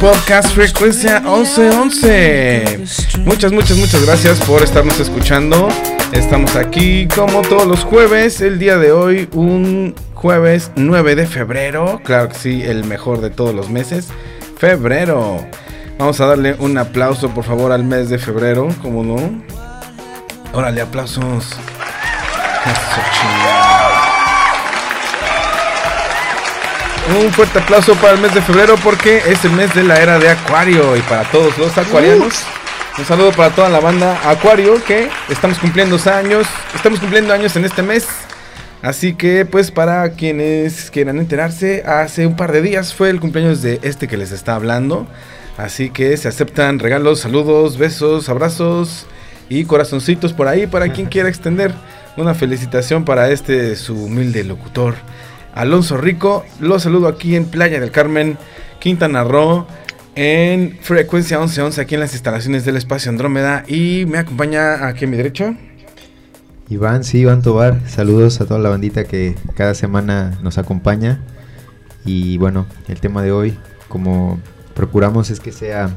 Podcast Frecuencia 1111. Muchas, muchas, muchas gracias por estarnos escuchando. Estamos aquí como todos los jueves. El día de hoy, un jueves 9 de febrero. Claro que sí, el mejor de todos los meses. Febrero. Vamos a darle un aplauso, por favor, al mes de febrero. ¿Cómo no? Órale, aplausos. Eso, Un fuerte aplauso para el mes de febrero porque es el mes de la era de Acuario y para todos los acuarianos. Un saludo para toda la banda Acuario que estamos cumpliendo años, estamos cumpliendo años en este mes. Así que pues para quienes quieran enterarse, hace un par de días fue el cumpleaños de este que les está hablando. Así que se aceptan regalos, saludos, besos, abrazos y corazoncitos por ahí para quien quiera extender una felicitación para este su humilde locutor. Alonso Rico. Lo saludo aquí en Playa del Carmen, Quintana Roo, en frecuencia 1111, aquí en las instalaciones del espacio Andrómeda. Y me acompaña aquí a mi derecha. Iván, sí, Iván Tobar. Saludos a toda la bandita que cada semana nos acompaña. Y bueno, el tema de hoy, como procuramos, es que sea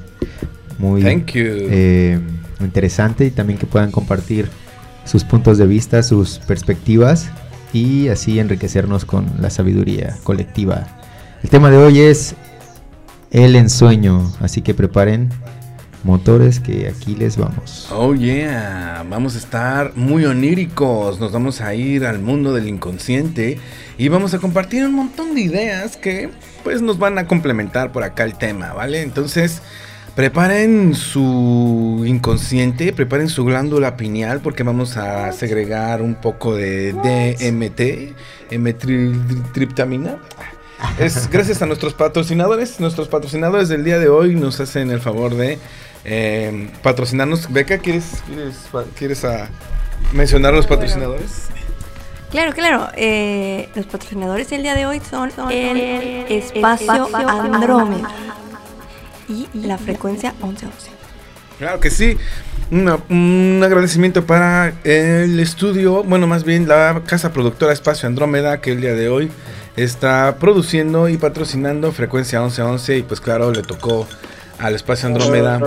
muy eh, interesante y también que puedan compartir sus puntos de vista, sus perspectivas y así enriquecernos con la sabiduría colectiva. El tema de hoy es el ensueño, así que preparen motores que aquí les vamos. Oh yeah, vamos a estar muy oníricos, nos vamos a ir al mundo del inconsciente y vamos a compartir un montón de ideas que pues nos van a complementar por acá el tema, ¿vale? Entonces, Preparen su inconsciente, preparen su glándula pineal porque vamos a segregar un poco de DMT, M-triptamina. Es gracias a nuestros patrocinadores. Nuestros patrocinadores del día de hoy nos hacen el favor de eh, patrocinarnos. Beca, ¿quieres, quieres, a mencionar los patrocinadores? Claro, claro. Eh, los patrocinadores del día de hoy son, el, Espacio, Andrómeda y la frecuencia 1111. Claro que sí. un agradecimiento para el estudio, bueno, más bien la casa productora Espacio Andrómeda, que el día de hoy está produciendo y patrocinando Frecuencia 1111. Y pues, claro, le tocó al Espacio Andrómeda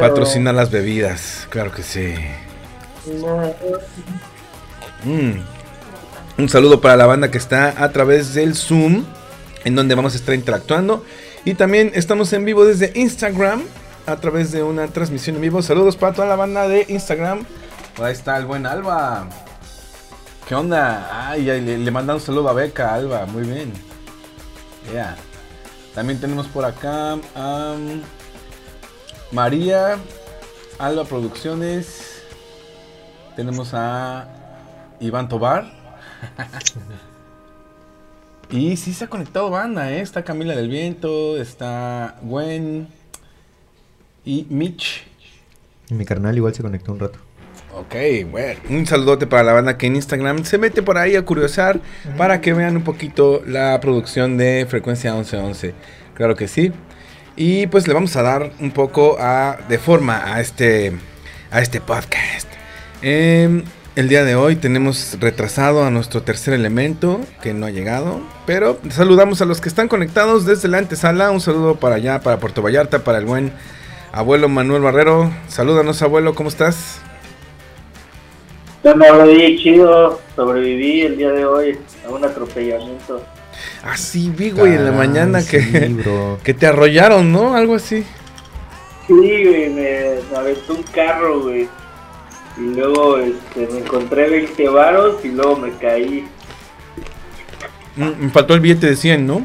patrocinar las bebidas. Claro que sí. Mm. Un saludo para la banda que está a través del Zoom, en donde vamos a estar interactuando. Y también estamos en vivo desde Instagram a través de una transmisión en vivo. Saludos para toda la banda de Instagram. Ahí está el buen Alba. ¿Qué onda? Ay, le, le un saludo a Beca, Alba. Muy bien. Ya. También tenemos por acá a María, Alba Producciones. Tenemos a Iván Tobar. Y sí se ha conectado banda, ¿eh? Está Camila del Viento, está Gwen y Mitch. Y mi carnal igual se conectó un rato. Ok, bueno, un saludote para la banda que en Instagram se mete por ahí a curiosar para que vean un poquito la producción de Frecuencia 1111. Claro que sí. Y pues le vamos a dar un poco a, de forma a este, a este podcast. Eh, el día de hoy tenemos retrasado a nuestro tercer elemento que no ha llegado, pero saludamos a los que están conectados desde la antesala. Un saludo para allá, para Puerto Vallarta, para el buen abuelo Manuel Barrero. Salúdanos, abuelo, ¿cómo estás? Yo chido, sobreviví el día de hoy a un atropellamiento. Ah, sí, vi, güey, en la mañana que, que te arrollaron, ¿no? Algo así. Sí, güey, me, me aventó un carro, güey y luego este, me encontré 20 varos y luego me caí. Mm, me faltó el billete de 100, ¿no?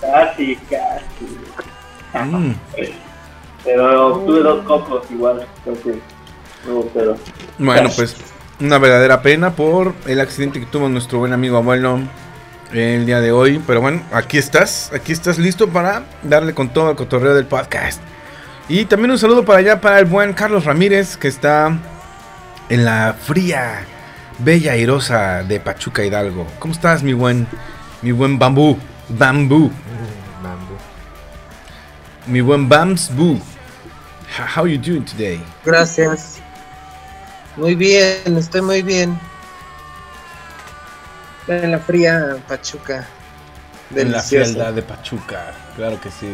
casi, casi. Mm. Pero tuve dos copos igual, entonces no, pero... Bueno, pues una verdadera pena por el accidente que tuvo nuestro buen amigo abuelo el día de hoy. Pero bueno, aquí estás, aquí estás listo para darle con todo el cotorreo del podcast. Y también un saludo para allá para el buen Carlos Ramírez que está en la fría, bella airosa de Pachuca Hidalgo. ¿Cómo estás, mi buen, mi buen bambú? Bambú. Bambú. Mi buen Bambú. How are you doing today? Gracias. Muy bien, estoy muy bien. En la fría Pachuca. En la frialdad de Pachuca, claro que sí.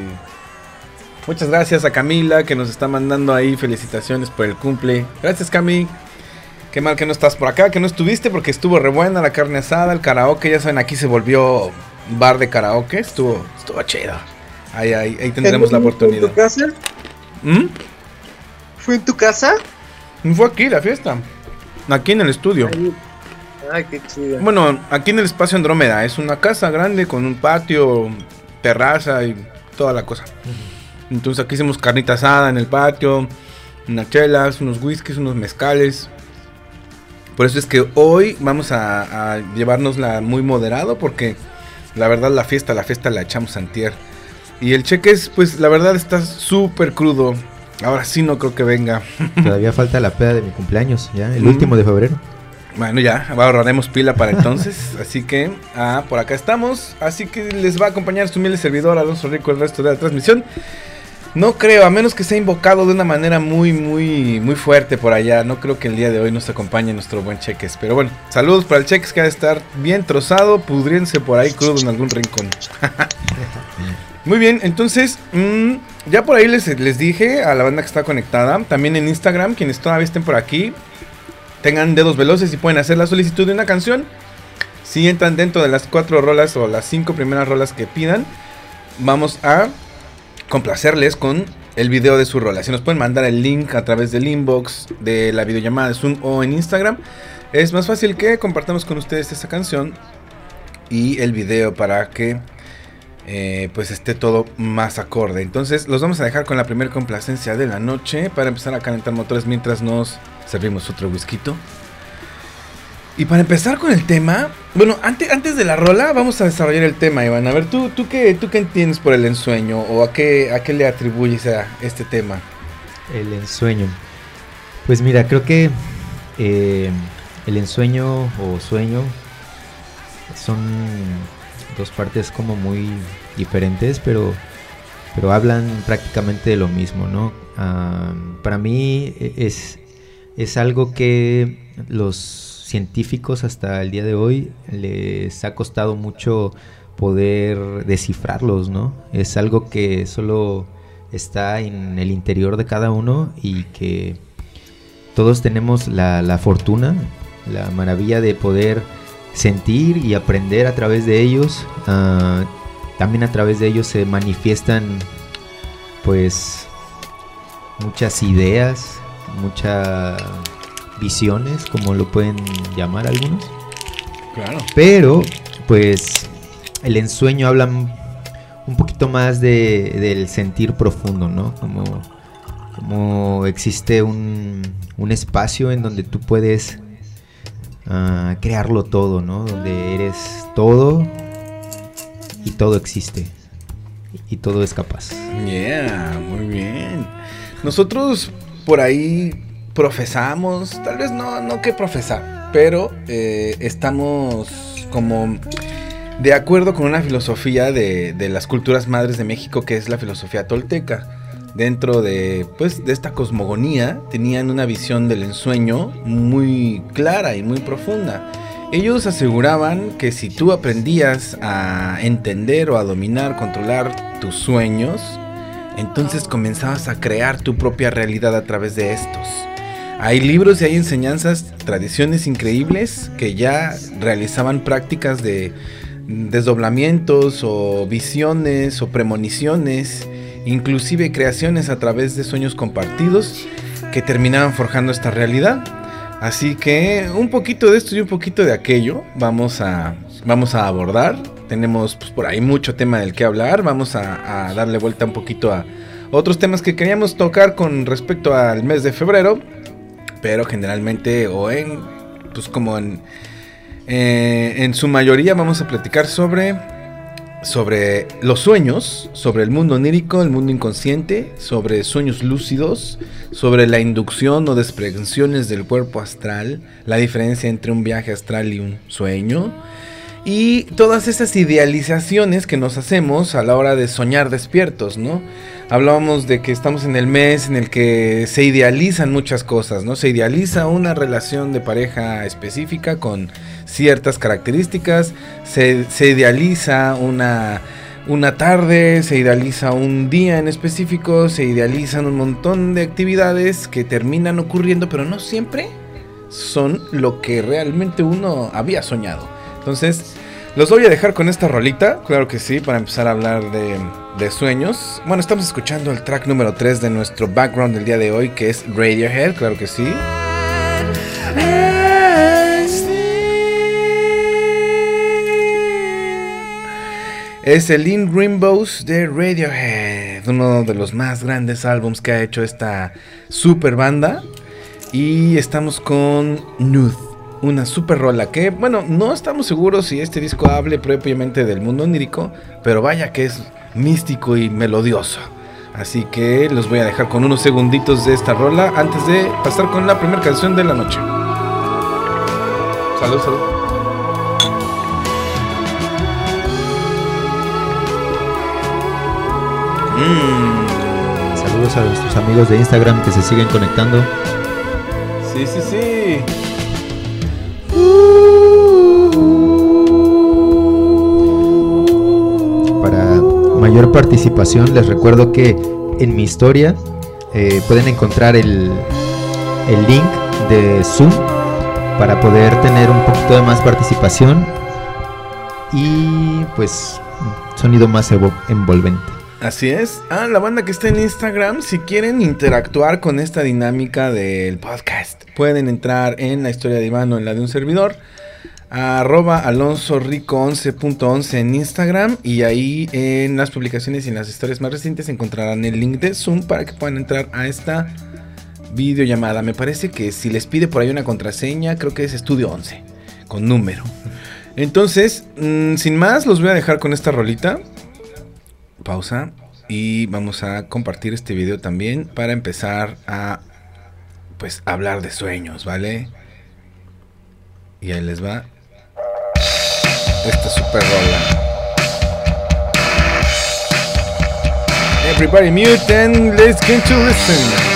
Muchas gracias a Camila que nos está mandando ahí felicitaciones por el cumple. Gracias Cami. Qué mal que no estás por acá, que no estuviste porque estuvo re buena la carne asada, el karaoke, ya saben, aquí se volvió bar de karaoke, estuvo, estuvo chido. Ahí, ahí, ahí tendremos la oportunidad. ¿Fue en tu casa? ¿Mm? ¿Fue en tu casa? Fue aquí la fiesta. Aquí en el estudio. Ay, qué chido. Bueno, aquí en el espacio Andrómeda. Es una casa grande con un patio, terraza y toda la cosa. Entonces aquí hicimos carnita asada en el patio, unas chelas, unos whiskies, unos mezcales. Por eso es que hoy vamos a, a llevárnosla muy moderado porque la verdad la fiesta, la fiesta la echamos antier. Y el cheques, pues la verdad está súper crudo. Ahora sí no creo que venga. Todavía falta la peda de mi cumpleaños, ya, el último de febrero. Bueno, ya, ahorraremos pila para entonces. así que, ah, por acá estamos. Así que les va a acompañar su humilde servidor Alonso Rico el resto de la transmisión. No creo, a menos que sea invocado de una manera muy, muy, muy fuerte por allá. No creo que el día de hoy nos acompañe nuestro buen Cheques. Pero bueno, saludos para el Cheques que ha de estar bien trozado, pudriéndose por ahí crudo en algún rincón. muy bien, entonces, mmm, ya por ahí les, les dije a la banda que está conectada. También en Instagram, quienes todavía estén por aquí, tengan dedos veloces y pueden hacer la solicitud de una canción. Si entran dentro de las cuatro rolas o las cinco primeras rolas que pidan, vamos a complacerles con el video de su rola. Si nos pueden mandar el link a través del inbox de la videollamada de Zoom o en Instagram, es más fácil que compartamos con ustedes esta canción y el video para que eh, pues esté todo más acorde. Entonces los vamos a dejar con la primera complacencia de la noche para empezar a calentar motores mientras nos servimos otro whisky. Y para empezar con el tema, bueno, antes, antes de la rola vamos a desarrollar el tema, Iván. A ver, ¿tú, tú, qué, ¿tú qué entiendes por el ensueño o a qué, a qué le atribuyes a este tema? El ensueño. Pues mira, creo que eh, el ensueño o sueño son dos partes como muy diferentes, pero, pero hablan prácticamente de lo mismo, ¿no? Ah, para mí e, es, es algo que los científicos hasta el día de hoy les ha costado mucho poder descifrarlos, ¿no? Es algo que solo está en el interior de cada uno y que todos tenemos la, fortuna, la maravilla de poder sentir y aprender a través de ellos. Ah, también a través de ellos se manifiestan pues muchas ideas, mucha visiones, como lo pueden llamar algunos. Claro. Pero, pues, el ensueño habla un poquito más de, del sentir profundo, ¿no? Como, como existe un, un espacio en donde tú puedes uh, crearlo todo, ¿no? Donde eres todo y todo existe. Y todo es capaz. Yeah, muy bien. Nosotros por ahí profesamos, tal vez no, no que profesar, pero eh, estamos como de acuerdo con una filosofía de, de, las culturas madres de México que es la filosofía tolteca. Dentro de, pues, de esta cosmogonía tenían una visión del ensueño muy clara y muy profunda. Ellos aseguraban que si tú aprendías a entender o a dominar, controlar tus sueños, entonces comenzabas a crear tu propia realidad a través de estos. Hay libros y hay enseñanzas, tradiciones increíbles que ya realizaban prácticas de desdoblamientos o visiones o premoniciones, inclusive creaciones a través de sueños compartidos que terminaban forjando esta realidad. Así que un poquito de esto y un poquito de aquello vamos a, vamos a abordar. Tenemos pues, por ahí mucho tema del que hablar. Vamos a darle vuelta un poquito a otros temas que queríamos tocar con respecto al mes de febrero pero generalmente o en, pues como en, eh, en su mayoría vamos a platicar sobre, sobre los sueños, sobre el mundo onírico, el mundo inconsciente, sobre sueños lúcidos, sobre la inducción o desprensiones del cuerpo astral, la diferencia entre un viaje astral y un sueño. Y todas esas idealizaciones que nos hacemos a la hora de soñar despiertos, ¿no? Hablábamos de que estamos en el mes en el que se idealizan muchas cosas, ¿no? Se idealiza una relación de pareja específica con ciertas características, se, se idealiza una, una tarde, se idealiza un día en específico, se idealizan un montón de actividades que terminan ocurriendo, pero no siempre son lo que realmente uno había soñado. Entonces, los voy a dejar con esta rolita, claro que sí, para empezar a hablar de, sueños. Bueno, estamos escuchando el track número 3 de nuestro background del día de hoy, que es Radiohead, claro que sí. Es el In Rainbows de Radiohead, uno de los más grandes álbums que ha hecho esta super banda. Y estamos con Nude una super rola que, bueno, no estamos seguros si este disco hable propiamente del mundo onírico, pero vaya que es místico y melodioso. Así que los voy a dejar con unos segunditos de esta rola antes de pasar con la primera canción de la noche. Salud, salud. Mm. Saludos a nuestros amigos de Instagram que se siguen conectando. Sí, sí, sí. Mayor participación, les recuerdo que en mi historia eh, pueden encontrar el, el link de Zoom para poder tener un poquito de más participación y pues sonido más envolvente. Así es. Ah, la banda que está en Instagram, si quieren interactuar con esta dinámica del podcast, pueden entrar en la historia de Iván o en la de un servidor. Arroba Alonso Rico 11.11 en Instagram y ahí en las publicaciones y en las historias más recientes encontrarán el link de Zoom para que puedan entrar a esta videollamada. Me parece que si les pide por ahí una contraseña, creo que es estudio 11 con número. Entonces, mm, sin más, los voy a dejar con esta rolita pausa y vamos a compartir este video también para empezar a pues hablar de sueños, ¿vale? Y ahí les va esta super rola. Everybody mute and let's get to listen.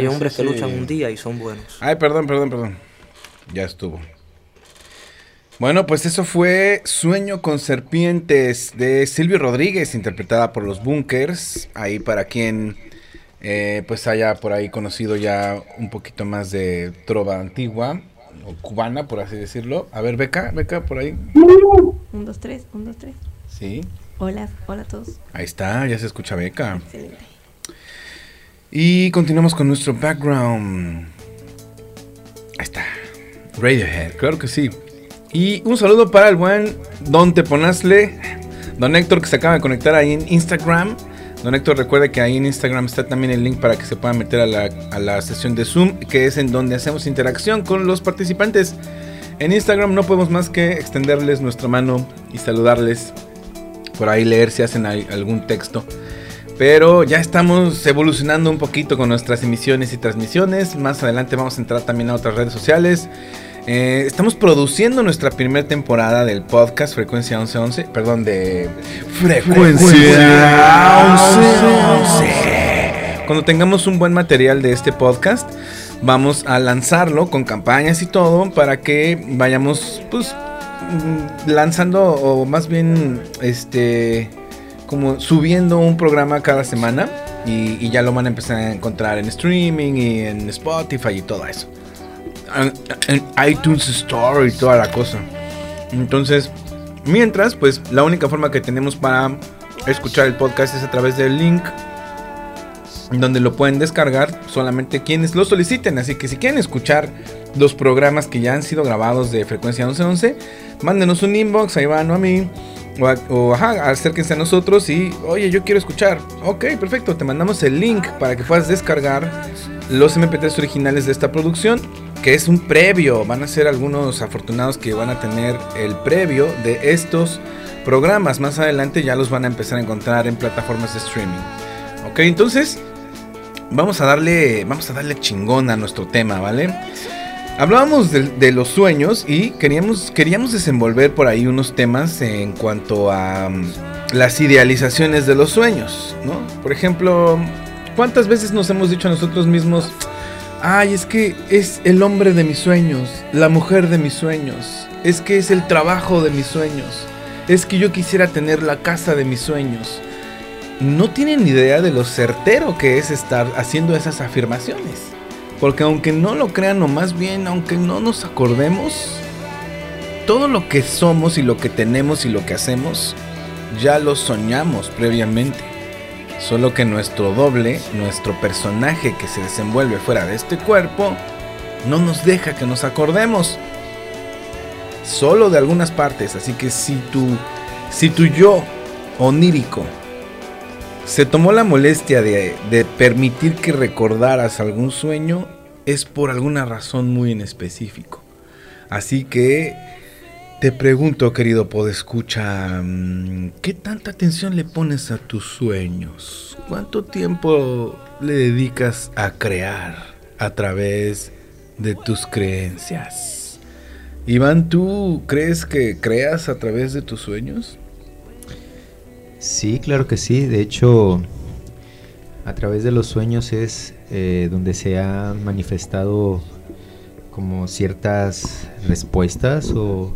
Hay hombres que luchan un día y son buenos. Ay, perdón, perdón, perdón. Ya estuvo. Bueno, pues eso fue Sueño con Serpientes de Silvio Rodríguez, interpretada por los Bunkers. Ahí para quien eh, pues haya por ahí conocido ya un poquito más de trova antigua o cubana, por así decirlo. A ver, Beca, Beca, por ahí. Un, dos, tres, un, dos, tres. Sí. Hola, hola a todos. Ahí está, ya se escucha Beca. Excelente. Y continuamos con nuestro background. Ahí está. Radiohead, claro que sí. Y un saludo para el buen Don Teponazle, Don Héctor que se acaba de conectar ahí en Instagram. Don Héctor recuerde que ahí en Instagram está también el link para que se pueda meter a la, a la sesión de Zoom, que es en donde hacemos interacción con los participantes. En Instagram no podemos más que extenderles nuestra mano y saludarles. Por ahí leer si hacen algún texto. Pero ya estamos evolucionando un poquito con nuestras emisiones y transmisiones. Más adelante vamos a entrar también a otras redes sociales. Eh, estamos produciendo nuestra primera temporada del podcast Frecuencia 1111. Perdón, de Frecuencia 1111. Cuando tengamos un buen material de este podcast, vamos a lanzarlo con campañas y todo para que vayamos, pues, mm, lanzando o más bien, este, como subiendo un programa cada semana. Y, ya lo van a empezar a encontrar en streaming y en Spotify y todo eso en, iTunes Store y toda la cosa. Entonces, mientras, pues la única forma que tenemos para escuchar el podcast es a través del link donde lo pueden descargar solamente quienes lo soliciten. Así que si quieren escuchar los programas que ya han sido grabados de frecuencia 1111, mándenos un inbox a Iván o a mí. O, ajá, acérquense a nosotros y, oye, yo quiero escuchar. Ok, perfecto, te mandamos el link para que puedas descargar los MP3 originales de esta producción que es un previo. Van a ser algunos afortunados que van a tener el previo de estos programas. Más adelante ya los van a empezar a encontrar en plataformas de streaming. Ok, entonces vamos a darle, vamos a darle chingón a nuestro tema, ¿vale? Hablábamos de, los sueños y queríamos, queríamos desenvolver por ahí unos temas en cuanto a mm, las idealizaciones de los sueños, ¿no? Por ejemplo, ¿cuántas veces nos hemos dicho a nosotros mismos, Ay, es que es el hombre de mis sueños, la mujer de mis sueños, es que es el trabajo de mis sueños, es que yo quisiera tener la casa de mis sueños. No tienen idea de lo certero que es estar haciendo esas afirmaciones. Porque aunque no lo crean o más bien aunque no nos acordemos, todo lo que somos y lo que tenemos y lo que hacemos, ya lo soñamos previamente. Solo que nuestro doble, nuestro personaje que se desenvuelve fuera de este cuerpo, no nos deja que nos acordemos. Solo de algunas partes. Así que si tu, si tu yo onírico se tomó la molestia de, permitir que recordaras algún sueño, es por alguna razón muy en específico. Así que te pregunto, querido podescucha, mm, ¿qué tanta atención le pones a tus sueños? ¿Cuánto tiempo le dedicas a crear a través de tus creencias? Iván, ¿tú crees que creas a través de tus sueños? Sí, claro que sí. De hecho, a través de los sueños es eh, donde se ha manifestado como ciertas respuestas o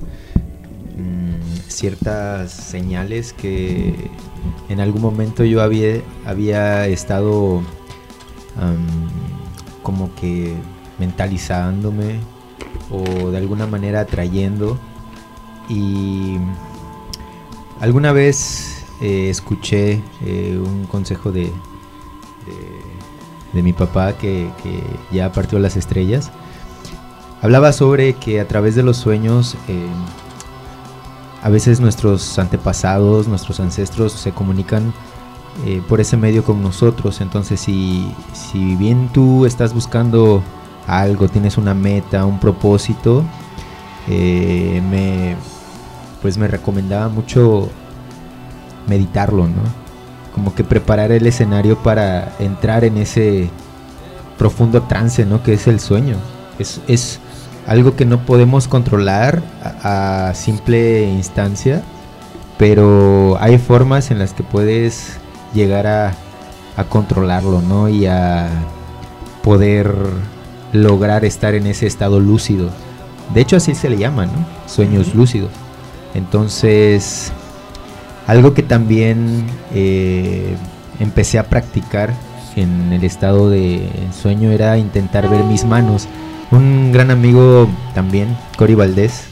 Mm, ciertas señales que en algún momento yo había, había estado como que mentalizándome o de alguna manera atrayendo y alguna vez eh, escuché eh, un consejo de, de, mi papá que, ya partió las estrellas hablaba sobre que a través de los sueños eh, a veces nuestros antepasados, nuestros ancestros se comunican por ese medio con nosotros. Entonces, si, si bien tú estás buscando algo, tienes una meta, un propósito, me, pues me recomendaba mucho meditarlo, ¿no? Como que preparar el escenario para entrar en ese profundo trance, ¿no? Que es el sueño. Es, es algo que no podemos controlar a, simple instancia, pero hay formas en las que puedes llegar a, controlarlo, ¿no? Y a, poder lograr estar en ese estado lúcido. De hecho así se le llama, ¿no? Sueños lúcidos. Entonces, algo que también eh, empecé a practicar en el estado de sueño era intentar ver mis manos. Un gran amigo también, Cory Valdés.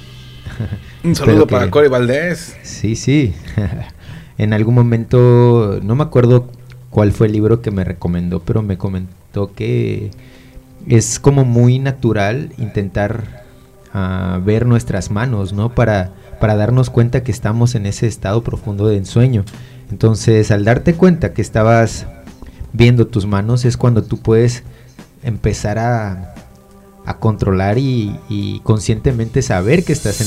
Un saludo para Cory Valdés. Sí, sí. en algún momento, no me acuerdo cuál fue el libro que me recomendó, pero me comentó que es como muy natural intentar ah, ver nuestras manos, ¿no? Para, para darnos cuenta que estamos en ese estado profundo de ensueño. Entonces, al darte cuenta que estabas viendo tus manos, es cuando tú puedes empezar a, controlar y, conscientemente saber que estás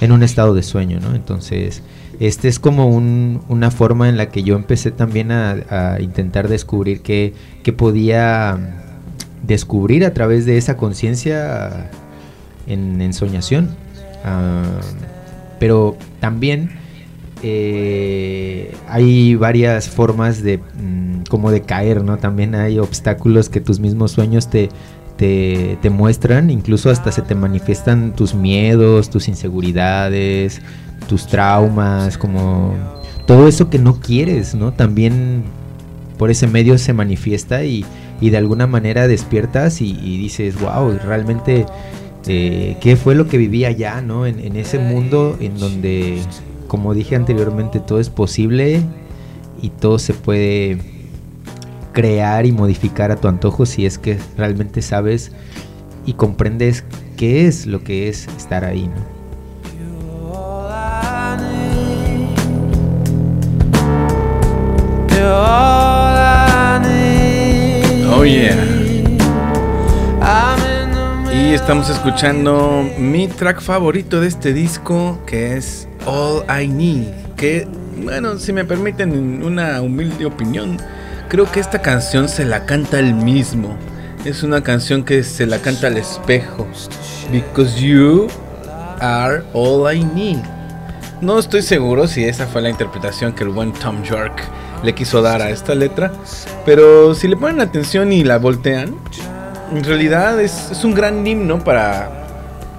en, un estado de sueño, ¿no? Entonces, este es como una forma en la que yo empecé también a, intentar descubrir qué, podía descubrir a través de esa conciencia en, en, soñación. Pero también eh, hay varias formas de mm, como de caer, ¿no? También hay obstáculos que tus mismos sueños te, te, te, muestran, incluso hasta se te manifiestan tus miedos, tus inseguridades, tus traumas, como todo eso que no quieres, ¿no? También por ese medio se manifiesta y, y de alguna manera despiertas y, dices, wow, realmente, eh, ¿qué fue lo que viví allá, ¿no? En, en ese mundo en donde como dije anteriormente, todo es posible y todo se puede crear y modificar a tu antojo si es que realmente sabes y comprendes qué es lo que es estar ahí, Oh yeah. Estamos escuchando mi track favorito de este disco que es All I Need, que, bueno, si me permiten una humilde opinión, creo que esta canción se la canta él mismo. Es una canción que se la canta al espejo. Because you are all I need. No estoy seguro si esa fue la interpretación que el buen Tom York le quiso dar a esta letra, pero si le ponen atención y la voltean, en realidad es, es un gran himno para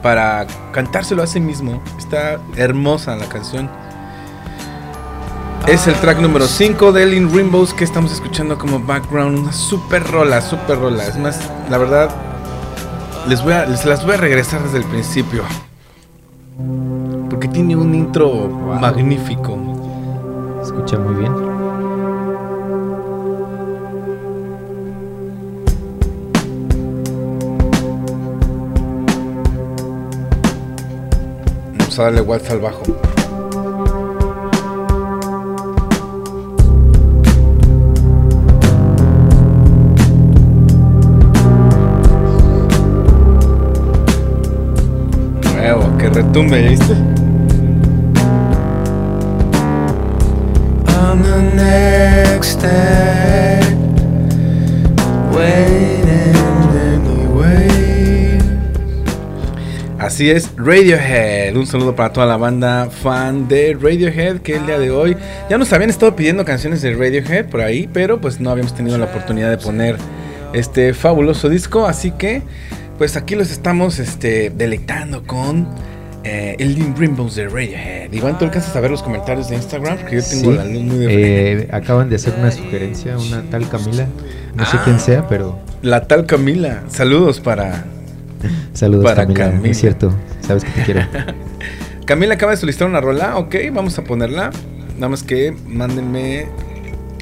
para cantárselo a sí mismo. Está hermosa la canción. Es el track número 5 de In Rainbows que estamos escuchando como background. Una super rola, super rola. Es más, la verdad, les, voy a, les las voy a regresar desde el principio. Porque tiene un intro magnífico. Escucha muy bien. Vamos a darle waltz al bajo. Nuevo, que retumbe, ¿viste? On the next day, Así es, Radiohead. Un saludo para toda la banda fan de Radiohead que el día de hoy ya nos habían estado pidiendo canciones de Radiohead por ahí, pero pues no habíamos tenido la oportunidad de poner este fabuloso disco, así que pues aquí los estamos este, deleitando con eh, el Dim Rainbows de Radiohead. Iván, ¿tú alcanzas a ver los comentarios de Instagram? Porque yo tengo la luz muy de eh, Acaban de hacer una sugerencia, una tal Camila. No sé quién sea, pero. La tal Camila. Saludos para Saludos, para Camila. Es cierto, sabes que te quiero. Camila acaba de solicitar una rola, ok, vamos a ponerla. Nada más que mándenme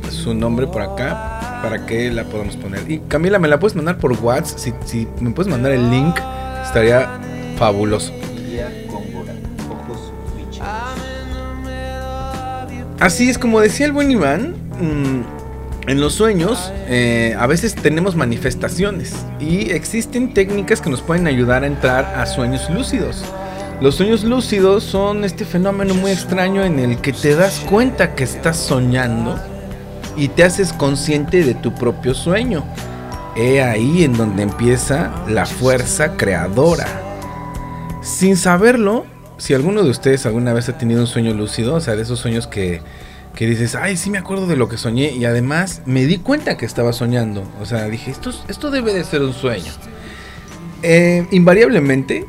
su nombre por acá para que la podamos poner. Y Camila, ¿me la puedes mandar por WhatsApp? Si, si me puedes mandar el link, estaría fabuloso. Así es como decía el buen Iván. Mmm, en los sueños eh, a veces tenemos manifestaciones y existen técnicas que nos pueden ayudar a entrar a sueños lúcidos. Los sueños lúcidos son este fenómeno muy extraño en el que te das cuenta que estás soñando y te haces consciente de tu propio sueño. He ahí en donde empieza la fuerza creadora. Sin saberlo, si alguno de ustedes alguna vez ha tenido un sueño lúcido, o sea, de esos sueños que que dices, ay, sí me acuerdo de lo que soñé y además me di cuenta que estaba soñando. O sea, dije, esto, esto debe de ser un sueño. Eh, invariablemente,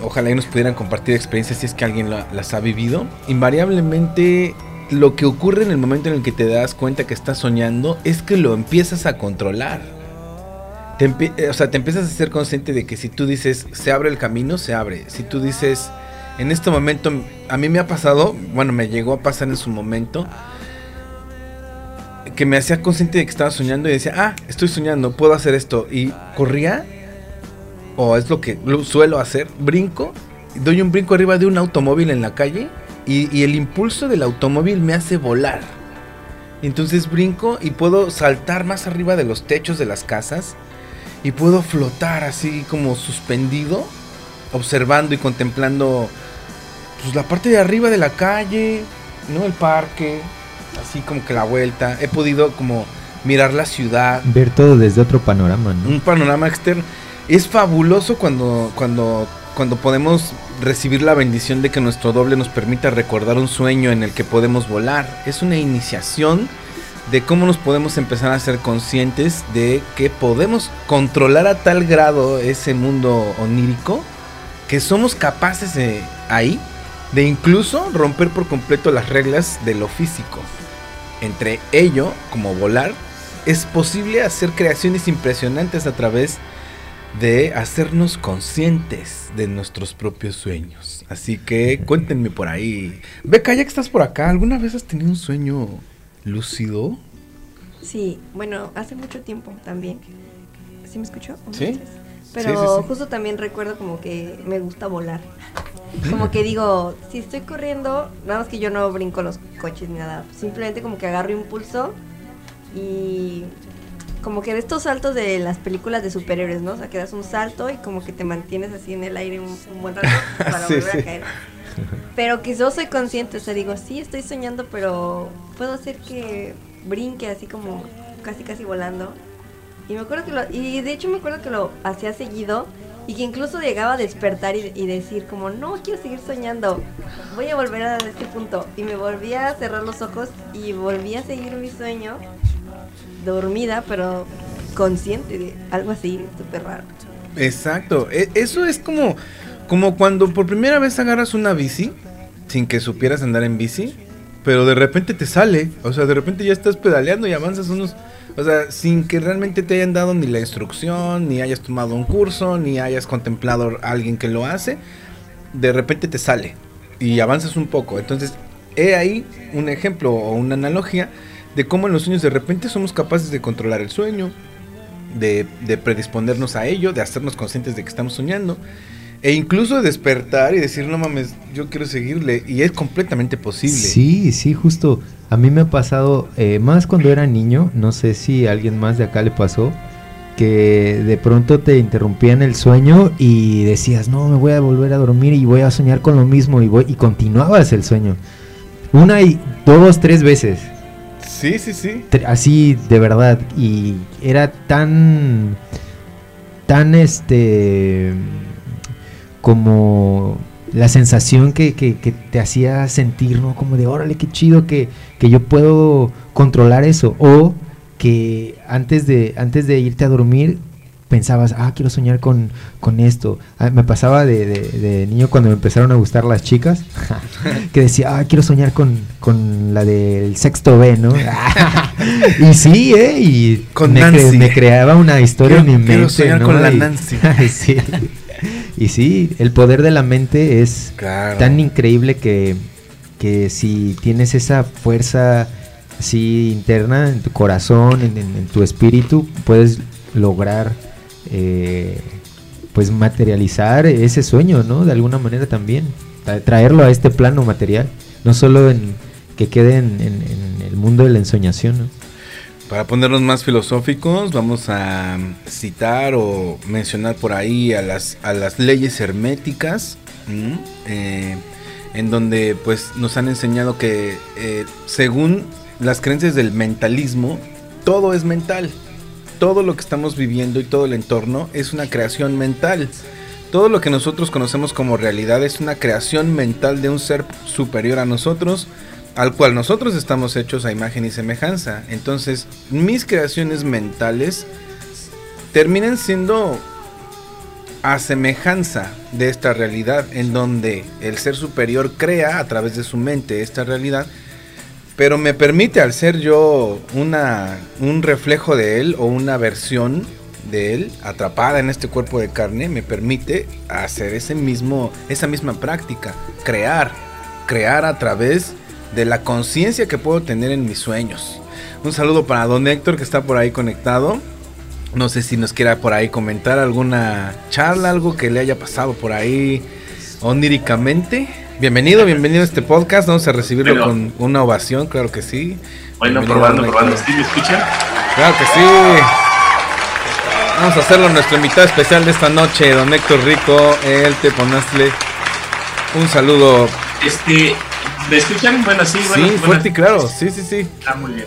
ojalá y nos pudieran compartir experiencias si es que alguien las ha vivido. Invariablemente, lo que ocurre en el momento en el que te das cuenta que estás soñando es que lo empiezas a controlar. o sea, te empiezas a ser consciente de que si tú dices, se abre el camino, se abre. Si tú dices, en este momento, a mí me ha pasado, bueno, me llegó a pasar en su momento, que me hacía consciente de que estaba soñando y decía, ah, estoy soñando, puedo hacer esto. Y corría, o es lo que suelo hacer, brinco, doy un brinco arriba de un automóvil en la calle y, el impulso del automóvil me hace volar. Entonces brinco y puedo saltar más arriba de los techos de las casas y puedo flotar así como suspendido, observando y contemplando pues la parte de arriba de la calle, ¿no? El parque, así como que la vuelta. He podido como mirar la ciudad. Ver todo desde otro panorama, ¿no? Un panorama externo. Es fabuloso cuando, cuando, cuando podemos recibir la bendición de que nuestro doble nos permita recordar un sueño en el que podemos volar. Es una iniciación de cómo nos podemos empezar a ser conscientes de que podemos controlar a tal grado ese mundo onírico que somos capaces de ahí de incluso romper por completo las reglas de lo físico. Entre ello, como volar, es posible hacer creaciones impresionantes a través de hacernos conscientes de nuestros propios sueños. Así que cuéntenme por ahí. Beca, ya que estás por acá, ¿alguna vez has tenido un sueño lúcido? Sí, bueno, hace mucho tiempo también. ¿Sí me escuchó? Sí. Pero justo también recuerdo como que me gusta volar. Como que digo, si estoy corriendo, nada más que yo no brinco los coches ni nada. Simplemente como que agarro impulso y como que de estos saltos de las películas de superhéroes, ¿no? O sea, que das un salto y como que te mantienes así en el aire un, buen rato para volver a caer. Pero que yo soy consciente, o sea, digo, sí, estoy soñando, pero puedo hacer que brinque así como casi casi volando. Y me acuerdo que lo, y de hecho me acuerdo que lo hacía seguido y que incluso llegaba a despertar y, decir como, no, quiero seguir soñando, voy a volver a este punto. Y me volvía a cerrar los ojos y volví a seguir mi sueño, dormida, pero consciente de algo así, súper raro. Exacto, e, eso es como, como cuando por primera vez agarras una bici, sin que supieras andar en bici, pero de repente te sale, o sea, de repente ya estás pedaleando y avanzas unos o sea, sin que realmente te hayan dado ni la instrucción, ni hayas tomado un curso, ni hayas contemplado a alguien que lo hace, de repente te sale y avanzas un poco. Entonces, he ahí un ejemplo o una analogía de cómo en los sueños de repente somos capaces de controlar el sueño, de, de predisponernos a ello, de hacernos conscientes de que estamos soñando e incluso despertar y decir, no mames, yo quiero seguirle. Y es completamente posible. Sí, sí, justo. A mí me ha pasado, eh, más cuando era niño, no sé si a alguien más de acá le pasó, que de pronto te interrumpían el sueño y decías, no, me voy a volver a dormir y voy a soñar con lo mismo y, voy, y continuabas el sueño. Una y dos, tres veces. Sí, sí, sí. Así, de verdad. Y era tan, tan este como la sensación que, que, te hacía sentir, ¿no? Como de, órale, qué chido que, que, yo puedo controlar eso. O que antes de, antes de irte a dormir pensabas, ah, quiero soñar con, con esto. Ah, me pasaba de, de, niño cuando me empezaron a gustar las chicas, que decía, ah, quiero soñar con, con la del sexto B, ¿no? y sí, ¿eh? Y con me, me creaba una historia en mi mente. Quiero soñar con la Nancy. sí. Y sí, el poder de la mente es tan increíble que, que si tienes esa fuerza así interna en tu corazón, en, tu espíritu, puedes lograr eh, pues materializar ese sueño, ¿no? De alguna manera también, traerlo a este plano material, no solo en que quede en, en el mundo de la ensoñación, ¿no? Para ponernos más filosóficos, vamos a citar o mencionar por ahí a las, a las leyes herméticas, eh, en donde pues nos han enseñado que eh, según las creencias del mentalismo, todo es mental. Todo lo que estamos viviendo y todo el entorno es una creación mental. Todo lo que nosotros conocemos como realidad es una creación mental de un ser superior a nosotros al cual nosotros estamos hechos a imagen y semejanza. Entonces, mis creaciones mentales terminan siendo a semejanza de esta realidad, en donde el ser superior crea a través de su mente esta realidad, pero me permite al ser yo una, un reflejo de él o una versión de él atrapada en este cuerpo de carne, me permite hacer ese mismo, esa misma práctica, crear, crear a través de la conciencia que puedo tener en mis sueños. Un saludo para don Héctor que está por ahí conectado. No sé si nos quiera por ahí comentar alguna charla, algo que le haya pasado por ahí oníricamente. Bienvenido, bienvenido a este podcast. Vamos a recibirlo con una ovación, claro que sí. Bueno, probando, probando. ¿Sí me escuchan? Claro que sí. Vamos a hacerlo nuestro invitado especial de esta noche, don Héctor Rico, el Teponazle. Un saludo. Este, ¿Me escuchan? Bueno, sí, bueno. Sí, fuerte y claro, sí, sí, sí. Ah, muy bien.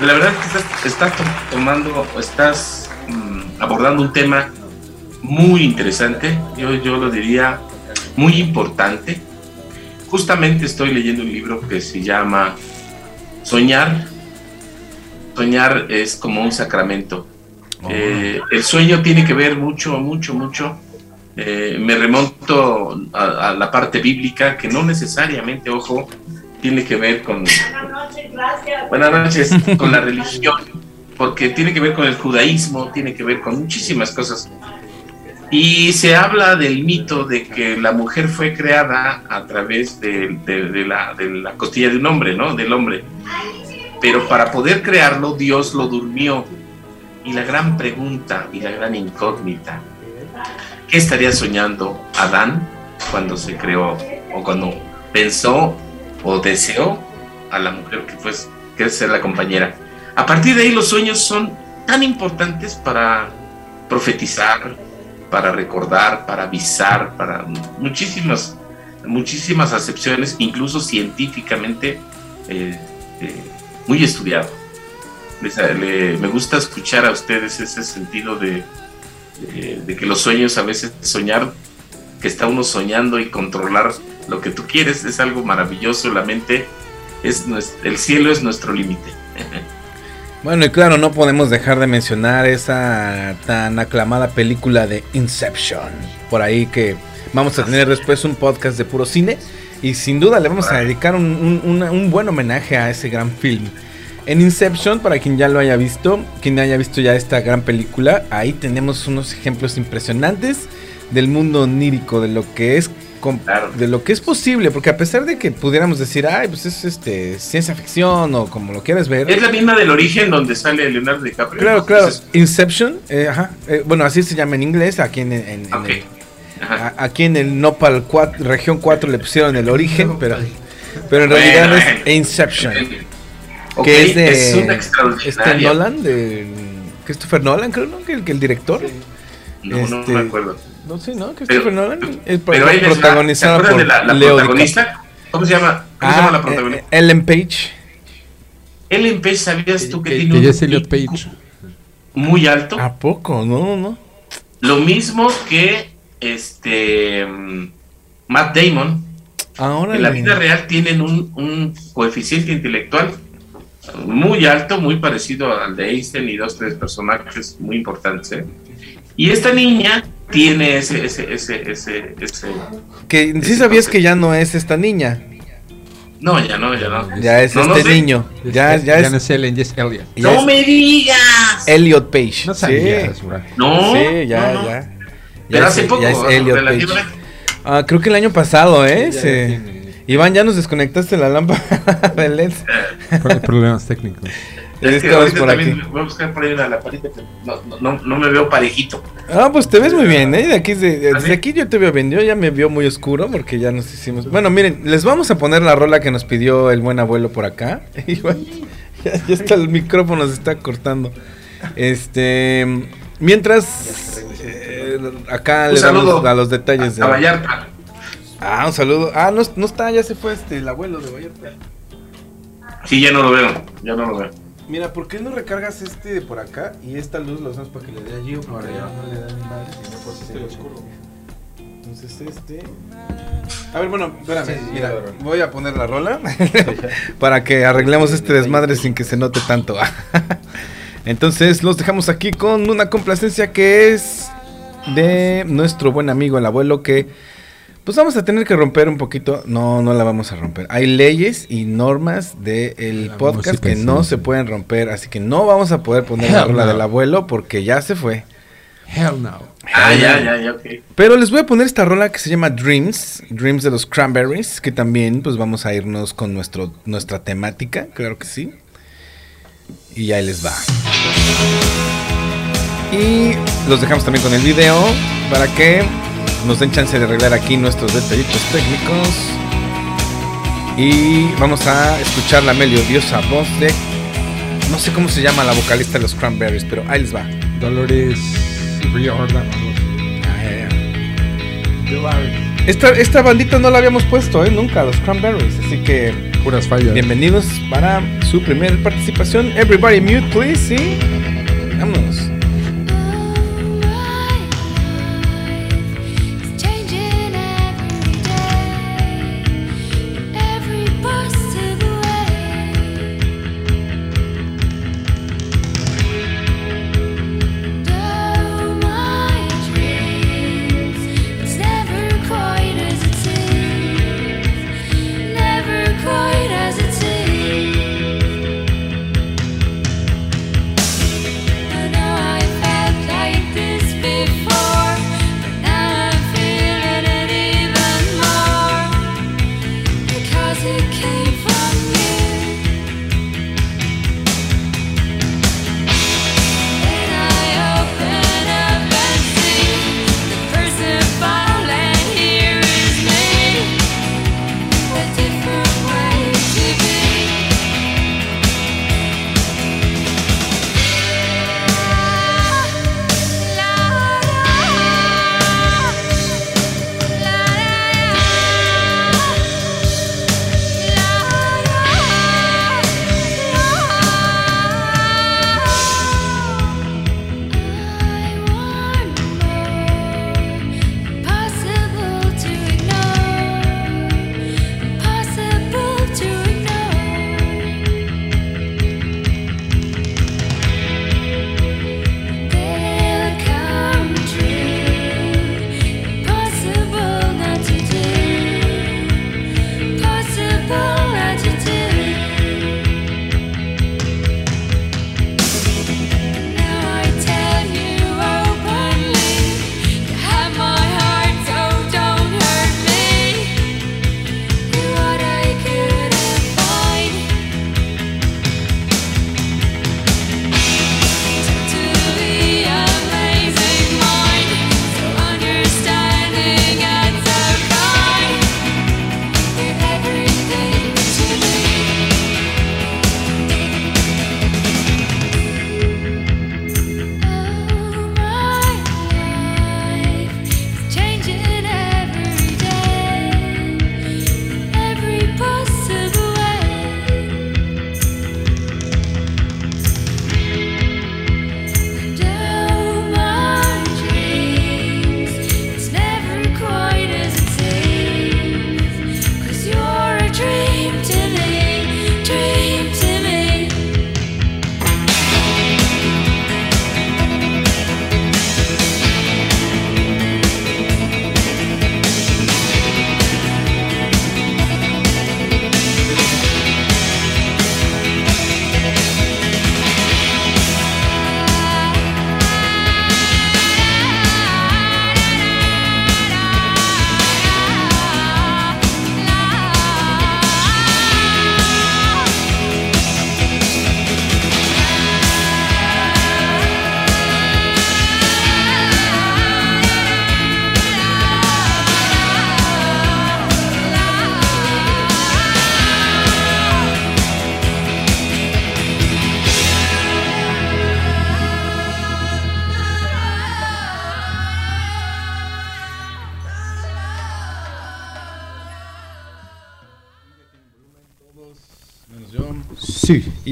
La verdad es que estás, estás tomando, estás mm, abordando un tema muy interesante, yo, yo lo diría muy importante. Justamente estoy leyendo un libro que se llama Soñar. Soñar es como un sacramento. Oh. Eh, el sueño tiene que ver mucho, mucho, mucho eh, me remonto a, la parte bíblica, que no necesariamente, ojo, tiene que ver con... Buenas noches, con la religión, porque tiene que ver con el judaísmo, tiene que ver con muchísimas cosas. Y se habla del mito de que la mujer fue creada a través de, la, de la costilla de un hombre, ¿no? Del hombre. Pero para poder crearlo, Dios lo durmió. Y la gran pregunta y la gran incógnita ¿Qué estaría soñando Adán cuando se creó o cuando pensó o deseó a la mujer que fue que ser la compañera? A partir de ahí los sueños son tan importantes para profetizar, para recordar, para avisar, para muchísimas, muchísimas acepciones, incluso científicamente eh, eh, muy estudiado. me gusta escuchar a ustedes ese sentido de, de, que los sueños a veces soñar, que está uno soñando y controlar lo que tú quieres es algo maravilloso, la mente es el cielo es nuestro límite. Bueno, y claro, no podemos dejar de mencionar esa tan aclamada película de Inception. Por ahí que vamos a tener después un podcast de puro cine. Y sin duda le vamos a dedicar un, un buen homenaje a ese gran film. En Inception, para quien ya lo haya visto, quien haya visto ya esta gran película, ahí tenemos unos ejemplos impresionantes del mundo onírico, de lo que es de lo que es posible, porque a pesar de que pudiéramos decir, ay, pues es este ciencia ficción o como lo quieras ver. Es la misma del origen donde sale Leonardo DiCaprio. Claro, claro. Inception, eh, ajá, eh, bueno, así se llama en inglés, aquí en, el, aquí en el Nopal 4, región 4 le pusieron el origen, pero, pero en realidad es Inception que es de este Nolan, de Christopher Nolan, creo, ¿no? Que el, que el director. No, no me este, acuerdo. No sé, ¿no? Christopher Nolan. Es pero protagonizada por de la, la Leo protagonista? ¿Cómo se llama? ¿Cómo se llama la ah, protagonista? Eh, Ellen Page. Ellen Page, ¿sabías tú que, que tiene un es Elliot Page. muy alto? ¿A poco? No, no. Lo mismo que este Matt Damon. Ahora en la vida real tienen un, un coeficiente intelectual muy alto, muy parecido al de Einstein y dos, tres personajes muy importantes. ¿eh? Y esta niña tiene ese, ese, ese, ese, ese Que sí sabías que ya no es esta niña. No, ya no, ya no. Ya es este niño. Ya, ya, ya no es Ellen, ya es Elliot. ¡No me digas! Elliot Page. No sabías, sí. No. Sí, ya, ya. Pero hace poco. Ya es Elliot Page. Ah, creo que el año pasado, ¿eh? Sí. Iván, ya nos desconectaste la lámpara de LED. Problemas técnicos. Es que ahorita por también aquí. voy a buscar por ahí una lamparita que no, no, no, me veo parejito. Ah, pues te ves muy bien, ¿eh? De aquí, de, ¿Ah, desde aquí yo te veo bien. Yo ya me vio muy oscuro porque ya nos hicimos. Bueno, miren, les vamos a poner la rola que nos pidió el buen abuelo por acá. Igual, ya, ya está el micrófono, se está cortando. Este. Mientras. Eh, acá le damos a los detalles. A, de, Vallarta. Ah, un saludo. Ah, no, no está, ya se fue este el abuelo de Vallarta. Sí, ya no lo veo, ya no lo veo. Mira, ¿por qué no recargas este de por acá y esta luz la usamos para que le dé allí o para allá? No le da ni madre. Pues oscuro. Entonces este... A ver, bueno, espérame, mira, voy a poner la rola para que arreglemos este desmadre sin que se note tanto. Entonces los dejamos aquí con una complacencia que es de nuestro buen amigo el abuelo que pues vamos a tener que romper un poquito. No, no la vamos a romper. Hay leyes y normas del podcast que no se pueden romper. Así que no vamos a poder poner la rola del abuelo porque ya se fue. Hell no. Ah, ya, ya, ya, ok. Pero les voy a poner esta rola que se llama Dreams. Dreams de los Cranberries. Que también pues vamos a irnos con nuestro, nuestra temática. Claro que sí. Y ahí les va. Y los dejamos también con el video para que nos den chance de arreglar aquí nuestros detallitos técnicos. Y vamos a escuchar la melodiosa voz de. No sé cómo se llama la vocalista de los Cranberries, pero ahí les va. Dolores Riordan. Esta, esta bandita no la habíamos puesto, ¿eh? Nunca, los Cranberries. Así que. Puras fallas. Bienvenidos para su primera participación. Everybody mute, please. ¿sí? Vámonos.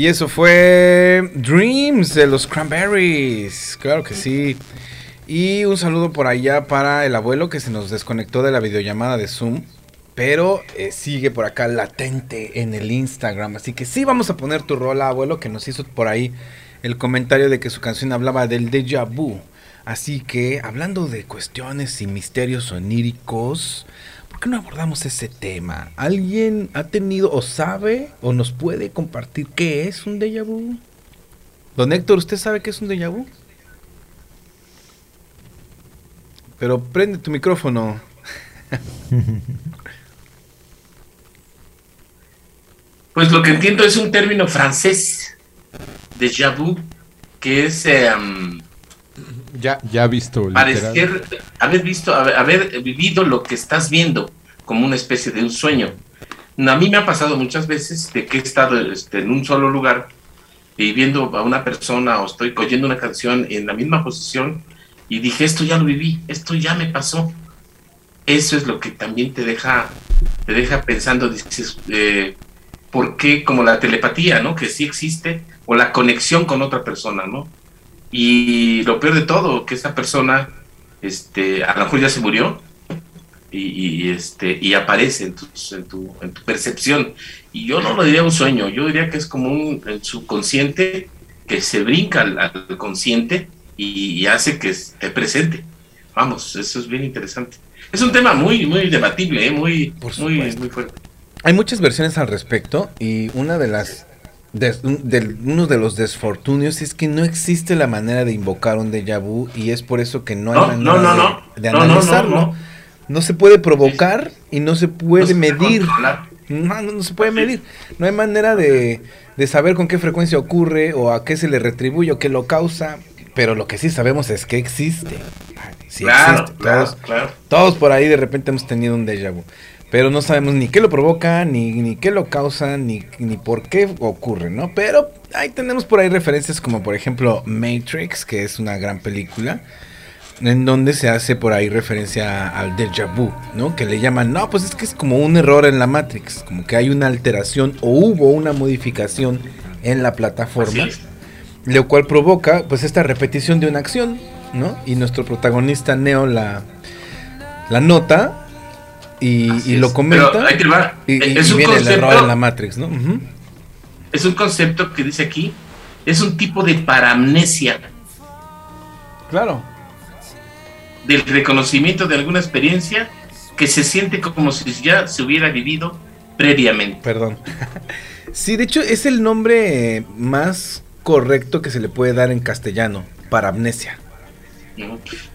Y eso fue Dreams de los Cranberries. Claro que sí. Y un saludo por allá para el abuelo que se nos desconectó de la videollamada de Zoom. Pero eh, sigue por acá latente en el Instagram. Así que sí vamos a poner tu rola, abuelo, que nos hizo por ahí el comentario de que su canción hablaba del déjà vu. Así que, hablando de cuestiones y misterios oníricos, ¿por qué no abordamos ese tema? ¿Alguien ha tenido o sabe o nos puede compartir qué es un déjà vu? Don Héctor, ¿usted sabe qué es un déjà vu? Pero prende tu micrófono. Pues lo que entiendo es un término francés, déjà vu, que es em, ya, ya visto. Parecer, haber visto, haber, vivido lo que estás viendo, como una especie de un sueño. A mí me ha pasado muchas veces de que he estado este, en un solo lugar y viendo a una persona o estoy oyendo una canción en la misma posición y dije, esto ya lo viví, esto ya me pasó. Eso es lo que también te deja, te deja pensando, dices, eh, ¿por qué? Como la telepatía, ¿no? Que sí existe, o la conexión con otra persona, ¿no? Y lo peor de todo, que esa persona, este, a lo mejor ya se murió, y, este, y aparece en tu, en, tu, en, tu, percepción. Y yo no lo diría un sueño, yo diría que es como un subconsciente que se brinca al, consciente y, hace que esté presente. Vamos, eso es bien interesante. Es un tema muy, muy debatible, ¿eh? muy, muy, muy fuerte. Hay muchas versiones al respecto y una de las de, uno de los desfortunios es que no existe la manera de invocar un déjà vu y es por eso que no hay manera de, analizarlo. No, se puede provocar y no se puede medir. No, no, se puede medir. No hay manera de, de, saber con qué frecuencia ocurre o a qué se le retribuye o qué lo causa. Pero lo que sí sabemos es que existe. Sí existe. Todos, todos por ahí de repente hemos tenido un déjà vu pero no sabemos ni qué lo provoca, ni, ni qué lo causa, ni, ni por qué ocurre, ¿no? Pero ahí tenemos por ahí referencias como por ejemplo Matrix, que es una gran película, en donde se hace por ahí referencia al déjà vu, ¿no? Que le llaman, no, pues es que es como un error en la Matrix, como que hay una alteración o hubo una modificación en la plataforma, lo cual provoca pues esta repetición de una acción, ¿no? Y nuestro protagonista Neo la, la nota y, lo comenta. Y, es un viene concepto, el error en la Matrix, ¿no? Es un concepto que dice aquí, es un tipo de paramnesia. Claro. Del reconocimiento de alguna experiencia que se siente como si ya se hubiera vivido previamente. Perdón. sí, de hecho es el nombre más correcto que se le puede dar en castellano, paramnesia.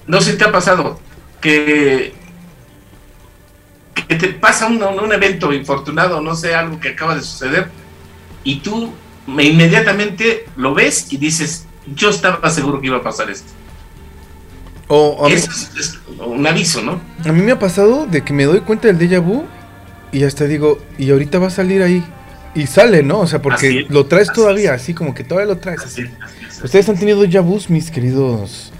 No sé si te ha pasado que que te pasa un, un, evento infortunado, no sé, algo que acaba de suceder, y tú inmediatamente lo ves y dices, yo estaba seguro que iba a pasar esto. O, es, un aviso, ¿no? A mí me ha pasado de que me doy cuenta del déjà vu y hasta digo, y ahorita va a salir ahí. Y sale, ¿no? O sea, porque lo traes todavía, así como que todavía lo traes. Así. ¿Ustedes han tenido déjà vus, mis queridos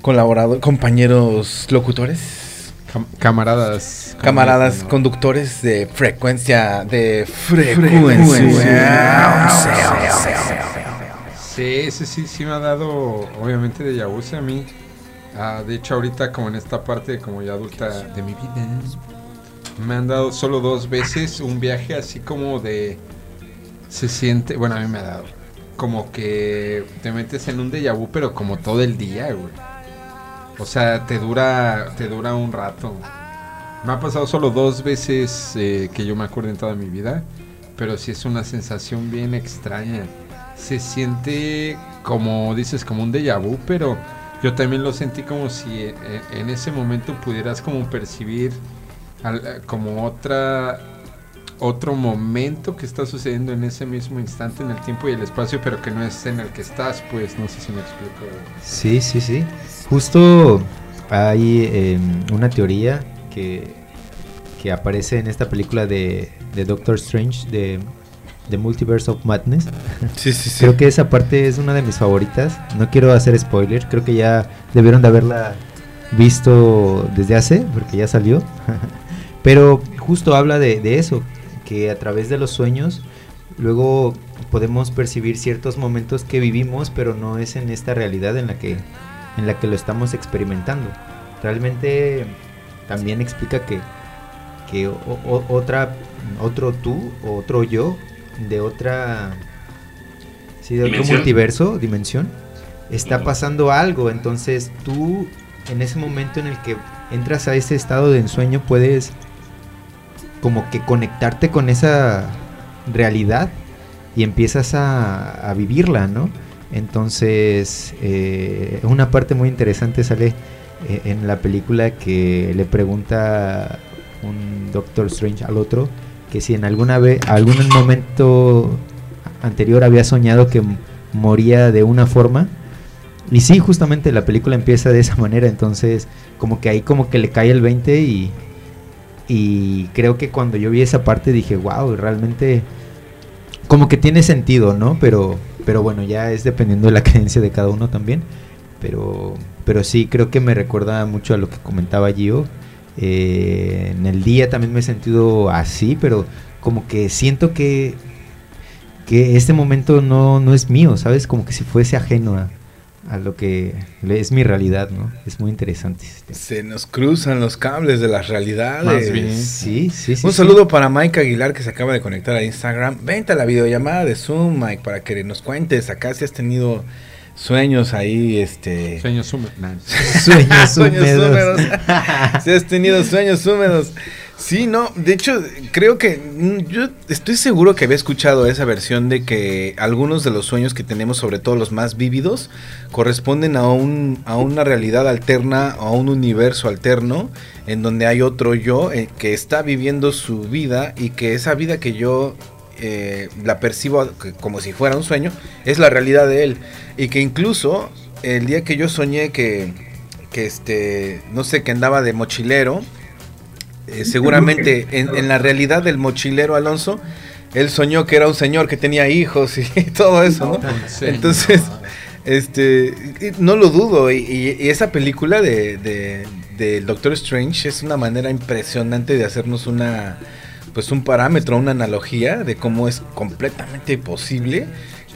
colaboradores, compañeros locutores? Camaradas. Camaradas conductores de frecuencia. De frecuencia. Sí, sí, sí, sí me ha dado, obviamente, de Yabuse a mí. Ah, de hecho, ahorita, como en esta parte, como ya adulta de mi vida, me han dado solo dos veces un viaje así como de. Se siente. Bueno, a mí me ha dado. Como que te metes en un déjà vu, pero como todo el día, güey. O sea, te dura, te dura un rato. Me ha pasado solo dos veces eh, que yo me acuerdo en toda mi vida, pero sí es una sensación bien extraña. Se siente como dices, como un déjà vu, pero yo también lo sentí como si eh, en ese momento pudieras como percibir como otra otro momento que está sucediendo en ese mismo instante en el tiempo y el espacio, pero que no es en el que estás, pues no sé si me explico. Sí, sí, sí. Justo hay em, una teoría que, que aparece en esta película de, de Doctor Strange, de The Multiverse of Madness. Sí, sí, sí. Creo que esa parte es una de mis favoritas. No quiero hacer spoiler, creo que ya debieron de haberla visto desde hace, porque ya salió. Pero justo habla de, de eso, que a través de los sueños luego podemos percibir ciertos momentos que vivimos, pero no es en esta realidad en la que en la que lo estamos experimentando. Realmente también explica que, que otra, otro tú, otro yo, de otra, sí, de otro multiverso, dimensión, está pasando algo. Entonces tú, en ese momento en el que entras a ese estado de ensueño, puedes como que conectarte con esa realidad y empiezas a, vivirla, ¿no? Entonces, eh, una parte muy interesante sale eh, en la película que le pregunta un Doctor Strange al otro que si en alguna vez, algún momento anterior había soñado que moría de una forma. Y sí, justamente la película empieza de esa manera, entonces como que ahí como que le cae el 20 y, y creo que cuando yo vi esa parte dije, wow, realmente como que tiene sentido, ¿no? Pero, pero bueno, ya es dependiendo de la creencia de cada uno también. Pero, pero sí, creo que me recuerda mucho a lo que comentaba Gio. Eh, en el día también me he sentido así, pero como que siento que, que este momento no, no es mío, ¿sabes? Como que si fuese ajeno a, a lo que es mi realidad, ¿no? Es muy interesante. Se nos cruzan los cables de las realidades. Sí, sí, sí. Un saludo para Mike Aguilar que se acaba de conectar a Instagram. Vente a la videollamada de Zoom, Mike, para que nos cuentes acá si has tenido sueños ahí, este... Sueños húmedos. sueños húmedos. si has tenido sueños húmedos. Sí, no, de hecho, creo que mm, yo estoy seguro que había escuchado esa versión de que algunos de los sueños que tenemos, sobre todo los más vívidos, corresponden a, un, a una realidad alterna, a un universo alterno, en donde hay otro yo eh, que está viviendo su vida y que esa vida que yo eh, la percibo como si fuera un sueño, es la realidad de él. Y que incluso el día que yo soñé que, que este, no sé, que andaba de mochilero, eh, seguramente en, la realidad del mochilero Alonso, él soñó que era un señor que tenía hijos y, todo eso, Entonces, este, no lo dudo. Y, esa película de, de, Doctor Strange es una manera impresionante de hacernos una, pues un parámetro, una analogía de cómo es completamente posible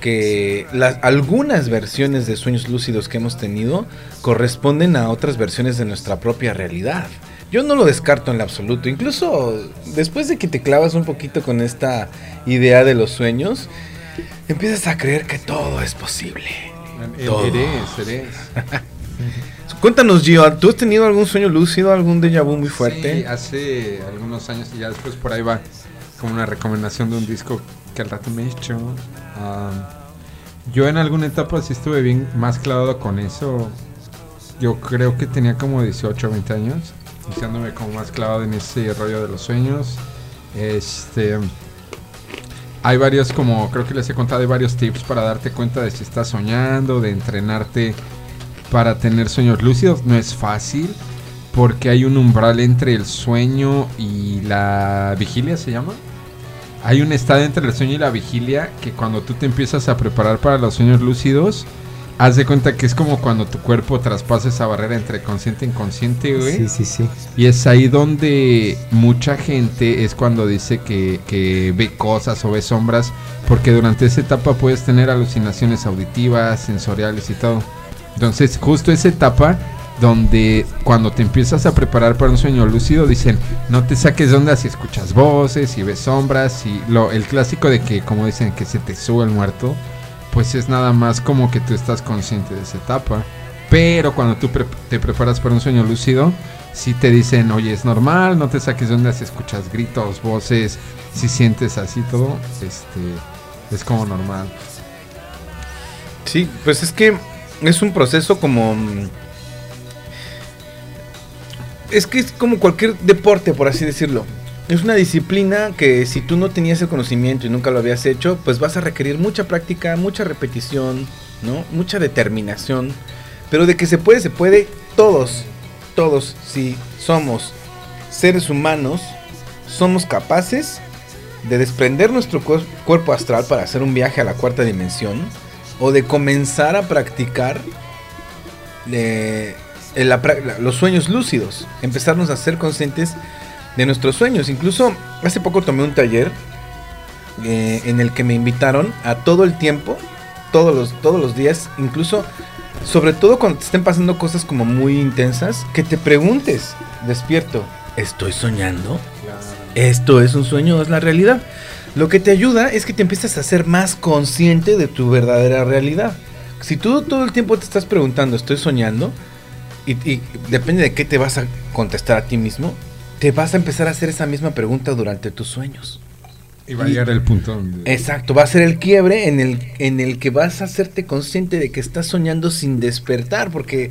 que las, algunas versiones de sueños lúcidos que hemos tenido corresponden a otras versiones de nuestra propia realidad. Yo no lo descarto en lo absoluto. Incluso después de que te clavas un poquito con esta idea de los sueños, empiezas a creer que todo es posible. Todo. Eres, eres. Cuéntanos, Gio, ¿tú has tenido algún sueño lúcido, algún déjà vu muy fuerte? Sí, hace algunos años y ya después por ahí va como una recomendación de un disco que al rato me he hecho. yo en alguna etapa sí estuve bien más clavado con eso. Yo creo que tenía como 18 o 20 años iniciándome como más clavado en ese rollo de los sueños. Este hay varios como creo que les he contado hay varios tips para darte cuenta de si estás soñando, de entrenarte para tener sueños lúcidos. No es fácil porque hay un umbral entre el sueño y la vigilia se llama. Hay un estado entre el sueño y la vigilia que cuando tú te empiezas a preparar para los sueños lúcidos, Haz de cuenta que es como cuando tu cuerpo traspasa esa barrera entre consciente e inconsciente, güey. Sí, sí, sí. Y es ahí donde mucha gente es cuando dice que, que ve cosas o ve sombras, porque durante esa etapa puedes tener alucinaciones auditivas, sensoriales y todo. Entonces, justo esa etapa donde cuando te empiezas a preparar para un sueño lúcido dicen no te saques de onda si escuchas voces y ves sombras y lo el clásico de que como dicen que se te sube el muerto pues es nada más como que tú estás consciente de esa etapa. Pero cuando tú te preparas para un sueño lúcido, si te dicen, oye, es normal, no te saques de onda si escuchas gritos, voces, si sientes así todo, este, es como normal. Sí, pues es que es un proceso como... Es que es como cualquier deporte, por así decirlo es una disciplina que si tú no tenías el conocimiento y nunca lo habías hecho, pues vas a requerir mucha práctica, mucha repetición, ¿no? Mucha determinación. Pero de que se puede, se puede. Todos, todos, si somos seres humanos, somos capaces de desprender nuestro cuerpo astral para hacer un viaje a la cuarta dimensión o de comenzar a practicar eh, los sueños lúcidos, empezarnos a ser conscientes de nuestros sueños. Incluso hace poco tomé un taller eh, en el que me invitaron a todo el tiempo, todos los, todos los días, incluso sobre todo cuando te estén pasando cosas como muy intensas, que te preguntes, despierto, ¿estoy soñando? ¿Esto es un sueño o es la realidad? Lo que te ayuda es que te empiezas a ser más consciente de tu verdadera realidad. Si tú todo el tiempo te estás preguntando, ¿estoy soñando? Y, y depende de qué te vas a contestar a ti mismo, te vas a empezar a hacer esa misma pregunta durante tus sueños. Y va a llegar el punto donde... Exacto, va a ser el quiebre en el, en el que vas a hacerte consciente de que estás soñando sin despertar, porque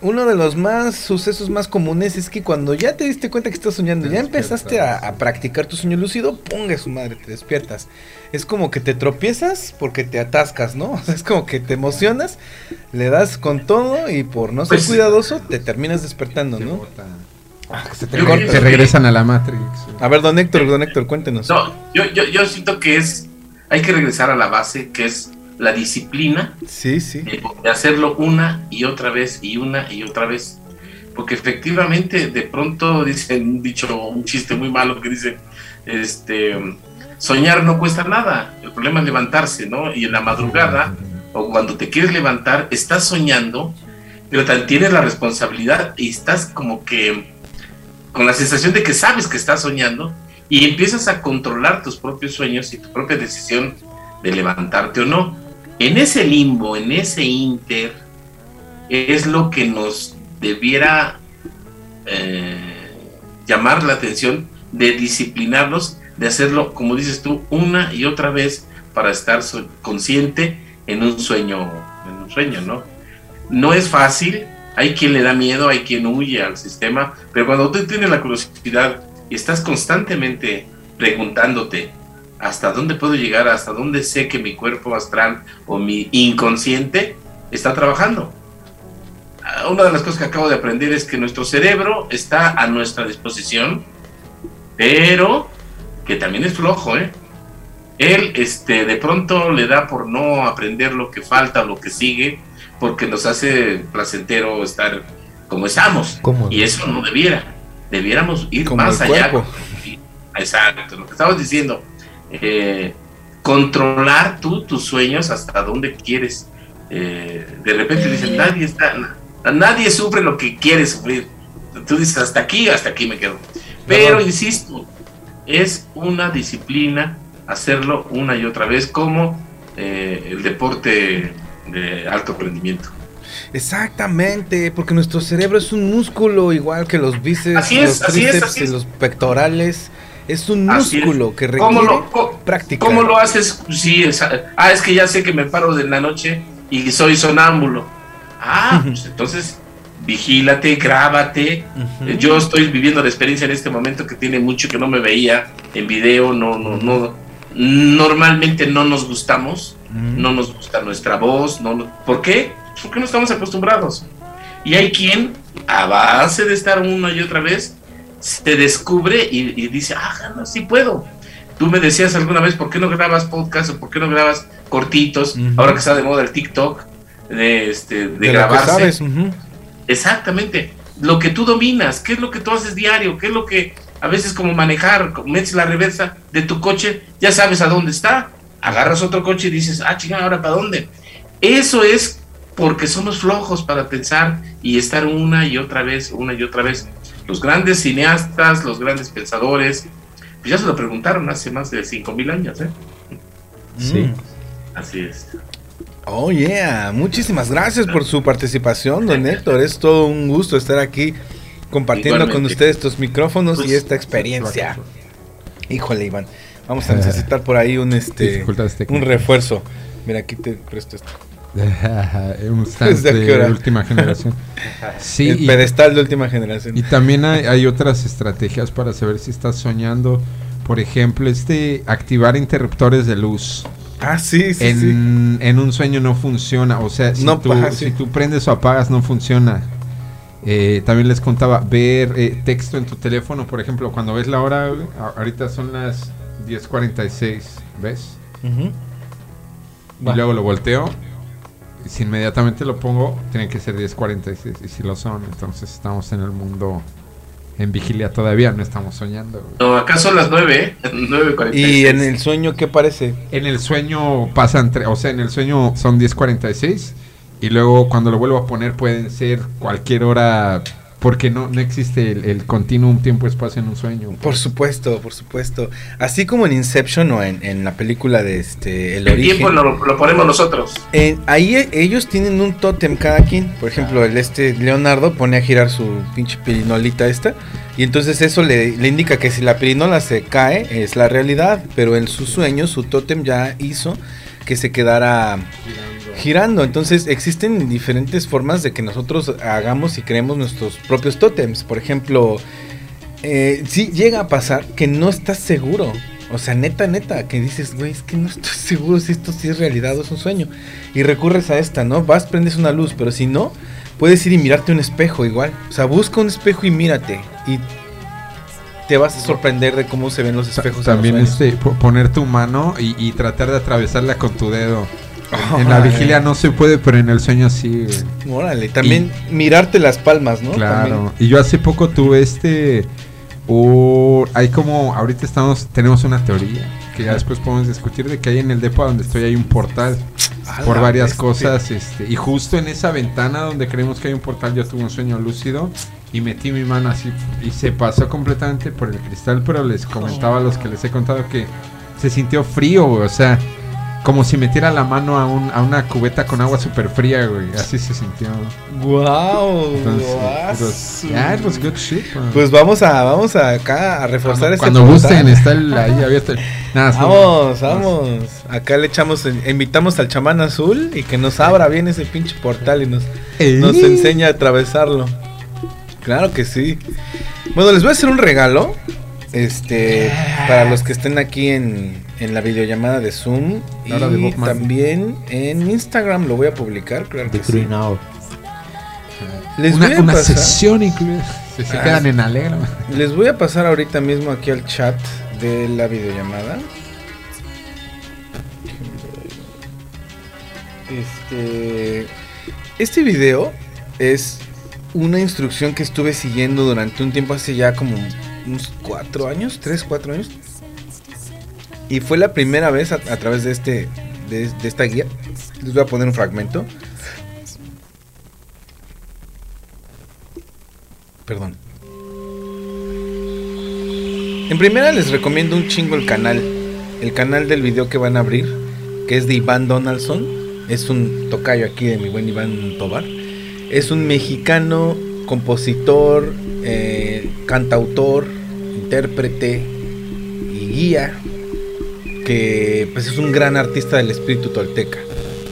uno de los más sucesos más comunes es que cuando ya te diste cuenta que estás soñando, ya empezaste a, a practicar tu sueño lúcido, ponga su madre, te despiertas. Es como que te tropiezas porque te atascas, ¿no? O sea, es como que te emocionas, le das con todo y por no ser Pues- cuidadoso te terminas despertando, Te ¿no? bota. Ah, que se te corta. Te que- regresan a la Matrix. A ver, don Héctor, don Héctor, cuéntenos. No, yo, yo, yo siento que es, hay que regresar a la base, que es la disciplina Sí, sí. de, de hacerlo una y otra vez y una y otra vez. Porque efectivamente, de pronto dicen un dicho, un chiste muy malo que dice, este, soñar no cuesta nada, el problema es levantarse, ¿no? Y en la madrugada, o cuando te quieres levantar, estás soñando, pero también tienes la responsabilidad y estás como que con la sensación de que sabes que estás soñando y empiezas a controlar tus propios sueños y tu propia decisión de levantarte o no. En ese limbo, en ese inter, es lo que nos debiera eh, llamar la atención de disciplinarnos, de hacerlo, como dices tú, una y otra vez para estar consciente en un sueño, en un sueño, ¿no? No es fácil, hay quien le da miedo, hay quien huye al sistema, pero cuando tú tienes la curiosidad y estás constantemente preguntándote hasta dónde puedo llegar, hasta dónde sé que mi cuerpo astral o mi inconsciente está trabajando. Ah, Una de las cosas que acabo de aprender es que nuestro cerebro está a nuestra disposición, pero que también es flojo, ¿eh? Él este, de pronto le da por no aprender lo que falta, lo que sigue, porque nos hace placentero estar como estamos. Y eso no debiera. Debiéramos ir Como más allá. cuerpo. Exacto, lo que estabas diciendo. Eh, controlar tú tus sueños hasta donde quieres. Eh, de repente dicen, nadie está, na- nadie sufre lo que quiere sufrir. Tú dices, hasta aquí, hasta aquí me quedo. Pero Ajá. insisto, es una disciplina hacerlo una y otra vez como eh, el deporte de alto rendimiento. Exactamente, porque nuestro cerebro es un músculo igual que los bíceps, Así es, los así es, tríceps y los pectorales. Es un es. músculo que requiere ¿Cómo lo, co- práctica. ¿Cómo lo haces? Sí, ah, es que ya sé que me paro de la noche y soy sonámbulo. Ah, pues entonces vigílate, grábate. Eh, Yo estoy viviendo la experiencia en este momento que tiene mucho que no me veía en video, no, no, no. Normalmente no nos gustamos, No nos gusta nuestra voz, no, ¿por qué? Porque no estamos acostumbrados. Y hay quien, a base de estar una y otra vez, se descubre y, y dice, ah, no, sí puedo. Tú me decías alguna vez, ¿por qué no grabas podcast o por qué no grabas cortitos? Ahora que está de moda el TikTok, de, este, de, de lo que grabarse. Exactamente. Lo que tú dominas, qué es lo que tú haces diario, qué es lo que a veces como manejar, metes la reversa de tu coche, ya sabes a dónde está. Agarras otro coche y dices, ah, chingada, ahora para dónde. Eso es porque somos flojos para pensar y estar una y otra vez, una y otra vez. Los grandes cineastas, los grandes pensadores, pues ya se lo preguntaron hace más de 5000 años, ¿eh? Sí. Mm. Así es. Oh, yeah. Muchísimas gracias por su participación, don Héctor. Es todo un gusto estar aquí compartiendo con ustedes estos micrófonos y Pues, esta experiencia. Híjole, Iván. Vamos a necesitar por ahí un este un refuerzo. Mira, aquí te presto esto. un stand ¿Desde qué de última generación. Sí, el y, pedestal de última generación. y también hay, hay otras estrategias para saber si estás soñando. Por ejemplo, este activar interruptores de luz. ah, sí, sí, sí. en, en un sueño no funciona. O sea, si, No, tú, ajá, sí. si tú prendes o apagas, no funciona. Eh, también les contaba, ver eh, texto en tu teléfono, por ejemplo, cuando ves la hora, ahorita son las 10.46, ¿ves? Ujú. Va. Y luego lo volteo. Y si inmediatamente lo pongo, tiene que ser 10.46. Y si lo son, entonces estamos en el mundo en vigilia todavía, no estamos soñando. güey. No, acá son las 9, ¿eh? 9.46. Y en el sueño, ¿qué parece? En el sueño pasan, tre- o sea, en el sueño son 10.46 Y luego cuando lo vuelvo a poner pueden ser cualquier hora porque no, no existe el, el continuum tiempo-espacio en un sueño. Por supuesto, por supuesto. Así como en Inception o en, en la película de este El, El Origen. tiempo lo, lo ponemos nosotros. En- ahí e- ellos tienen un tótem cada quien. Por ejemplo, el este Leonardo pone a girar su pinche pirinolita esta. Y entonces eso le, le indica que si la pirinola se cae, es la realidad. Pero en su sueño, su tótem ya hizo que se quedara girando. Entonces existen diferentes formas de que nosotros hagamos y creemos nuestros propios tótems. Por ejemplo, eh, si llega a pasar que no estás seguro. O sea, neta, neta, que dices, güey, es que no estoy seguro si esto sí es realidad o es un sueño. Y recurres a esta, ¿no? Vas, prendes una luz, pero si no, puedes ir y mirarte un espejo igual. O sea, busca un espejo y mírate. Y te vas a sorprender de cómo se ven los espejos. También este, po- poner tu mano y, y tratar de atravesarla con tu dedo. En, en la vigilia no se puede, pero en el sueño sí. güey. Órale, también mirarte las palmas, ¿no? Claro. También. Y yo hace poco tuve este. hay como. Ahorita estamos. Tenemos una teoría. Que ya después podemos discutir de que hay en el depo donde estoy hay un portal. Por varias bestia. cosas. Este, y justo en esa ventana donde creemos que hay un portal, yo tuve un sueño lúcido. Y metí mi mano así. Y se pasó completamente por el cristal. Pero les comentaba a los que les he contado que se sintió frío, O sea. Como si metiera la mano a, un, a una cubeta con agua súper fría, güey. Así se sintió. Wow. Entonces, it was- yeah, it was good shit, man. Pues vamos a vamos a acá a reforzar cuando, este cuando gusten, está el, ahí abierto. Nada, es- Vamos, vamos. Acá le echamos, invitamos al chamán azul y que nos abra bien ese pinche portal y nos, ¿Eh? nos enseña a atravesarlo. Claro que sí. Bueno, les voy a hacer un regalo. Este, para los que estén aquí en, en la videollamada de Zoom. La hora de Y también en Instagram lo voy a publicar, claro The que sí. Hour. Les una, voy a una pasar- sesión incluida. Se, se Ah. quedan en alegre. Les voy a pasar ahorita mismo aquí al chat de la videollamada. Este, este video es una instrucción que estuve siguiendo durante un tiempo, hace ya como unos cuatro años, tres, cuatro años. Y fue la primera vez a, través de este, de esta guía. Les voy a poner un fragmento. Perdón. En primera les recomiendo un chingo el canal. El canal del video que van a abrir, que es de Iván Donaldson. Es un tocayo aquí de mi buen Iván Tobar. Es un mexicano, compositor, eh, cantautor, intérprete y guía. Que pues es un gran artista del espíritu tolteca.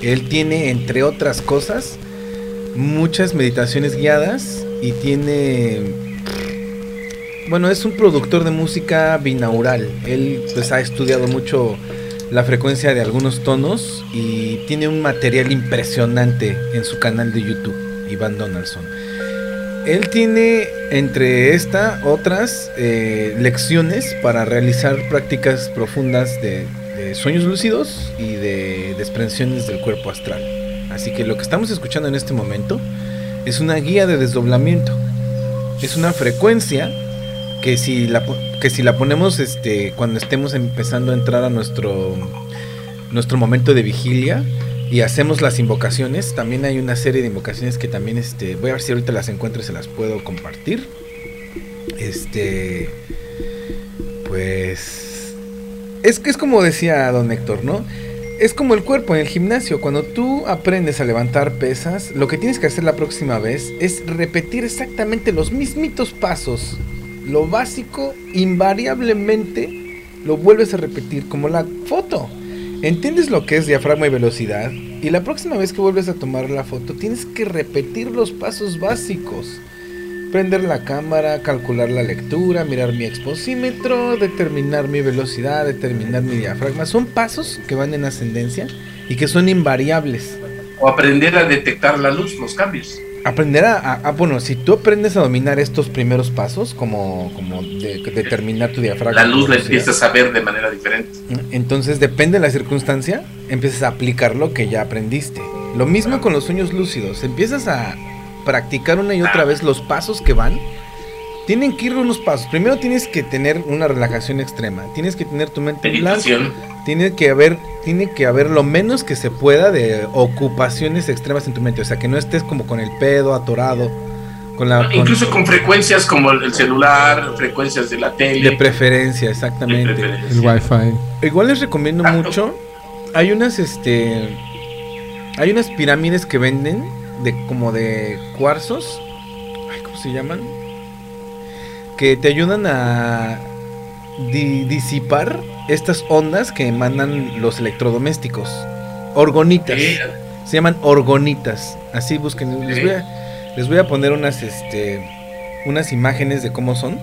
Él tiene, entre otras cosas, muchas meditaciones guiadas y tiene bueno, es un productor de música binaural. Él pues ha estudiado mucho la frecuencia de algunos tonos y tiene un material impresionante en su canal de YouTube, Iván Donaldson. Él tiene entre esta otras eh, lecciones para realizar prácticas profundas de, sueños lúcidos y de desprensiones del cuerpo astral. Así que lo que estamos escuchando en este momento es una guía de desdoblamiento. Es una frecuencia que si la que si la ponemos este cuando estemos empezando a entrar a nuestro nuestro momento de vigilia y hacemos las invocaciones, también hay una serie de invocaciones que también este voy a ver si ahorita las encuentro y se las puedo compartir. Este pues es que es como decía don Héctor, ¿no? Es como el cuerpo en el gimnasio. Cuando tú aprendes a levantar pesas, lo que tienes que hacer la próxima vez es repetir exactamente los mismitos pasos. Lo básico, invariablemente, lo vuelves a repetir como la foto. Entiendes lo que es diafragma y velocidad. Y la próxima vez que vuelves a tomar la foto, tienes que repetir los pasos básicos. Prender la cámara, calcular la lectura, mirar mi exposímetro, determinar mi velocidad, determinar mi diafragma. Son pasos que van en ascendencia y que son invariables. O aprender a detectar la luz, los cambios. Aprender a, a- a- bueno, si tú aprendes a dominar estos primeros pasos, como, como de- determinar tu diafragma. La luz la empiezas a ver de manera diferente. Entonces, depende de la circunstancia, empiezas a aplicar lo que ya aprendiste. Lo mismo con los sueños lúcidos. Empiezas a practicar una y otra vez los pasos que van. Tienen que ir unos pasos. Primero tienes que tener una relajación extrema. Tienes que tener tu mente en blanco. Meditación. Tiene que haber tiene que haber lo menos que se pueda de ocupaciones extremas en tu mente. O sea, que no estés como con el pedo atorado. Con la, Incluso con frecuencias como el celular, frecuencias de la tele. De preferencia, exactamente. El wifi. Igual les recomiendo mucho. Hay unas, este. Hay unas pirámides que venden de como de cuarzos. Ay, ¿Cómo se llaman? Que te ayudan a disipar estas ondas que emanan los electrodomésticos. Orgonitas. Se llaman orgonitas. Así busquen. Les, voy a, les voy a poner unas, este, unas imágenes de cómo son.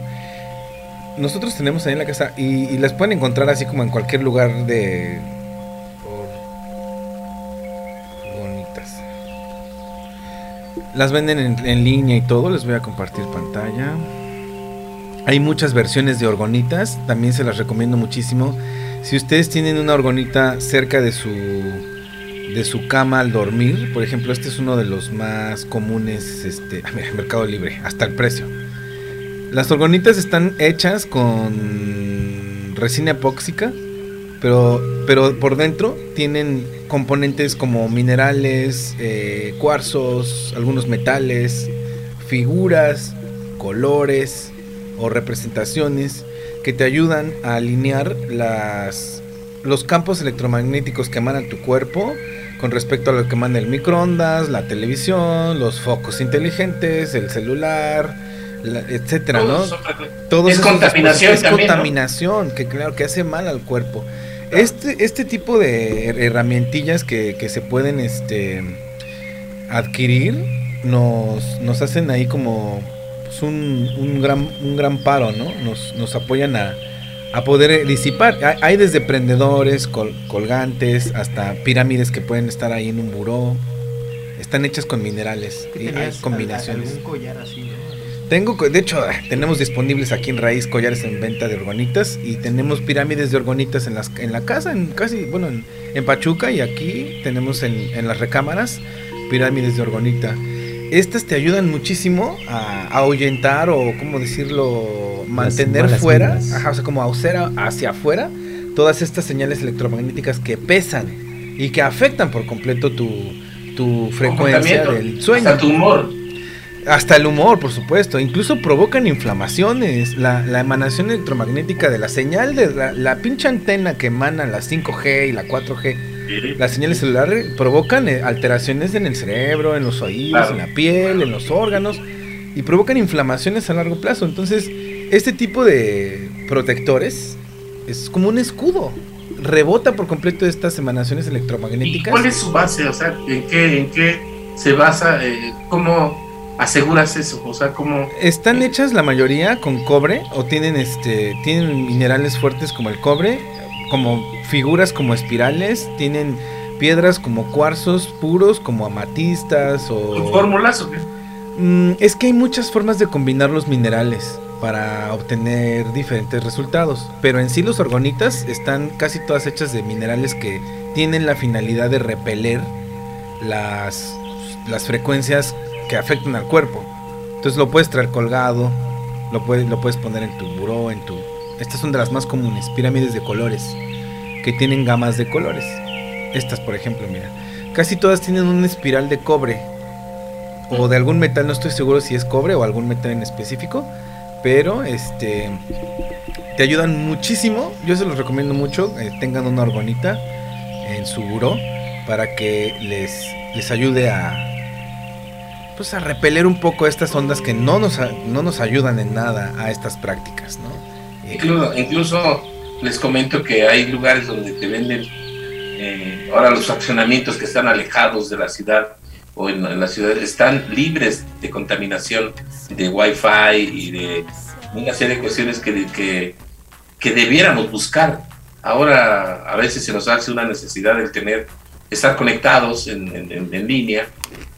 Nosotros tenemos ahí en la casa y, las pueden encontrar así como en cualquier lugar de... Orgonitas. Las venden en, en línea y todo. Les voy a compartir pantalla. Hay muchas versiones de orgonitas, también se las recomiendo muchísimo. Si ustedes tienen una orgonita cerca de su de su cama al dormir, por ejemplo, este es uno de los más comunes, este, Mercado Libre, hasta el precio. Las orgonitas están hechas con resina epóxica, pero, pero por dentro tienen componentes como minerales, eh, cuarzos, algunos metales, figuras, colores, o representaciones que te ayudan a alinear las, los campos electromagnéticos que emanan tu cuerpo con respecto a lo que emana el microondas, la televisión, los focos inteligentes, el celular, etcétera, ¿no? Todo es contaminación. Es contaminación, que claro que hace mal al cuerpo. Este, este tipo de herramientillas que, que se pueden este, adquirir nos, nos hacen ahí como un, gran, un gran paro, ¿no? Nos, nos apoyan a, a poder eh, disipar. Hay, desde prendedores, colgantes, hasta pirámides que pueden estar ahí en un buró. Están hechas con minerales. Y hay combinaciones. Tengo, de hecho, ah, tenemos disponibles aquí en Raíz collares en venta de orgonitas y tenemos pirámides de orgonitas en, las, en la casa, en casi, bueno, en, en Pachuca y aquí tenemos en, en las recámaras pirámides de orgonita estas te ayudan muchísimo a, ahuyentar o, ¿cómo decirlo? Mantener fuera, ajá, o sea, como hacer hacia afuera todas estas señales electromagnéticas que pesan y que afectan por completo tu, tu frecuencia del sueño. Hasta tu humor. Hasta el humor, por supuesto. Incluso provocan inflamaciones. La, la emanación electromagnética de la señal de la, la pinche antena que emana la 5G y la 4G las señales celulares provocan eh, alteraciones en el cerebro, en los oídos, en la piel, en los órganos y provocan inflamaciones a largo plazo. Entonces, este tipo de protectores es como un escudo. Rebota por completo estas emanaciones electromagnéticas. ¿Cuál es su base? O sea, ¿en qué, en qué se basa? Eh, ¿Cómo aseguras eso? O sea, ¿cómo...? Están hechas la mayoría con cobre o tienen, este, tienen minerales fuertes como el cobre como figuras como espirales, tienen piedras como cuarzos puros, como amatistas o... ¿Fórmulas o qué? Mm, es que hay muchas formas de combinar los minerales para obtener diferentes resultados, pero en sí los orgonitas están casi todas hechas de minerales que tienen la finalidad de repeler las, las frecuencias que afectan al cuerpo. Entonces lo puedes traer colgado, lo puedes, lo puedes poner en tu buró, en tu estas son de las más comunes, pirámides de colores, que tienen gamas de colores. Estas, por ejemplo, mira. Casi todas tienen una espiral de cobre o de algún metal, no estoy seguro si es cobre o algún metal en específico, pero este te ayudan muchísimo. Yo se los recomiendo mucho, eh, tengan una orgonita en su buró para que les les ayude a pues a repeler un poco estas ondas que no nos, no nos ayudan en nada a estas prácticas, ¿no? Incluso, les comento que hay lugares donde te venden eh, ahora los fraccionamientos que están alejados de la ciudad o en, la ciudad están libres de contaminación de wifi y de una serie de cuestiones que, que, debiéramos buscar. Ahora a veces se nos hace una necesidad de tener estar conectados en, en, en línea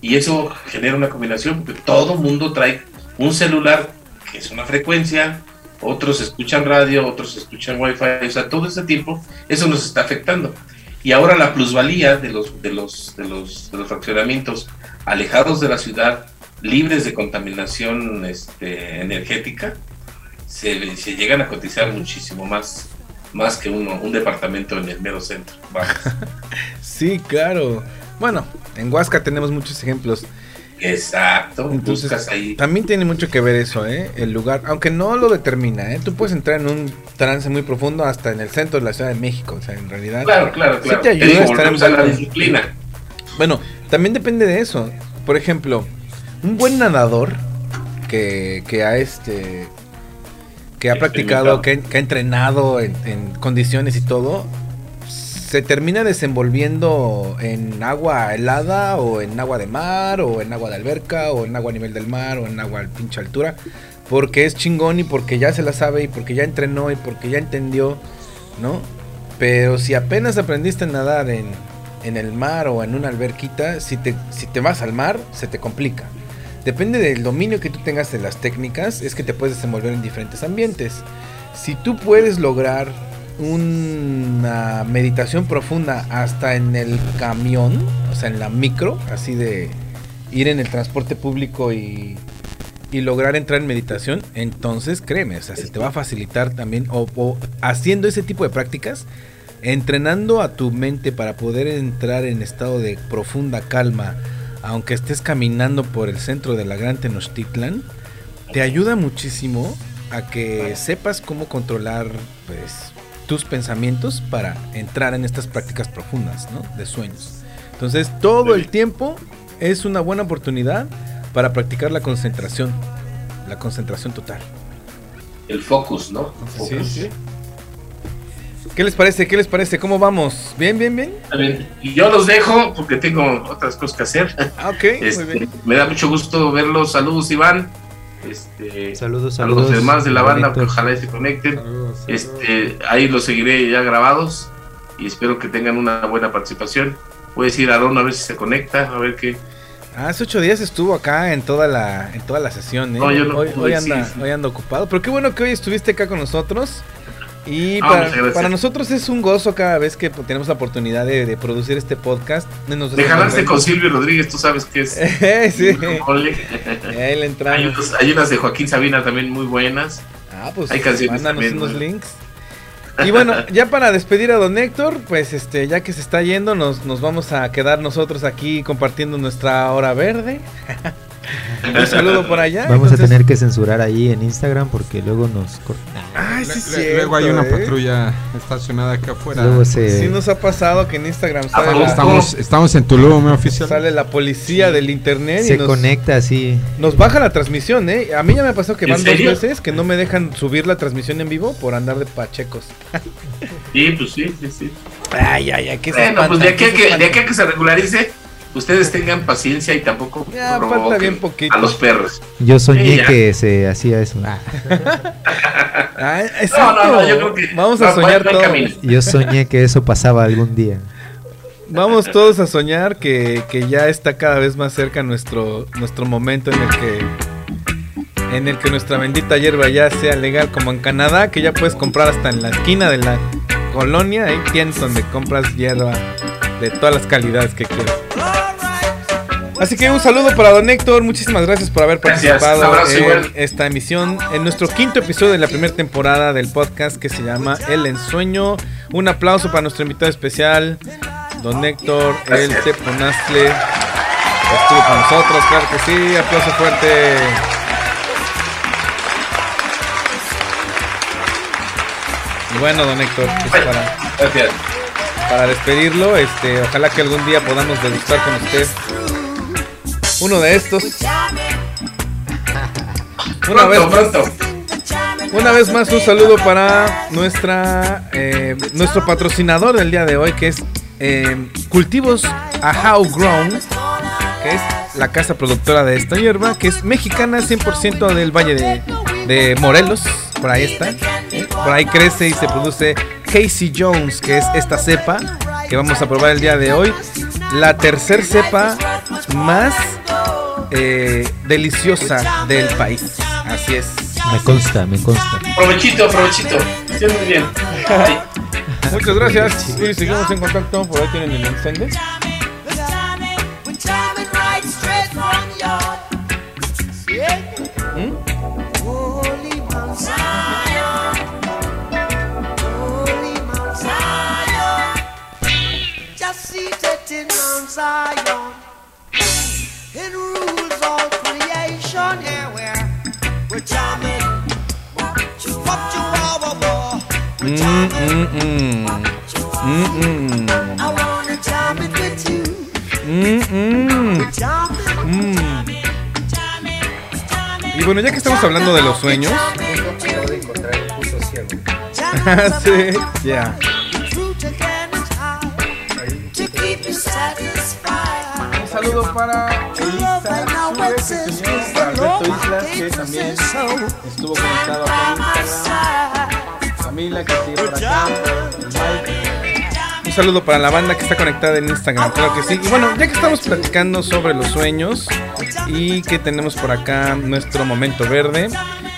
y eso genera una combinación porque todo mundo trae un celular que es una frecuencia otros escuchan radio, otros escuchan wifi, o sea, todo ese tiempo eso nos está afectando. Y ahora la plusvalía de los, de los, de los, fraccionamientos alejados de la ciudad, libres de contaminación este, energética, se, llegan a cotizar muchísimo más, más que un departamento en el mero centro. Sí, claro. Bueno, en Huasca tenemos muchos ejemplos. Exacto, Entonces, ahí. También tiene mucho que ver eso, ¿eh? El lugar, aunque no lo determina, ¿eh? Tú puedes entrar en un trance muy profundo hasta en el centro de la Ciudad de México, o sea, en realidad. Claro, claro, claro. Sí te ayuda a estar en la disciplina. Bueno, también depende de eso. Por ejemplo, un buen nadador que, que ha este que ha practicado, que, ha entrenado en, condiciones y todo, se termina desenvolviendo en agua helada o en agua de mar o en agua de alberca o en agua a nivel del mar o en agua a pinche altura. Porque es chingón y porque ya se la sabe y porque ya entrenó y porque ya entendió, ¿no? Pero si apenas aprendiste a nadar en, en el mar o en una alberquita, si te, si te vas al mar, se te complica. Depende del dominio que tú tengas de las técnicas, es que te puedes desenvolver en diferentes ambientes. Si tú puedes lograr una meditación profunda hasta en el camión, o sea, en la micro, así de ir en el transporte público y, y lograr entrar en meditación, entonces créeme, o sea, se te va a facilitar también, o, o haciendo ese tipo de prácticas, entrenando a tu mente para poder entrar en estado de profunda calma, aunque estés caminando por el centro de la Gran Tenochtitlan, te ayuda muchísimo a que sepas cómo controlar pues, tus pensamientos para entrar en estas prácticas profundas ¿no? de sueños. Entonces, todo el tiempo es una buena oportunidad para practicar la concentración, la concentración total. El focus, ¿no? Sí, sí. ¿Qué les parece? ¿Qué les parece? ¿Cómo vamos? ¿Bien, bien, bien? Y yo los dejo porque tengo otras cosas que hacer. Ah, ok, muy este, bien. Me da mucho gusto verlos. Saludos, Iván. Este, saludos, saludos. A los demás de la banda que ojalá se conecten. Este, ahí los seguiré ya grabados y espero que tengan una buena participación. Voy a decir a Don a ver si se conecta, a ver qué. Ah, hace ocho días estuvo acá en toda la, en toda la sesión, ¿eh? hoy, anda, hoy anda ocupado. Pero qué bueno que hoy estuviste acá con nosotros. Y ah, para, nosotros es un gozo cada vez que tenemos la oportunidad de, producir este podcast. Nos de jalarse con Silvio Rodríguez, tú sabes que es. sí. Ahí le entramos. Hay, unas de Joaquín Sabina también muy buenas. Ah, pues hay canciones mándanos unos links. Y bueno, ya para despedir a don Héctor, pues este, ya que se está yendo, nos, nos vamos a quedar nosotros aquí compartiendo nuestra hora verde. Un saludo por allá. Vamos a tener que censurar ahí en Instagram porque luego nos cortan. Ay, sí, sí. Luego hay una ¿eh? patrulla estacionada acá afuera. Luego Sí nos ha pasado que en Instagram ah, sale estamos, estamos en Tulum, oficial. Sale la policía del internet se conecta así. Nos baja la transmisión, ¿eh? A mí ya me ha pasado que van dos veces que no me dejan subir la transmisión en vivo por andar de pachecos. sí, pues sí, sí, sí. Ay, ay, ay, qué Bueno, pues de aquí, que, de aquí a que se regularice ustedes tengan paciencia y tampoco ya, falta bien poquito. a los perros. Yo soñé que se hacía eso. Ah. ah no, no, no, yo creo que vamos a soñar todos. Yo soñé que eso pasaba algún día. Vamos todos a soñar que, que, ya está cada vez más cerca nuestro, nuestro momento en el que en el que nuestra bendita hierba ya sea legal como en Canadá, que ya puedes comprar hasta en la esquina de la colonia, hay tiendas donde compras hierba de todas las calidades que quieras. Así que un saludo para don Héctor, muchísimas gracias por haber participado en esta emisión, en nuestro quinto episodio de la primera temporada del podcast que se llama El Ensueño. Un aplauso para nuestro invitado especial, don Héctor, el Teponastle. Estuvo con nosotros, claro que sí, aplauso fuerte. Y bueno, don Héctor, pues para, para despedirlo, este, ojalá que algún día podamos degustar con usted uno de estos. Una vez más, una vez más un saludo para nuestra eh, nuestro patrocinador del día de hoy que es eh, Cultivos a How Grown, que es la casa productora de esta hierba, que es mexicana 100% del Valle de, de, Morelos, por ahí está. Por ahí crece y se produce Casey Jones, que es esta cepa que vamos a probar el día de hoy. La tercer cepa más eh, deliciosa del país. Así es. Me consta, me consta. Provechito, provechito. Sí, muy bien. Muchas gracias. Y seguimos en contacto. Por ahí tienen el encende. ¿Mm? Zion. It rules all creation. Yeah, we're, we're charming. What you are, we're charming. I wanna charm it with you. We're charming. Y bueno, ya que estamos hablando de los sueños. Sí, ya. True saludo para Elisa señor Alberto Islas, que también estuvo conectado acá en Instagram. Camila, que sigue por acá. Mike. Un saludo para la banda que está conectada en Instagram, claro que sí. Y bueno, ya que estamos platicando sobre los sueños y que tenemos por acá nuestro momento verde,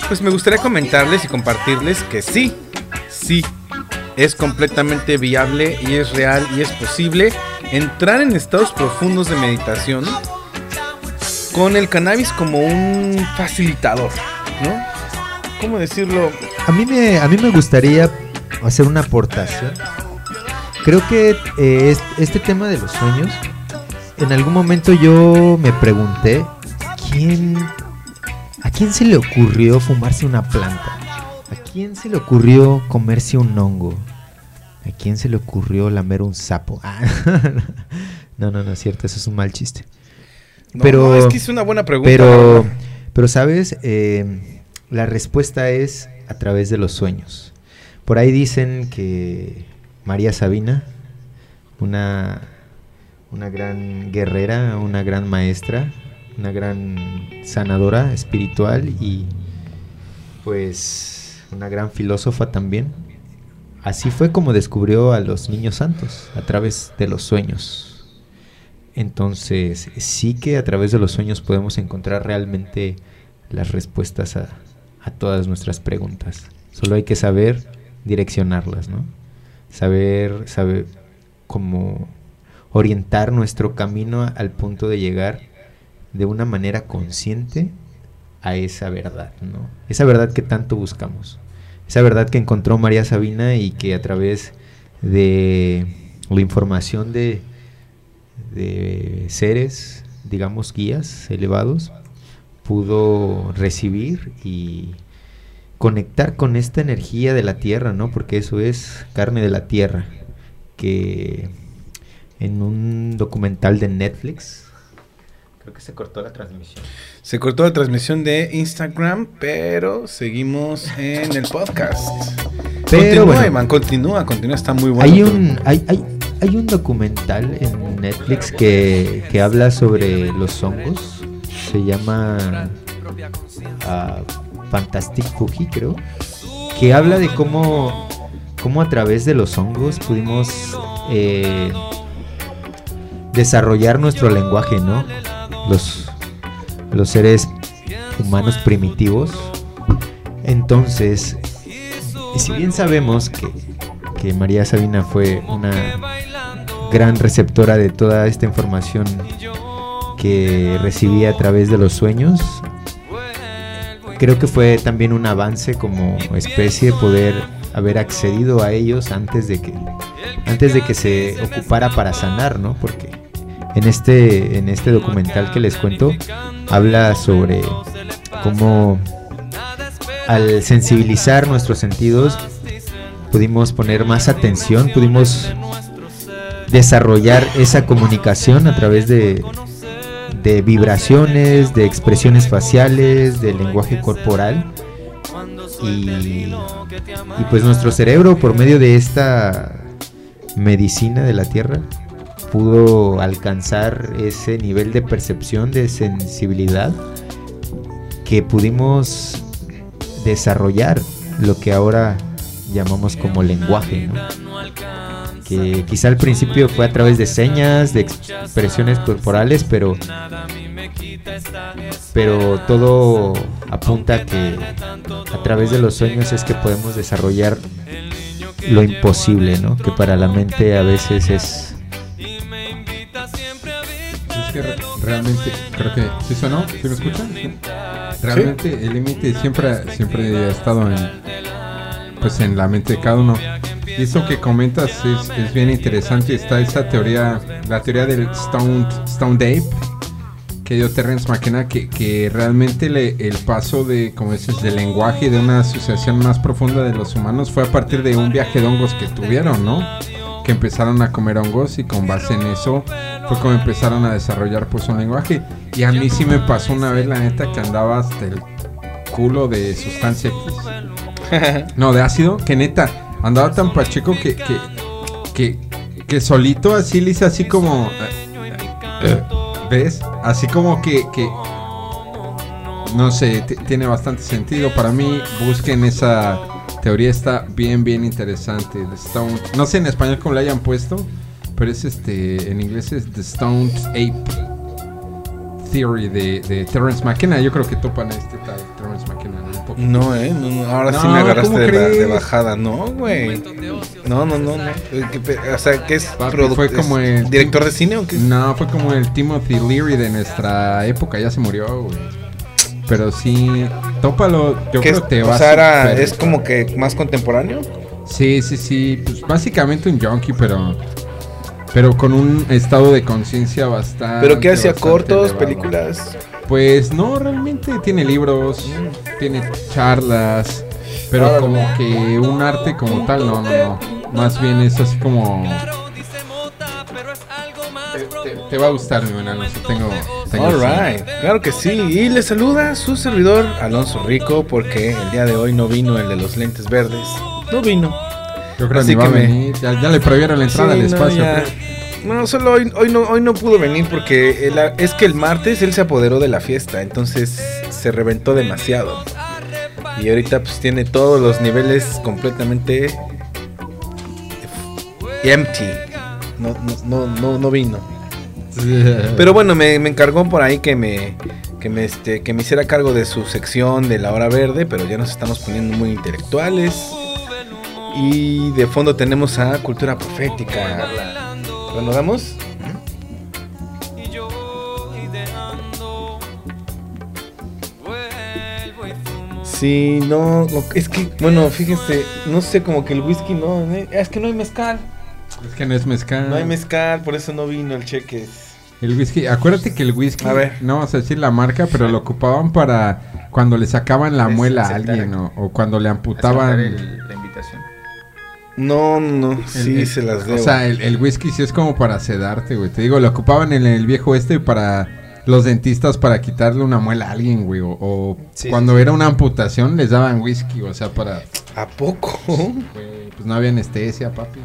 pues me gustaría comentarles y compartirles que sí, sí, es completamente viable y es real y es posible entrar en estados profundos de meditación con el cannabis como un facilitador, ¿no? ¿Cómo decirlo? A mí me, a mí me gustaría hacer una aportación. Creo que eh, es- este tema de los sueños, en algún momento yo me pregunté, ¿quién, ¿a quién se le ocurrió fumarse una planta? ¿A quién se le ocurrió comerse un hongo? ¿A quién se le ocurrió lamer un sapo? Ah, no, no, no es cierto, eso es un mal chiste. No, Pero- no, es que es una buena pregunta. Pero, pero sabes, Eh, la respuesta es a través de los sueños. Por ahí dicen que María Sabina, una, una gran guerrera, una gran maestra, una gran sanadora espiritual y pues una gran filósofa también. Así fue como descubrió a los niños santos, a través de los sueños. Entonces, sí que a través de los sueños podemos encontrar realmente las respuestas a, a todas nuestras preguntas. Solo hay que saber direccionarlas, ¿no? Saber, saber cómo orientar nuestro camino al punto de llegar de una manera consciente a esa verdad, ¿no? Esa verdad que tanto buscamos. Esa verdad que encontró María Sabina y que a través de la información de, de seres, digamos, guías elevados, pudo recibir y conectar con esta energía de la tierra, ¿no? Porque eso es carne de la tierra, que en un documental de Netflix, creo que se cortó la transmisión. Se cortó la transmisión de Instagram, pero seguimos en el podcast. Pero continúa, bueno. Iván, continúa, continúa, está muy bueno. Hay un, hay, hay, hay un documental en Netflix que, que habla sobre los hongos. Se llama ah, Fantastic Fuji, creo. Que habla de cómo, cómo a través de los hongos pudimos eh, desarrollar nuestro lenguaje, ¿no? Los, los seres humanos primitivos. Entonces, si bien sabemos que, que María Sabina fue una gran receptora de toda esta información que recibía a través de los sueños, creo que fue también un avance como especie poder haber accedido a ellos antes de que antes de que se ocupara para sanar, ¿no? Porque en este en este documental que les cuento habla sobre cómo al sensibilizar nuestros sentidos pudimos poner más atención, pudimos desarrollar esa comunicación a través de, de vibraciones, de expresiones faciales, del lenguaje corporal. Y, y pues nuestro cerebro, por medio de esta medicina de la Tierra, pudo alcanzar ese nivel de percepción, de sensibilidad, que pudimos desarrollar lo que ahora llamamos como lenguaje, ¿no? que quizá al principio fue a través de señas, de expresiones corporales, pero pero todo apunta que a través de los sueños es que podemos desarrollar lo imposible, ¿no? Que para la mente a veces es Es que re- realmente, creo que. ¿Sí sonó? ¿Sí me escuchan? ¿Sí? Realmente el límite siempre, siempre ha estado en. Pues en la mente de cada uno. Y eso que comentas es, es bien interesante. Está esa teoría, la teoría del Stone, Stone Ape, que dio Terrence McKenna, que, que realmente le- el paso de, como dices, del lenguaje y de una asociación más profunda de los humanos fue a partir de un viaje de hongos que tuvieron, ¿no? Que empezaron a comer hongos y con base en eso fue como empezaron a desarrollar pues un lenguaje. Y a mí sí me pasó una vez, la neta, que andaba hasta el culo de sustancia X. No, de ácido, que neta, andaba tan pacheco que, que, que, que solito así le hice así como... eh, ¿Ves? Así como que... que no sé, tiene bastante sentido. Para mí, busquen esa teoría, está bien, bien interesante. The Stone, no sé en español cómo le hayan puesto, pero es este, en inglés es The Stone Ape Theory de, de Terrence McKenna. Yo creo que topan a este tal Terrence McKenna. ¿no? Un poquito. No, eh, no, no, ahora sí No, me agarraste ¿cómo de, bajada, no, güey. No, no, no, no. O sea, ¿qué es? Papi, fue como es el director de cine o qué? No, fue como el Timothy Leary de nuestra época, ya se murió, güey. Pero sí, tópalo, yo ¿Qué creo que te o va súper- es como que más contemporáneo. Sí, sí, sí, pues básicamente un junkie, pero pero con un estado de conciencia bastante ¿Pero qué hacía? ¿Cortos? elevado. ¿Películas? Pues no, realmente tiene libros, tiene charlas, pero como que un arte como tal, no, no, no. Más bien es así como... Te, te- te va a gustar, mi buen Alonso, tengo... sí. Alright, claro que sí. Y le saluda su servidor Alonso Rico porque el día de hoy no vino el de los lentes verdes. No vino. Yo creo que Así que me- ya, ya le prohibieron la entrada Sí, al no, espacio. ya. creo. No, solo hoy, hoy no, hoy no pudo venir porque el- es que el martes él se apoderó de la fiesta, entonces se reventó demasiado. Y ahorita pues tiene todos los niveles completamente empty. No, no, no, no, no vino. Pero bueno, me, encargó por ahí que me, que me, este, que me hiciera cargo de su sección de la hora verde, pero ya nos estamos poniendo muy intelectuales. Y de fondo tenemos a Cultura Profética. ¿Lo damos? Sí, no, no, es que, bueno, fíjense, no sé, como que el whisky no, eh, es que no hay mezcal. Es que no es mezcal. No hay mezcal, por eso no vino el cheques. El whisky, acuérdate que el whisky, A ver. no vamos a decir la marca, pero lo ocupaban para cuando le sacaban la Es muela a alguien o, o cuando le amputaban. el- la invitación. No, no, el- sí el- se las O debo. sea, el, el whisky sí es como para sedarte, güey. Te digo, lo ocupaban en el viejo este para los dentistas para quitarle una muela a alguien, güey. O, o Sí, cuando sí, sí. era una amputación les daban whisky, o sea, para... ¿A poco? güey, pues no había anestesia, papi.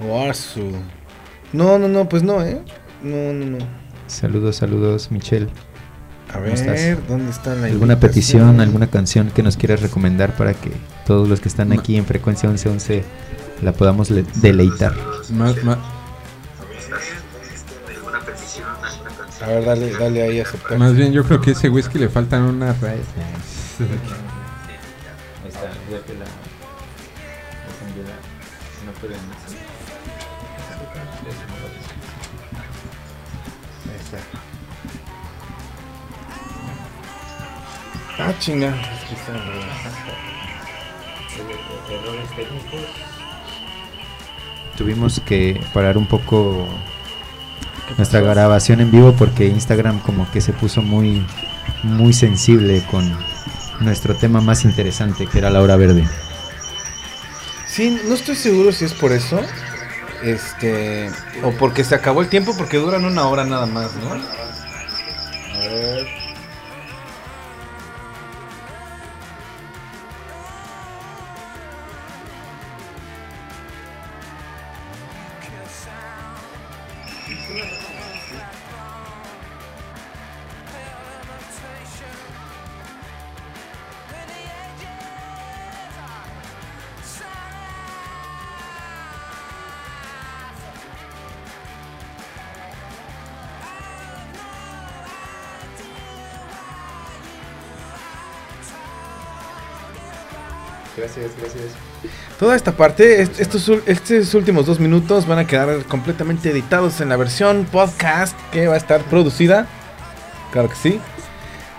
Guasu. No, no, no, pues no, ¿eh? No, no, no. Saludos, saludos, Michelle. A ¿Cómo ver, estás? ¿dónde está la ¿Alguna petición, alguna canción que nos quieras recomendar para que todos los que están aquí en frecuencia 1111 la podamos le- deleitar? Más, más, A ver, dale, dale ahí a aceptar. más bien yo creo que a ese whisky le faltan unas raíces. Ah, chinga. Tuvimos que parar un poco nuestra grabación en vivo porque Instagram como que se puso muy muy sensible con nuestro tema más interesante que era la hora verde. Sí, no estoy seguro si es por eso. Este. O porque se acabó el tiempo, porque duran una hora nada más, ¿no? A ver. Toda esta parte, estos, últimos dos minutos van a quedar completamente editados en la versión podcast que va a estar producida. Claro que sí.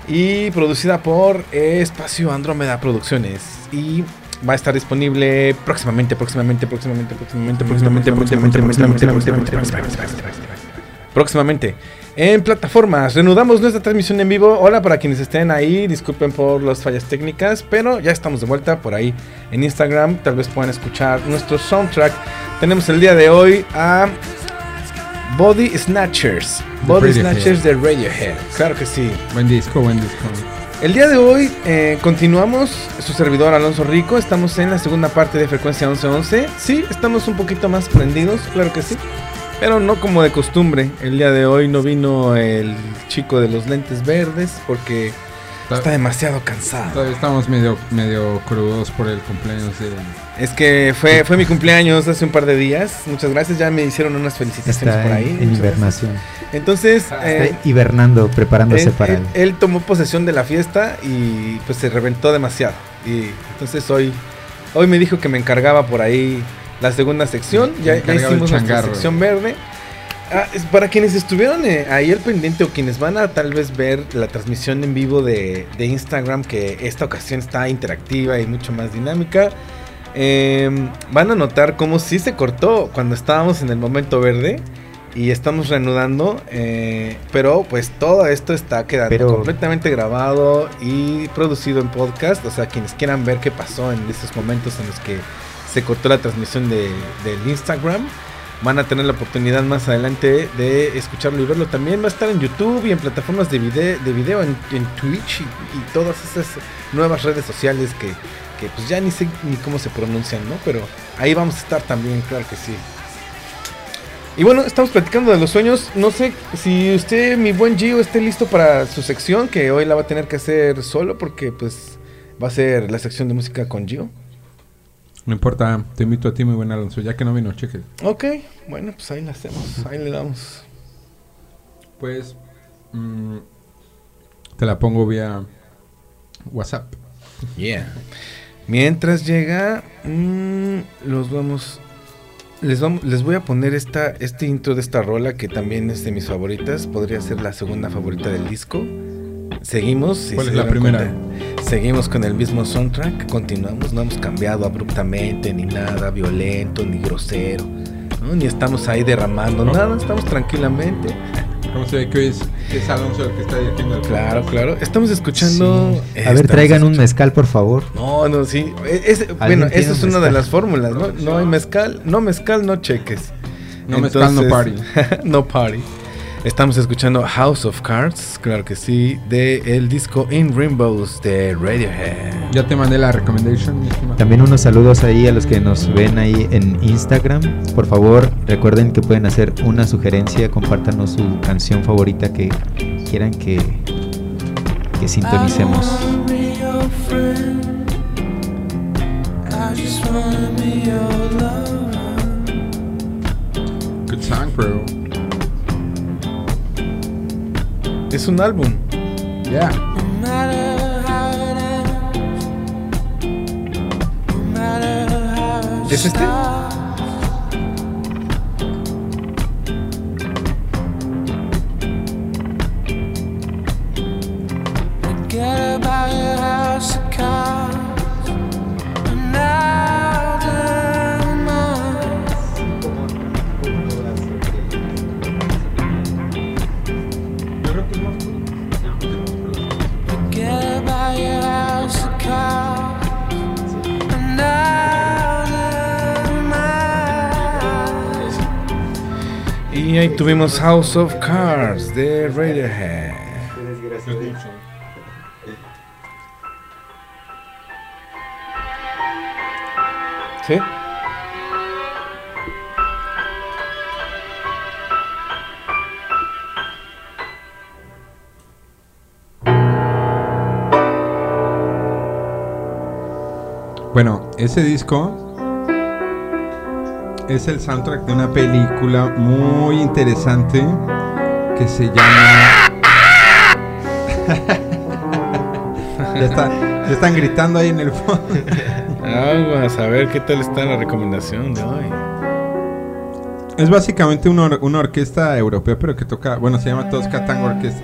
Y producida por Espacio Andrómeda Producciones. Y va a estar disponible próximamente, próximamente, próximamente, próximamente, próximamente, próximamente, próximamente, próximamente. En plataformas, reanudamos nuestra transmisión en vivo. Hola para quienes estén ahí, disculpen por las fallas técnicas, pero ya estamos de vuelta por ahí en Instagram. Tal vez puedan escuchar nuestro soundtrack. Tenemos el día de hoy a Body Snatchers. Body. Snatchers de Radiohead. Claro que sí. Buen disco, buen disco. El día de hoy eh, continuamos, su servidor Alonso Rico, estamos en la segunda parte de Frecuencia 1111. Sí, estamos un poquito más prendidos, claro que sí, pero no como de costumbre. El día de hoy no vino el chico de los lentes verdes porque está demasiado cansado. Todavía estamos medio, medio crudos por el cumpleaños de... Es que fue, fue mi cumpleaños hace un par de días, muchas gracias, ya me hicieron unas felicitaciones Está por ahí. en, en muchas gracias. hibernación. Entonces, eh, Está hibernando, preparándose él, para él- el... él tomó posesión de la fiesta y pues se reventó demasiado. Y entonces hoy, hoy me dijo que me encargaba por ahí la segunda sección. Ya, hicimos nuestra sección verde. Ah, es para quienes estuvieron eh, ahí al pendiente o quienes van a tal vez ver la transmisión en vivo de, de Instagram, que esta ocasión está interactiva y mucho más dinámica, em, van a notar cómo sí se cortó cuando estábamos en el momento verde y estamos reanudando, eh, pero pues todo esto está quedando Pero- completamente grabado y producido en podcast, o sea, quienes quieran ver qué pasó en esos momentos en los que se cortó la transmisión de, del Instagram, van a tener la oportunidad más adelante de escucharlo y verlo. También va a estar en YouTube y en plataformas de video, de video en, Twitch y, y todas esas nuevas redes sociales que, que pues ya ni sé ni cómo se pronuncian, ¿no? Pero ahí vamos a estar también, claro que sí. Y bueno, estamos platicando de los sueños. No sé si usted, mi buen Gio, esté listo para su sección, que hoy la va a tener que hacer solo porque pues va a ser la sección de música con Gio. No importa, te invito a ti, muy buen Alonso, ya que no vino, cheque. Ok, bueno, pues ahí la hacemos, ahí le damos. Pues mm, te la pongo vía WhatsApp. Yeah. Mientras llega, mm, los vamos, les vamos, les voy a poner esta, este intro de esta rola que también es de mis favoritas. Podría ser la segunda favorita del disco. Seguimos. ¿Cuál es la primera? cuenta. Seguimos con el mismo soundtrack. Continuamos. No hemos cambiado abruptamente ni nada violento ni grosero. ¿no? Ni estamos ahí derramando nada. Estamos tranquilamente. ¿Cómo se ve que hoy es, es Alonso el que está dirigiendo el Claro, claro. Estamos escuchando. Sí. A ver, estamos traigan un mezcal, por favor. No, no, sí. E- es- bueno, ¿Alguien tiene esa es un una de las fórmulas, ¿no? No hay mezcal, no mezcal, no cheques. No mezcal, no party. no party. Estamos escuchando House of Cards, claro que sí, de el disco In Rainbows de Radiohead. Ya te mandé la recommendation, mi estimado. También unos saludos ahí a los que nos ven ahí en Instagram. Por favor, recuerden que pueden hacer una sugerencia, compártanos su canción favorita que quieran que, que sintonicemos. Good song, bro. Es un álbum. Yeah. ¿Es este? Forget about your house of ahí tuvimos House of Cards de Radiohead. ¿Sí? Bueno, ese disco es el soundtrack de una película muy interesante que se llama. ya, está- ya están gritando ahí en el fondo. Vamos a ver qué tal está la recomendación de hoy. Es básicamente una, or- una orquesta europea, pero que toca. Bueno, se llama Tosca Tango Orquesta.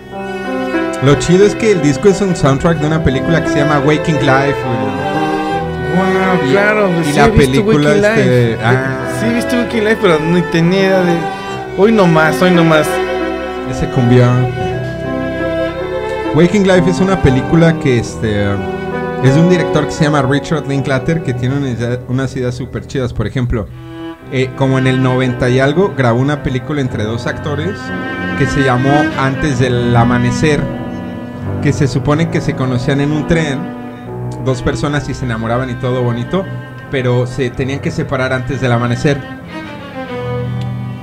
Lo chido es que el disco es un soundtrack de una película que se llama Waking Life. güey. Wow, Y- claro. y sí la película, este, ah. Sí, visto Waking Life, pero no tenía de. Hoy nomás, hoy nomás. Ese cumbión. Waking Life es una película que este es de un director que se llama Richard Linklater que tiene una idea- unas ideas súper chidas. Por ejemplo, eh, como en el 90 y algo, grabó una película entre dos actores que se llamó Antes del Amanecer, que se supone que se conocían en un tren, dos personas y se enamoraban y todo bonito, pero se tenían que separar antes del amanecer.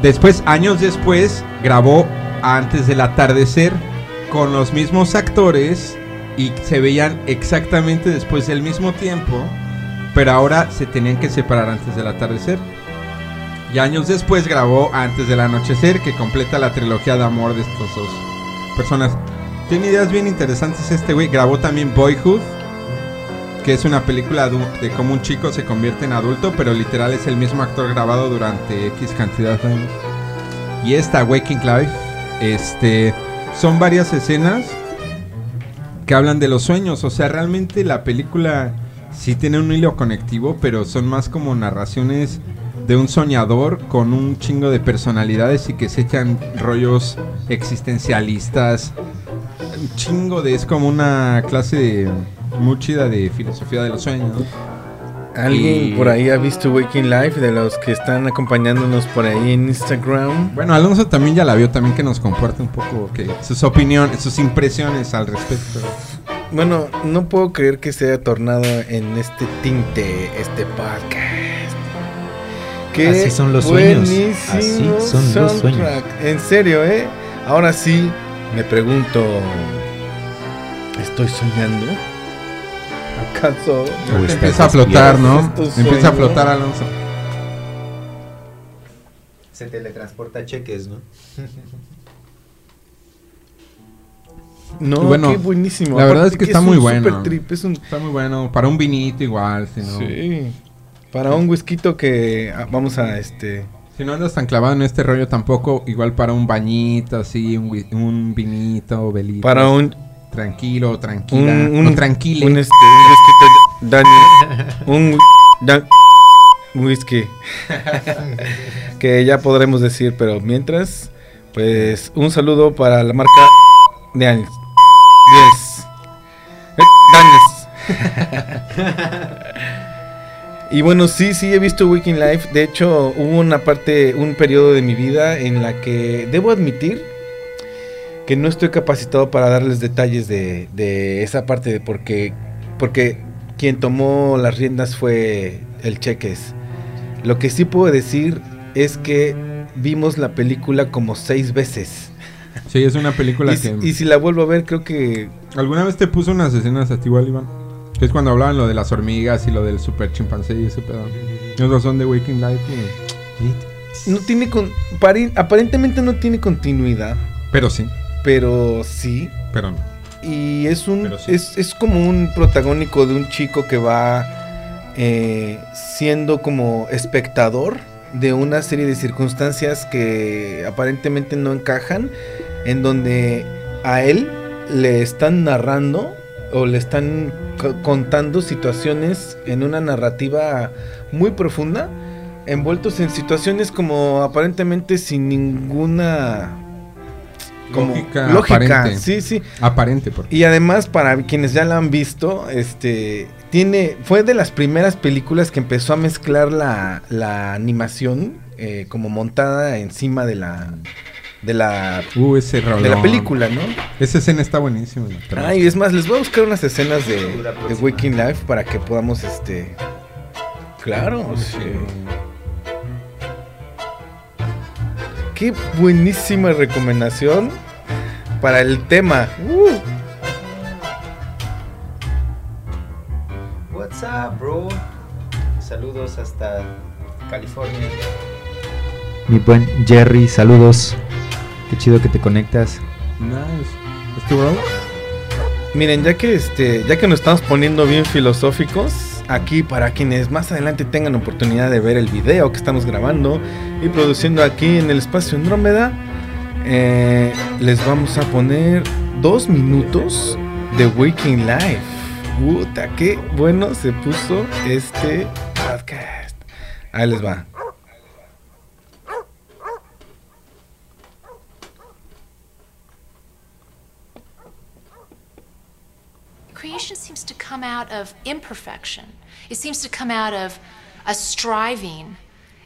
Después, años después, grabó Antes del atardecer con los mismos actores y se veían exactamente después del mismo tiempo, pero ahora se tenían que separar antes del atardecer. Y años después grabó Antes del anochecer, que completa la trilogía de amor de estas dos personas. Tiene ideas bien interesantes este güey. Grabó también Boyhood, que es una película de cómo un chico se convierte en adulto, pero literal es el mismo actor grabado durante X cantidad de años. Y esta Waking Life, este, son varias escenas que hablan de los sueños. O sea, realmente la película sí tiene un hilo conectivo, pero son más como narraciones de un soñador con un chingo de personalidades y que se echan rollos existencialistas. Un chingo de... Es como una clase de- muy chida de filosofía de los sueños. ¿Alguien Y- por ahí ha visto Waking Life de los que están acompañándonos por ahí en Instagram? Bueno, Alonso también ya la vio, también que nos comparte un poco que sus opiniones, sus impresiones al respecto. Bueno, no puedo creer que se haya tornado en este tinte este podcast. Qué Así son los sueños. Así son los sueños. En serio, ¿eh? Ahora sí, me pregunto, ¿estoy soñando? Estás Empieza a flotar, ¿no? ¿Es tu Empieza a flotar, Alonso. Se teletransporta cheques, ¿no? No, Bueno, qué buenísimo. la verdad Aparte es que que está es muy un bueno. super trip, es un Está muy bueno. Para un vinito igual, si no. Sí. Para un whisky que ah, vamos a este Si no andas tan clavado en este rollo tampoco, igual para un bañito, así, un, un vinito, velito. para un Tranquilo, un, tranquila. un, o tranquile. un, este, un whisky un whisky que ya podremos decir, pero mientras pues un saludo para la marca de. Eh, Danis. Y bueno, sí, sí he visto Waking Life. De hecho, hubo una parte, un periodo de mi vida en la que debo admitir que no estoy capacitado para darles detalles de, de esa parte, de porque, porque quien tomó las riendas fue el Cheques. Lo que sí puedo decir es que vimos la película como seis veces. Sí, es una película Y, que... y si la vuelvo a ver, creo que ¿Alguna vez te puso unas escenas a ti igual, Iván? Que es cuando hablaban lo de las hormigas y lo del super chimpancé y ese pedo. Esos son de Waking Life. y- no tiene con, aparentemente no tiene continuidad, Pero sí, pero sí. pero no. Y es un sí. es, es como un protagónico de un chico que va eh, siendo como espectador de una serie de circunstancias que aparentemente no encajan, en donde a él le están narrando o le están co- contando situaciones en una narrativa muy profunda, envueltos en situaciones como aparentemente sin ninguna como Lógica lógica, aparente. sí, sí. Aparente, por Y además, para quienes ya la han visto, este tiene. Fue de las primeras películas que empezó a mezclar la, la animación eh, como montada encima de la. de la. Uh, ese de la película, ¿no? Esa escena está buenísima. verdad. Ay, es más, les voy a buscar unas escenas de, de Waking Life para que podamos este. Claro, sí. Qué buenísima recomendación para el tema. Uh. What's up, bro? Saludos hasta California. Mi buen Jerry, saludos. Qué chido que te conectas. Nice. ¿Es tu bro? Miren, ya que este, ya que nos estamos poniendo bien filosóficos, aquí para quienes más adelante tengan oportunidad de ver el video que estamos grabando y produciendo aquí en el espacio Andrómeda, eh, les vamos a poner dos minutos de Waking Life. Puta, qué bueno se puso este podcast. Ahí les va. Come out of imperfection. It seems to come out of a striving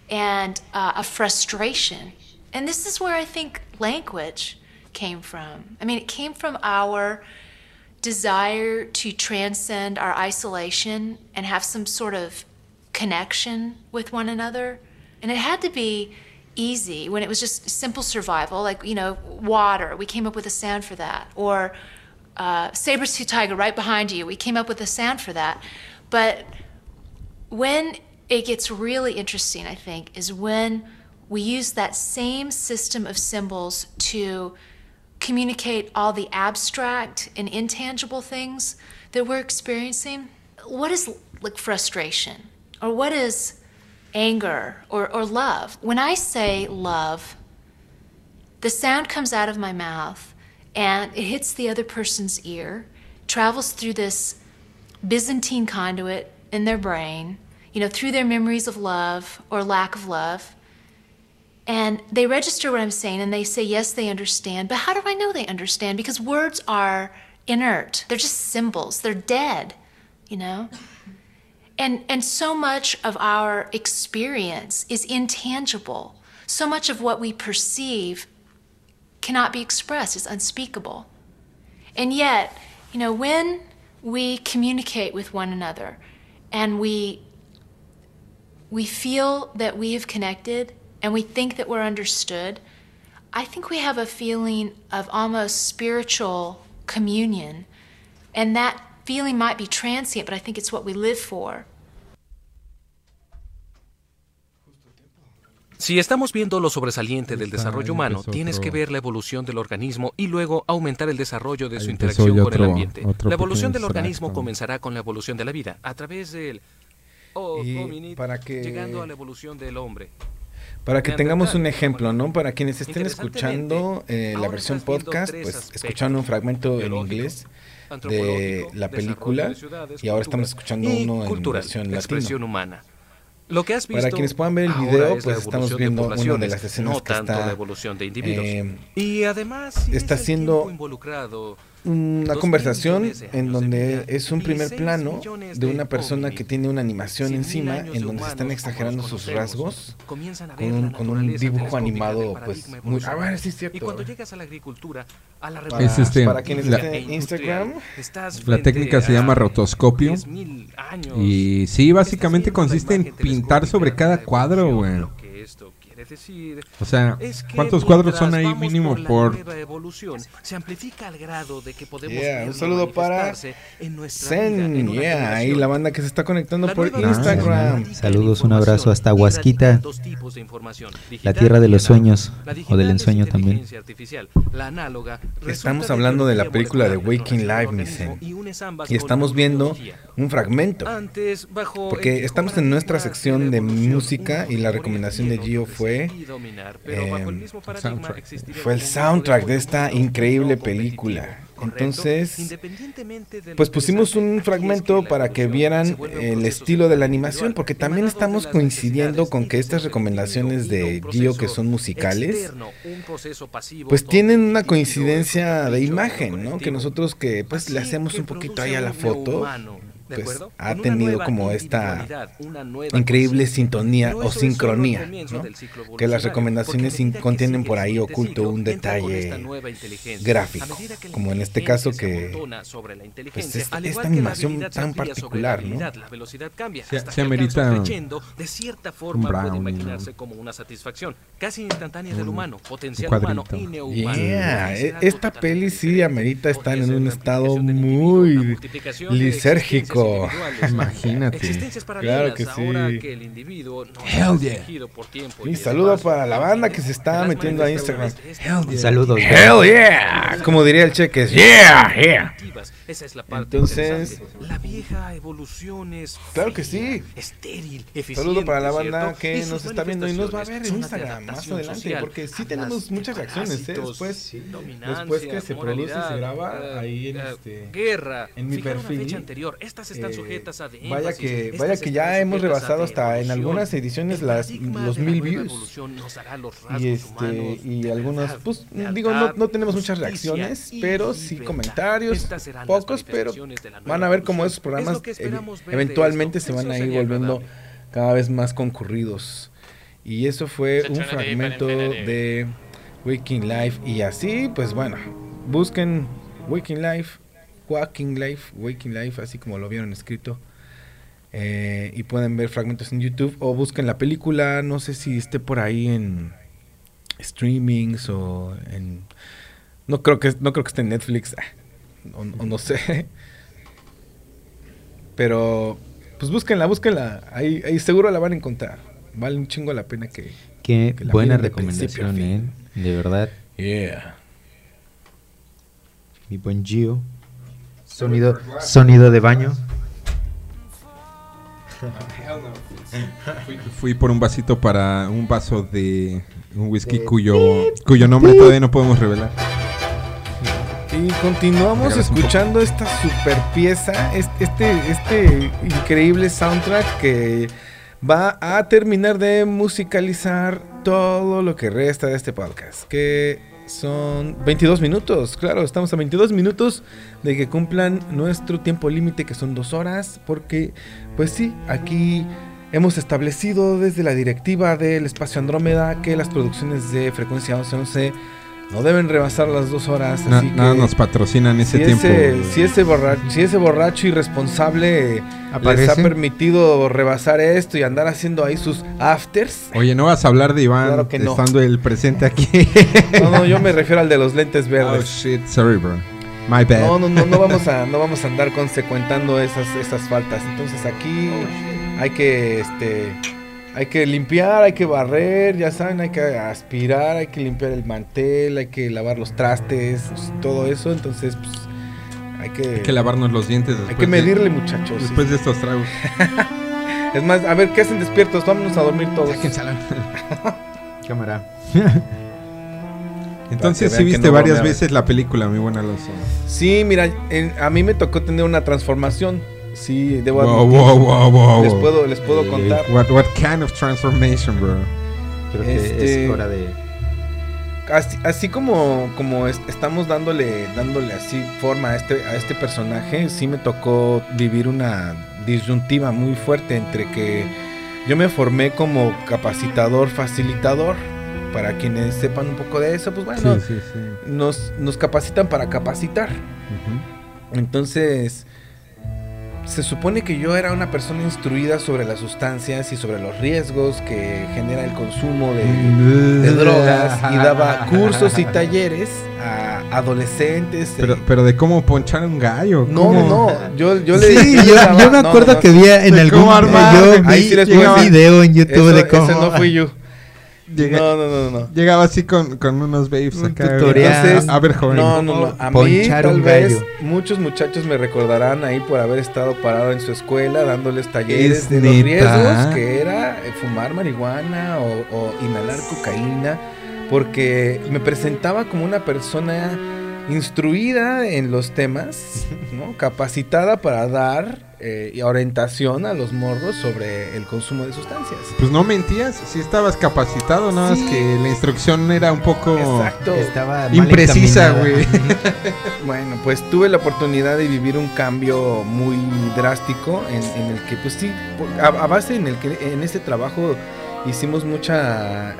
and uh, a frustration. And this is where I think language came from. I mean, it came from our desire to transcend our isolation and have some sort of connection with one another. And it had to be easy when it was just simple survival, like, you know, water. We came up with a sound for that. Or uh, saber-tooth tiger right behind you. We came up with a sound for that. But when it gets really interesting, I think, is when we use that same system of symbols to communicate all the abstract and intangible things that we're experiencing. What is like frustration? Or what is anger or, or love? When I say love, the sound comes out of my mouth and it hits the other person's ear, travels through this Byzantine conduit in their brain, you know, through their memories of love or lack of love. And they register what I'm saying and they say, yes, they understand. But how do I know they understand? Because words are inert, they're just symbols, they're dead, you know? And, and so much of our experience is intangible. So much of what we perceive cannot be expressed, it's unspeakable. And yet, you know, when we communicate with one another and we we feel that we have connected and we think that we're understood, I think we have a feeling of almost spiritual communion. And that feeling might be transient, but I think it's what we live for. Si estamos viendo lo sobresaliente del desarrollo humano, tienes que ver la evolución del organismo y luego aumentar el desarrollo de su interacción con el ambiente. La evolución del organismo comenzará con la evolución de la vida, a través del oh, hominid, para que- llegando a la evolución del hombre. Para que tengamos un ejemplo, ¿no? Para quienes estén escuchando eh, la versión podcast, pues escuchando un fragmento en inglés de la película de ciudades, y ahora estamos escuchando uno en versión humana. Lo que has visto Para quienes puedan ver el video, es pues estamos evolución de viendo una de las escenas no que tanto está la evolución de individuos. eh, y además si está tiempo involucrado, una conversación en donde es un primer plano de una persona que tiene una animación encima en de donde se están exagerando sus rasgos con un, con un dibujo animado pues muy a evolucionario. ver sí es Y cierto cuando llegas a la agricultura, a la para, Es este, para quienes la- estén en Instagram estás La técnica se llama rotoscopio. 10.000 años. Y sí, básicamente consiste en pintar sobre cada cuadro, güey. Decir O sea, es que ¿cuántos cuadros son ahí mínimo la por...? nueva evolución, se amplifica al grado de que podemos Yeah, un saludo para en nuestra vida, en Zen, yeah, ahí la banda que se está conectando La por Instagram. en Saludos, un abrazo hasta Huasquita, la tierra de los sueños, o del ensueño también. la análoga Estamos hablando de la película de Waking Live, mi Zen. y estamos viendo un fragmento. Antes, bajo Porque estamos en nuestra sección de música y la recomendación de Gio otro fue crecer y dominar, pero bajo el eh, mismo soundtrack. fue el soundtrack de esta increíble película. Entonces, Independientemente de lo pues pusimos un fragmento para que vieran el estilo de la animación, porque también estamos coincidiendo con que estas recomendaciones de Gio que son musicales, pues tienen una coincidencia de imagen, ¿no? Que nosotros que pues le hacemos un poquito ahí a la foto, neuhumano, ¿de pues acuerdo? ha tenido como esta individualidad, una nueva increíble sintonía o sincronía, Que las recomendaciones contienen por ahí oculto un detalle gráfico, como en este caso que amontona sobre la pues esta, animación tan particular, ¿no? habilidad, La velocidad cambia Se- amerita de cierta forma puede brownie, imaginarse ¿no? como una satisfacción casi instantánea del Un- humano, potencial cuadrito. humano y neuhumano. Yeah, Puede ser e- algo esta peli sí amerita estar en un estado muy lisérgico, loco. Imagínate. Existencias Claro que sí. ahora que el individuo no Hell yeah. por tiempo Y y saludo espacio. para la banda que se está metiendo a Instagram. Saludos. Hell yeah. Como diría el cheques. Yeah, yeah. Esa es la parte Entonces, la vieja evolución es Claro que sí. estéril, Saludo para la banda ¿cierto? que nos está viendo y nos va a ver en Instagram más adelante, social, porque sí tenemos muchas reacciones, ¿eh? Después, después que se produce y se graba eh, ahí en eh, este guerra, en mi perfil. fecha anterior. Estas están eh, sujetas a de vaya que vaya que ya hemos rebasado hasta en algunas ediciones las los mil views. evolución nos hará los Y este y verdad, pues lealtad, digo no, no tenemos muchas reacciones, y pero sí comentarios pocos, pero van a ver cómo esos programas Es ev- eventualmente se van a ir volviendo agradable. cada vez más concurridos. Y eso fue un fragmento de Waking Life y así, pues bueno, busquen Waking Life, Waking Life, Waking Life, así como lo vieron escrito. Eh, y pueden ver fragmentos en YouTube o busquen la película, no sé si esté por ahí en streamings o en no creo que no creo que esté en Netflix o, o no sé. Pero pues búsquenla, búsquenla, ahí, ahí seguro la van a encontrar. Vale un chingo la pena que Qué que la buena miren de recomendación, ¿eh? De verdad. Yeah. Mi buen Gio. Sonido, sonido de baño. Fui, fui por un vasito para un vaso de un whisky cuyo, cuyo nombre todavía no podemos revelar. Y continuamos escuchando esta super pieza, es- este, este increíble soundtrack que va a terminar de musicalizar todo lo que resta de este podcast, que son 22 minutos, claro, estamos a 22 minutos de que cumplan nuestro tiempo límite, que son dos horas, porque pues sí, aquí hemos establecido desde la directiva del espacio Andrómeda que las producciones de frecuencia 1111 no deben rebasar las dos horas. Así que nos patrocinan ese si tiempo. Ese, si, ese borracho, si ese borracho irresponsable les ha permitido rebasar esto y andar haciendo ahí sus afters. Oye, ¿no vas a hablar de Iván Claro que no. estando el presente aquí? No, no, yo me refiero al de los lentes oh, verdes. shit, sorry, bro. My bad. No, no, no, no vamos a, no vamos a andar consecuentando esas, esas faltas. Entonces aquí hay que, este, hay que limpiar, hay que barrer, ya saben, hay que aspirar, hay que limpiar el mantel, hay que lavar los trastes, todo eso. Entonces, pues, hay que, Hay que lavarnos los dientes. hay que de- medirle, muchachos. sí. Después de estos tragos. Es más, a ver, ¿qué hacen despiertos? Vámonos a dormir todos. Cámara. Entonces, sí viste no varias veces la película, mi buen Alonso. Sí, mira, en- a mí me tocó tener una transformación. Sí, debo Wow, wow, wow, wow, Les puedo, les puedo Eh, contar. What, what kind of transformation, bro? Creo que Este- es hora de. Así, así como, como es- estamos dándole, dándole así forma a este, a este personaje, sí me tocó vivir una disyuntiva muy fuerte entre que yo me formé como capacitador, facilitador. Para quienes sepan un poco de eso, pues bueno, Sí, sí, sí. Nos, nos capacitan para capacitar. Ujú. Entonces, se supone que yo era una persona instruida sobre las sustancias y sobre los riesgos que genera el consumo de, de drogas y daba cursos y talleres a adolescentes. Pero, eh, pero de cómo ponchar un gallo. no, ¿cómo? no, no, yo, yo le Sí, yo daba- me acuerdo no, que vi en algún armar. yo vi Ahí sí les puedo un decir. video en YouTube eso- de cómo ese no fui yo. Llega- No, no, no, no. Llegaba así con, con unos babes Un acá. tutorial. Entonces, a, ver, joven. No, no, no. A mí, Ponchar tal un vez, gallo. muchos muchachos me recordarán ahí por haber estado parado en su escuela dándoles talleres ¿Es de los neta? riesgos que era eh, fumar marihuana o, o inhalar cocaína, porque me presentaba como una persona instruida en los temas, ¿no? capacitada para dar eh, orientación a los morros sobre el consumo de sustancias. Pues no mentías, sí estabas capacitado, nada más Sí. que la instrucción era un poco Exacto. Estaba imprecisa, güey. Bueno, pues tuve la oportunidad de vivir un cambio muy drástico en, en el que, pues sí, a, a base en el que en este trabajo hicimos mucha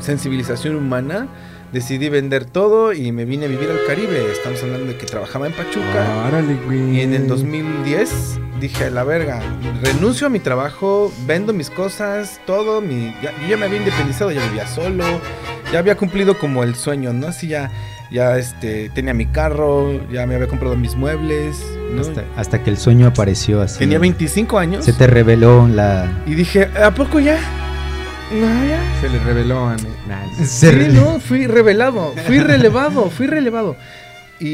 sensibilización humana. Decidí vender todo y me vine a vivir al Caribe. Estamos hablando de que trabajaba en Pachuca. Órale, güey. Y en el 2010 dije, a la verga, renuncio a mi trabajo, vendo mis cosas, todo, mi, ya, yo ya me había independizado, ya vivía solo, ya había cumplido como el sueño, ¿no? Así ya, ya este, tenía mi carro, ya me había comprado mis muebles. ¿no? Hasta, hasta que el sueño apareció así. Tenía 25 años. Se te reveló la. Y dije, ¿a poco ya? No, ya. Se le reveló a. Sí, no, fui revelado, fui relevado, fui relevado. Y,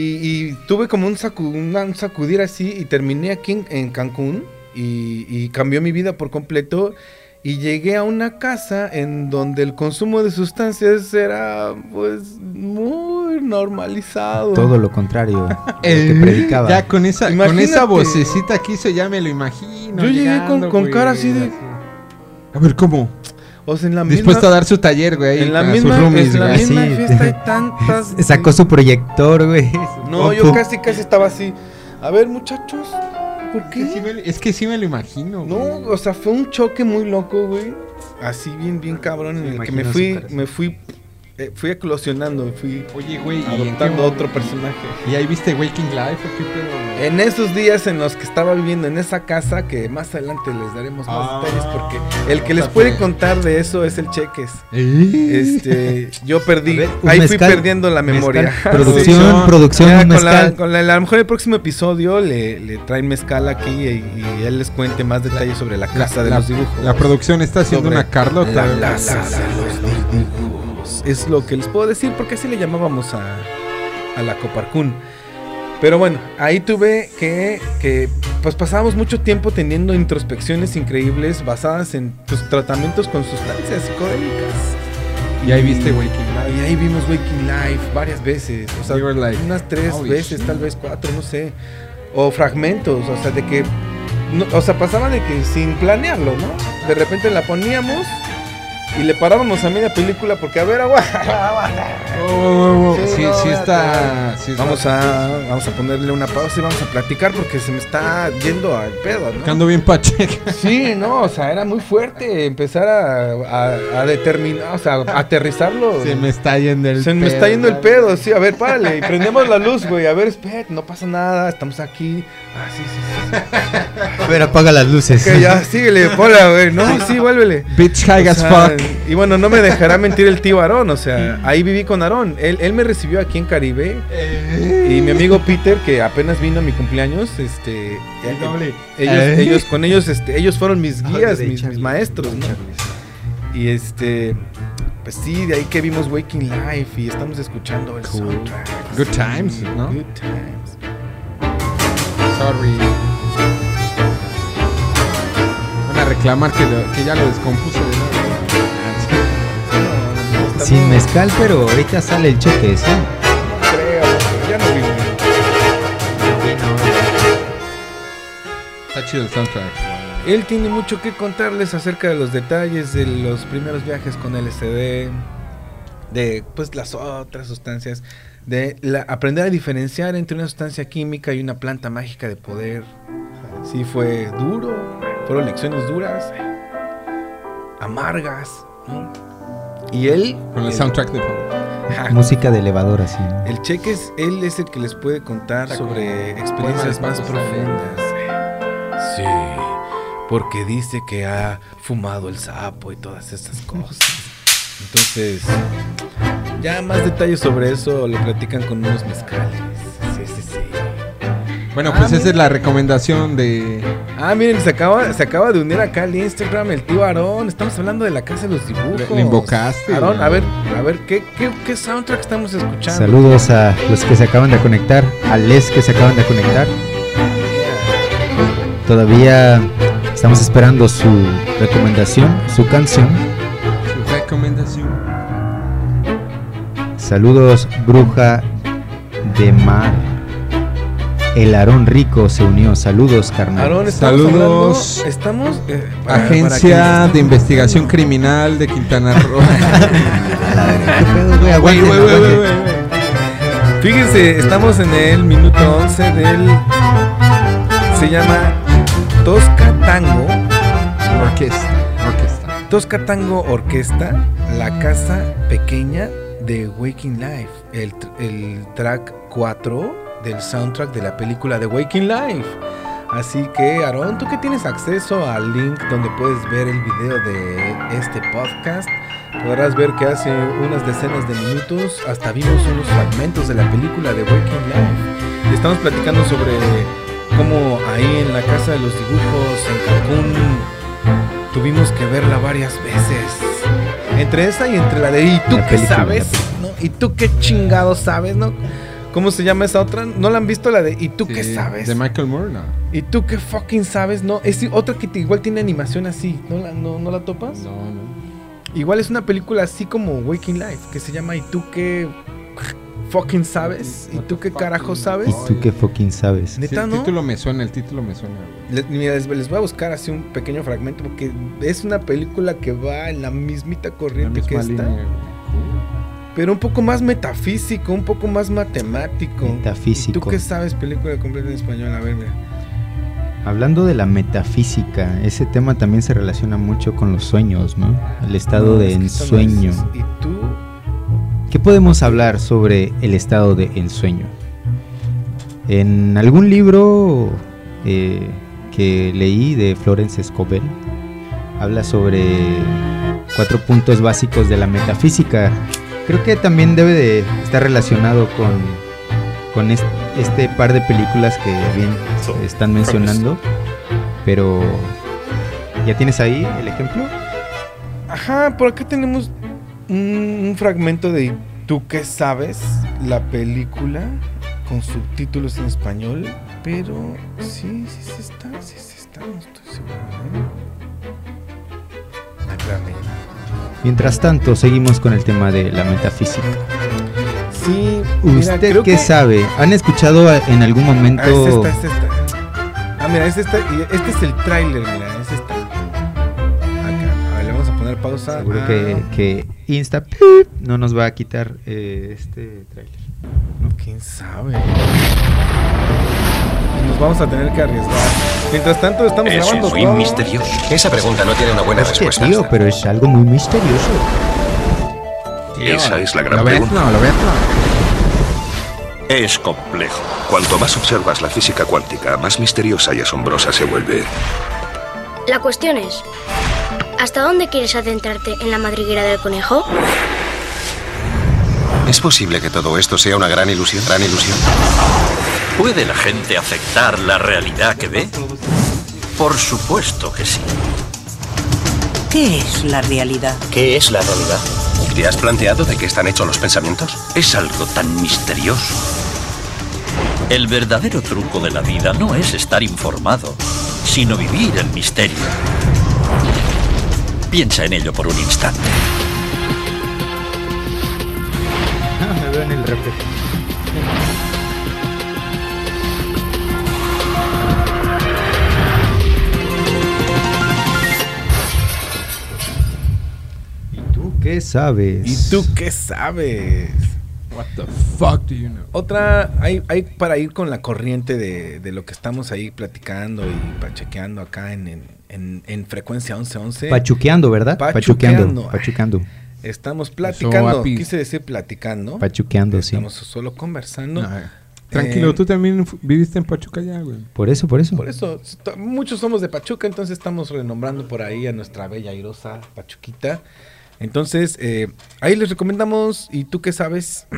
y tuve como un, sacu- un sacudir así y terminé aquí en, en Cancún y, y cambió mi vida por completo. Y llegué a una casa en donde el consumo de sustancias era pues muy normalizado. Todo lo contrario. Eh, que predicaba. Ya con esa, con esa vocecita que hizo, ya me lo imagino. Yo llegué con, llegando, con güey, cara así de... A ver, ¿cómo? O sea, en la Dispuesto misma, a dar su taller, güey. en la misma, roomies, en la güey. misma Sí. fiesta hay tantas... Sacó su proyector, güey. No, yo casi, casi estaba así. A ver, muchachos, ¿por Es que sí qué? me- Es que sí me lo imagino. No, güey. o sea, fue un choque muy loco, güey. Así bien, bien cabrón, en Me el que me fui, me fui, eh, fui eclosionando, fui Oye, güey, ¿y en adoptando qué- otro personaje. ¿Y ahí viste Waking Life o qué pedo? En esos días en los que estaba viviendo en esa casa, que más adelante les daremos más Ah, detalles, porque el que les puede contar de eso es el Cheques. ¿Eh? Este, yo perdí, A ver, ahí fui perdiendo la memoria. mezcal, producción, Sí. producción, Ya, con la- mezcal. con la- a lo mejor el próximo episodio le, le traen mezcal aquí y, y él les cuente más detalles sobre la casa de los dibujos. la producción está haciendo una Carlota. La güey. casa de los dibujos. Es lo que les puedo decir porque así le llamábamos a, a la Coparcún. Pero bueno, ahí tuve que, que pues pasábamos mucho tiempo teniendo introspecciones increíbles basadas en pues, tratamientos con sustancias psicodélicas. Y ahí viste Waking Life. Y ahí vimos Waking Life varias veces. O sea, like, unas tres "Holy veces, shit". tal vez cuatro, no sé. O fragmentos, o sea, de que. no- o sea, pasaba de que sin planearlo, ¿no? De repente la poníamos y le parábamos a media película porque, a ver, agua. Oh. Sí, Sí, no, sí ya está. sí está- Vamos a, vamos a ponerle una pausa y vamos a platicar porque se me está yendo al pedo, ¿no? ando bien pacheco. Sí, no, o sea, era muy fuerte empezar a, a- a determinar, o sea, a aterrizarlo. Se me está yendo el Se me está pedo. yendo el pedo, sí. A ver, párale. Y prendemos la luz, güey. A ver, espérate, no pasa nada. Estamos aquí. Ah, sí, sí, sí. A ver, apaga las luces. Que ya, síguele, hola, güey. No, sí, vuélvele. Bitch high as fuck. Y bueno, no me dejará mentir el tío Aarón. O sea, ahí viví con Aarón. Él, él me recibió aquí en Caribe. Y mi amigo Peter, que apenas vino a mi cumpleaños, este. eh. Ellos, Eh. ellos, con ellos, este, ellos fueron mis guías, mis, mis maestros, ¿no? Y este. Pues sí, de ahí que vimos Waking Life y estamos escuchando el soundtrack. Good times, ¿no? Good times. Sorry. Van a reclamar que, lo- que ya lo descompuse de. Sin mezcal, pero ahorita sale el choque, ¿sí? No creo, ya no vino. Está chido el soundtrack. Él tiene mucho que contarles acerca de los detalles de los primeros viajes con LSD, de pues las otras sustancias, de la- aprender a diferenciar entre una sustancia química y una planta mágica de poder. Sí fue duro, fueron lecciones duras, amargas, ¿no? Y él Con el soundtrack de fondo. Música de elevador, así. ¿no? el cheque es, él es el que les puede contar sobre experiencias más profundas. Sí, porque dice que ha fumado el sapo y todas esas cosas. Entonces, ya más detalles sobre eso lo platican con unos mezcales. Bueno, Ah, pues esa es la recomendación de. Ah, miren, se acaba, se acaba de unir acá al Instagram el tío Aarón. Estamos hablando de la casa de los dibujos. Le- invocaste, Aarón, a ver, a ver, ¿qué, qué, qué soundtrack estamos escuchando? Saludos a los que se acaban de conectar, a les que se acaban de conectar. Todavía estamos esperando su recomendación, su canción. Su recomendación. Saludos, bruja de mar. El Aarón Rico se unió. Saludos, carnal. Aarón, estamos Saludos. hablando- estamos. eh, para- para Agencia de Investigación Criminal de Quintana Roo. Fíjense, estamos en el minuto 11 del. Se llama Tosca Tango. Orquesta. Orquesta. Tosca Tango Orquesta, la casa pequeña de Waking Life. El, el track 4 del soundtrack de la película de Waking Life. Así que, Aaron, tú que tienes acceso al link donde puedes ver el video de este podcast, podrás ver que hace unas decenas de minutos hasta vimos unos fragmentos de la película de Waking Life. Y estamos platicando sobre cómo ahí en la casa de los dibujos en Cancún tuvimos que verla varias veces. Entre esa y entre la de ¿Y tú qué sabes? ¿No? ¿Y tú qué chingado sabes? ¿No? ¿Cómo se llama esa otra? ¿No la han visto la de ¿Y tú qué Sí, sabes? De Michael Moore, no. ¿Y tú qué fucking sabes? No, es otra que te- igual tiene animación así. ¿No la, no, no la topas? No, no. Igual es una película así como Waking Life, que se llama ¿Y tú qué fucking sabes? ¿Y tú qué carajo sabes? ¿Y tú qué fucking sabes? Sí, ¿Neta el no? título me suena, el título me suena. Les, mira, les, les voy a buscar así un pequeño fragmento porque es una película que va en la mismita La corriente que misma esta, línea, güey. Pero un poco más metafísico, un poco más matemático. Metafísico. ¿Y tú qué sabes? Película completa en español, a ver, mira. Hablando de la metafísica, ese tema también se relaciona mucho con los sueños, ¿no? El estado No, de es ensueño. ¿Y tú? ¿Qué podemos hablar sobre el estado de ensueño? En algún libro eh, que leí de Florence Scovel, habla sobre cuatro puntos básicos de la metafísica. Creo que también debe de estar relacionado con, con est- este par de películas que bien están mencionando. Pero, ¿ya tienes ahí el ejemplo? Ajá, por acá tenemos un, un fragmento de ¿Y ¿Tú qué sabes? La película con subtítulos en español, pero sí, sí, sí está, sí, sí está, no estoy seguro. ¿eh? Ah, espérame. Mientras tanto, seguimos con el tema de la metafísica. Sí, mira, ¿Usted creo qué que- sabe? ¿Han escuchado en algún Ah, es momento? esta, es esta. Ah, mira, es esta, este es el tráiler, mira, es esta. Acá, a ver, le vamos a poner pausa. Seguro que, que Insta no nos va a quitar eh, este trailer. ¿Quién sabe? Nos vamos a tener que arriesgar. Mientras tanto, estamos Es grabando muy todo. misterioso. Esa pregunta no tiene una buena Hostia, respuesta. tío, pero es algo muy misterioso. Esa es la gran Lo ves, pregunta. no, lo ves, no. Es complejo. Cuanto más observas la física cuántica, más misteriosa y asombrosa se vuelve. La cuestión es, ¿hasta dónde quieres adentrarte en la madriguera del conejo? ¿Es posible que todo esto sea una gran ilusión? ¿Gran ilusión? ¿Puede la gente aceptar la realidad que ve? Por supuesto que sí. ¿Qué es la realidad? ¿Qué es la realidad? ¿Te has planteado de qué están hechos los pensamientos? Es algo tan misterioso. El verdadero truco de la vida no es estar informado, sino vivir el misterio. Piensa en ello por un instante. me veo en el reflejo. Qué sabes? ¿Y tú qué sabes? What the fuck do you know? Otra, hay, hay para ir con la corriente de, de lo que estamos ahí platicando y pachequeando acá en, en, en- en frecuencia 1111. Pachuqueando, ¿verdad? Pachuqueando. Pachuqueando. Estamos platicando, quise decir platicando. Pachuqueando, sí. Estamos solo conversando. Tranquilo, Eh, tú también viviste en Pachuca ya, güey. Por eso, por eso. Por eso, muchos somos de Pachuca, entonces estamos renombrando por ahí a nuestra bella airosa Pachuquita. Entonces, eh, ahí les recomendamos, ¿y tú qué sabes?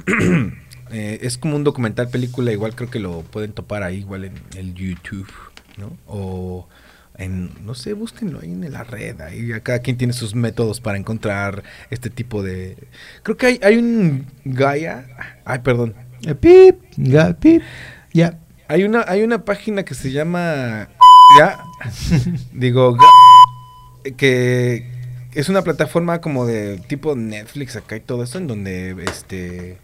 Eh, es como un documental película, igual creo que lo pueden topar ahí, igual en el YouTube, ¿no? O en, no sé, búsquenlo ahí en la red, ahí cada quien tiene sus métodos para encontrar este tipo de... Creo que hay, hay un Gaia, ay, perdón, Eh, pip, ga- pip, ya. hay una, hay una página que se llama ya digo Ga- que es una plataforma como de tipo Netflix acá y todo eso en donde este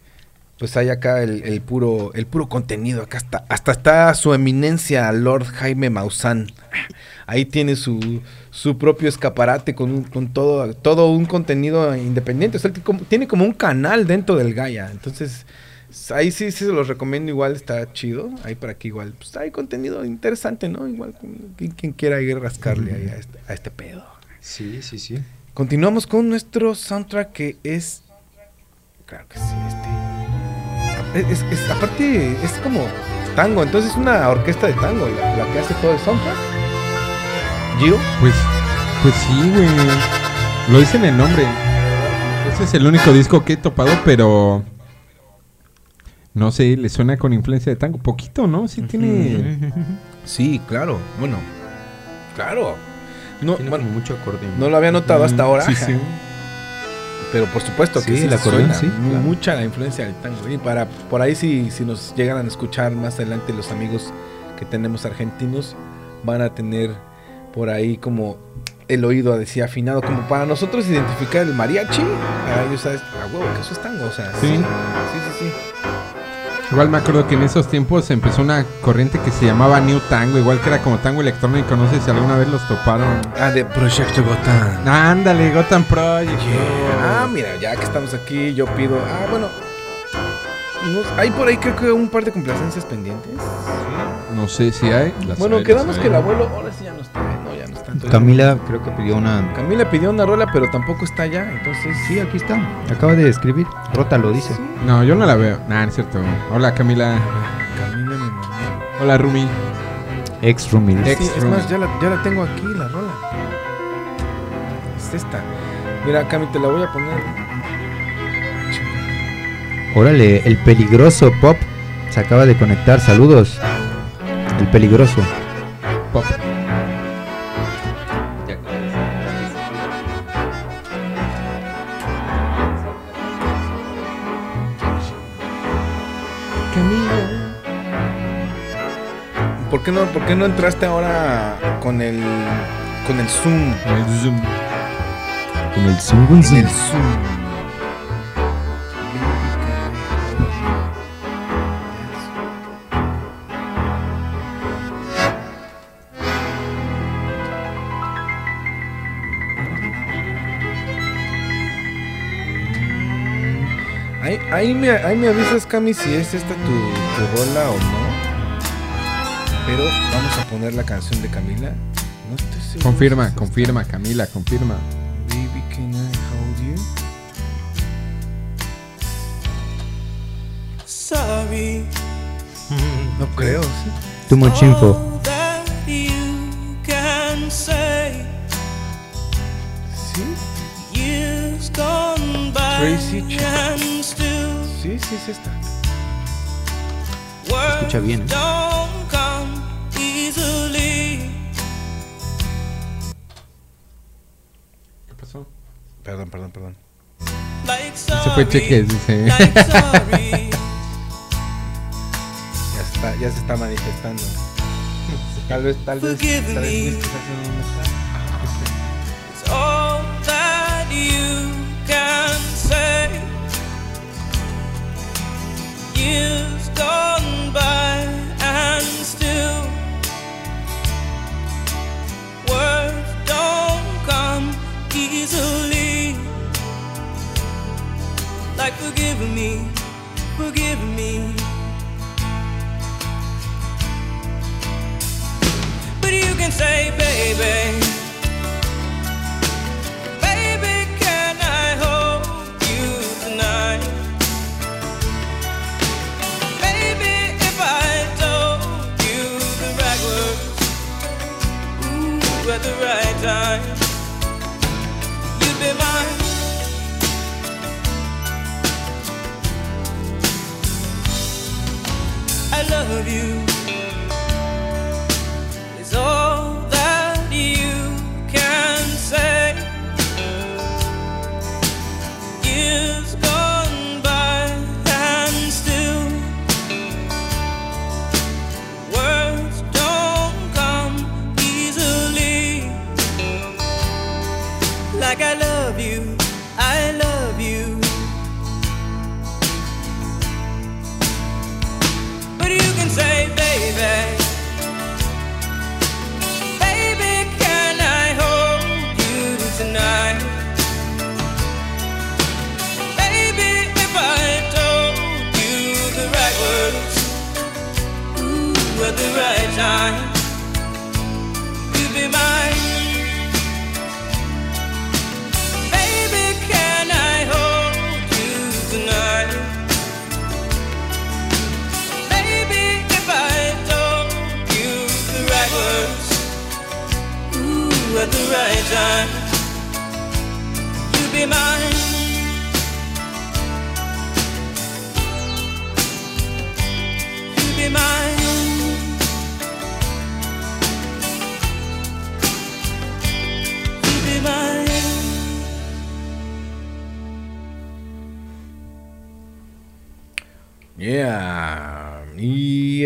pues hay acá el, el puro el puro contenido acá está hasta está su eminencia Lord Jaime Maussan ahí tiene su su propio escaparate con, un- con todo todo un contenido independiente o sea, él tiene como- tiene como un canal dentro del Gaia entonces Ahí sí, sí se los recomiendo, igual está chido. Ahí para que igual, pues hay contenido interesante, ¿no? Igual quien, quien quiera ir a rascarle ahí a este, a este pedo. Sí, sí, sí. Continuamos con nuestro soundtrack que es... Claro que sí, este... Es, es- aparte, es como tango, entonces es una orquesta de tango la, la que hace todo el soundtrack. Gio. Pues, pues sí, güey. Lo dice en el nombre. Ese es el único disco que he topado, pero. No sé, le suena con influencia de tango. Poquito, ¿no? Sí tiene. Sí, claro. Bueno, claro. No, Tiene bueno, mucho acordeón. no lo había notado hasta ahora. Sí, sí. Pero por supuesto que Sí, sí, el acordeón, suena sí, claro. mucha la influencia del tango. Y para por ahí si, si nos llegan a escuchar más adelante los amigos que tenemos argentinos van a tener por ahí como el oído así afinado como para nosotros identificar el mariachi. Para ellos sabes, a huevo que eso es tango, o sea, Sí. sí, sí, sí. Igual me acuerdo que en esos tiempos empezó una corriente que se llamaba New Tango, igual que era como tango electrónico, no sé si alguna vez los toparon. Ah, de Proyecto Gotham. Ándale, Gotham Project. Ah, mira, ya que estamos aquí, yo pido. Ah, bueno. No- hay por ahí creo que un par de complacencias pendientes. No sé si hay. las bueno, hay, quedamos que hay. el abuelo ahora sí ya no está. No, ya no está. Entonces- Camila creo que pidió una... Camila pidió una rola, pero tampoco está ya. Entonces, Sí, aquí está. Acaba de escribir. Rota lo dice. No, yo no la veo. Nah, no es cierto. Hola, Camila. Camila me mandó. Hola, Rumi. Ex. Sí, Ex es más, ya la, ya la tengo aquí, la rola. Es esta. Mira, Cami, te la voy a poner. Órale, el peligroso Pop se acaba de conectar. Saludos. El peligroso. Pop. ¿Por qué no, por qué no entraste ahora con el con el Zoom? El Zoom. Con el Zoom. En el Zoom. Ahí, me, ahí me avisas, Cami, si es esta tu, tu rola o no. Pero vamos a poner la canción de Camila. No estoy seguro si Confirma, es confirma, Camila, confirma. Baby, can I hold you? Sorry. No creo, sí. Too much info. ¿Sí? Tracy Chapman. Sí, sí es esta. Escucha bien, ¿eh? ¿Qué pasó? Perdón, perdón, perdón. Like Se fue sorry, cheques, dice. like sorry. Ya está, ya se está manifestando. Tal vez, tal vez, tal vez me. estés Years gone by and still words don't come easily. Like forgive me, forgive me. But you can say, baby. At the right time, you'd be mine. I love you.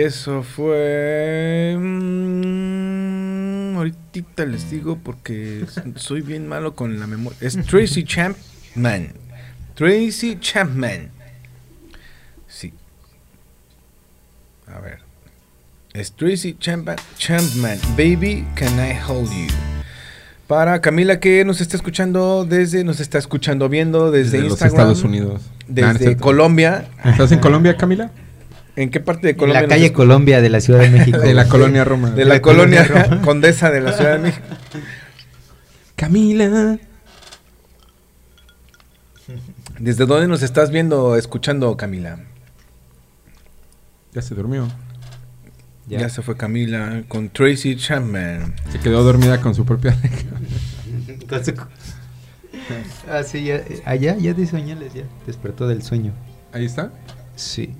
Eso fue. mm, ahorita les digo porque soy bien malo con la memoria. Es Tracy Champman. Tracy Champman. Sí. A ver. Es Tracy Champman. Champman. Baby, can I hold you? Para Camila que nos está escuchando desde, nos está escuchando viendo desde, Desde los Instagram. Estados Unidos. Desde Ah, no. Colombia. ¿Estás en Colombia, Camila? ¿En qué parte de En Colombia? la nos calle Colombia de la Ciudad de México. De la colonia Roma. De la, colonia, Condesa de la Ciudad de México. Camila. ¿Desde dónde nos estás viendo, escuchando, Camila? Ya se durmió. Ya, se fue Camila con Tracy Chapman. Se quedó dormida con su propia Ah, sí, ya, eh, allá ya de señales, ya. Despertó del sueño. Ahí está. Sí.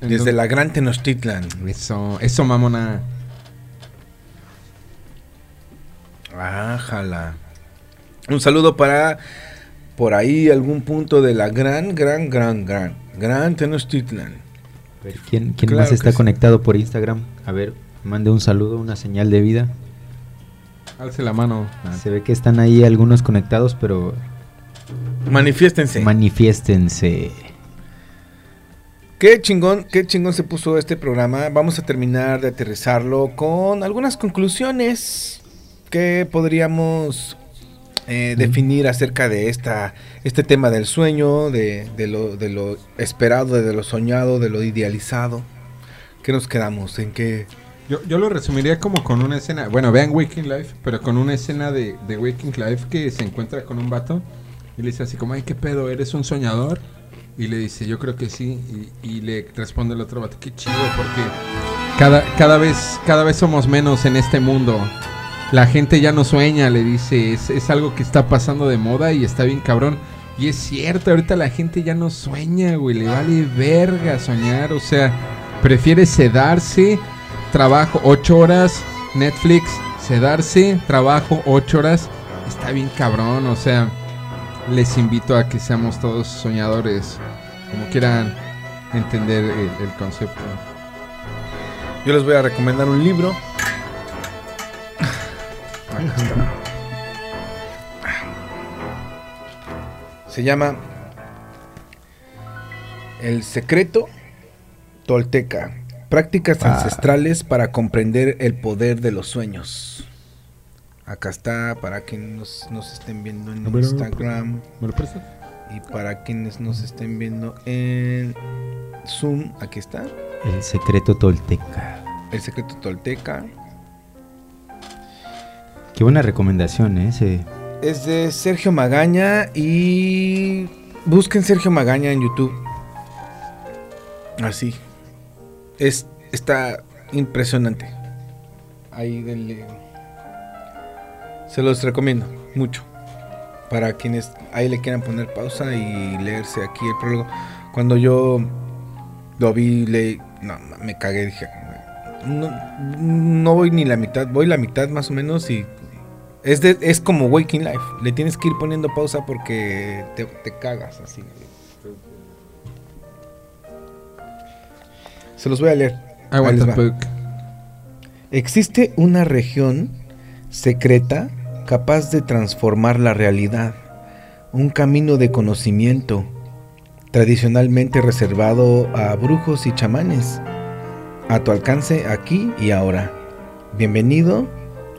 Desde la Gran Tenochtitlan. Eso, eso, mamona. Ájala. Un saludo para por ahí algún punto de la gran, gran, gran, gran, gran Tenochtitlan. A ver, ¿quién, quién Claro más está sí. conectado por Instagram? A ver, mande un saludo, una señal de vida. Alce la mano. Se ve que están ahí algunos conectados, pero Manifiéstense. manifiéstense. Qué chingón, qué chingón se puso este programa. Vamos a terminar de aterrizarlo con algunas conclusiones que podríamos eh, definir acerca de esta, este tema del sueño, de, de lo, de lo esperado, de lo soñado, de lo idealizado. ¿Qué nos quedamos? ¿En qué? Yo, yo lo resumiría como con una escena. Bueno, vean Waking Life, pero con una escena de, de Waking Life que se encuentra con un vato y le dice así como, ay, ¿qué pedo? ¿Eres un soñador? Y le dice, yo creo que sí. Y, le responde el otro vato, qué chido, porque cada, cada, vez, cada vez somos menos en este mundo. La gente ya no sueña, le dice, es, es algo que está pasando de moda y está bien cabrón. Y es cierto, ahorita la gente ya no sueña, güey, le vale verga soñar, o sea, prefiere sedarse, trabajo ocho horas, Netflix, sedarse, trabajo ocho horas, está bien cabrón, o sea, les invito a que seamos todos soñadores, como quieran entender el, el concepto. Yo les voy a recomendar un libro. Se llama El secreto tolteca. Prácticas Ah. ancestrales para comprender el poder de los sueños. Acá está para quienes nos, nos estén viendo en ver, Instagram. ¿Me lo prestas? Y para quienes nos estén viendo en Zoom, aquí está. El secreto tolteca. El secreto tolteca. Qué buena recomendación, ¿eh? Ese- Es de Sergio Magaña y busquen Sergio Magaña en YouTube. Así. Es está impresionante. Ahí denle. Se los recomiendo mucho. Para quienes ahí le quieran poner pausa y leerse aquí el prólogo. Cuando yo lo vi, le no, me cagué, dije, no, no voy ni la mitad, voy la mitad más o menos y es, de, es como Waking Life. Le tienes que ir poniendo pausa porque te, te cagas así. Se los voy a leer. I want. Existe una región secreta capaz de transformar la realidad. Un camino de conocimiento tradicionalmente reservado a brujos y chamanes. A tu alcance aquí y ahora. Bienvenido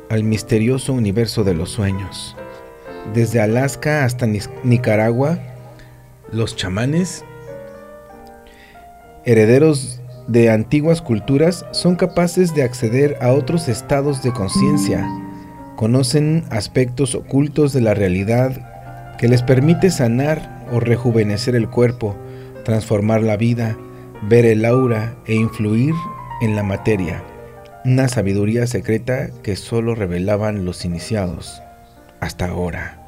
al misterioso universo de los sueños. Desde Alaska hasta Nicaragua, los chamanes, herederos de antiguas culturas, son capaces de acceder a otros estados de conciencia. Conocen aspectos ocultos de la realidad que les permite sanar o rejuvenecer el cuerpo, transformar la vida, ver el aura e influir en la materia. Una sabiduría secreta que solo revelaban los iniciados. Hasta ahora.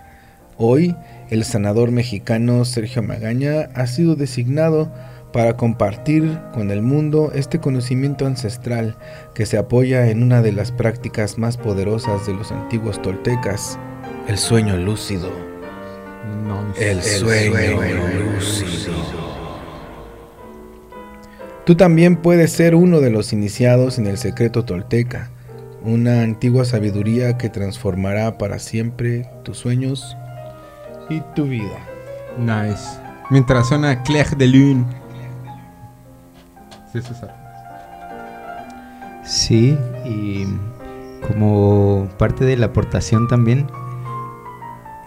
Hoy, el sanador mexicano Sergio Magaña ha sido designado para compartir con el mundo este conocimiento ancestral que se apoya en una de las prácticas más poderosas de los antiguos toltecas, el sueño lúcido. El sueño lúcido. Tú también puedes ser uno de los iniciados en el secreto tolteca, una antigua sabiduría que transformará para siempre tus sueños y tu vida. Nice. Mientras suena Claire de Lune. Sí, César. Sí, y como parte de la aportación también,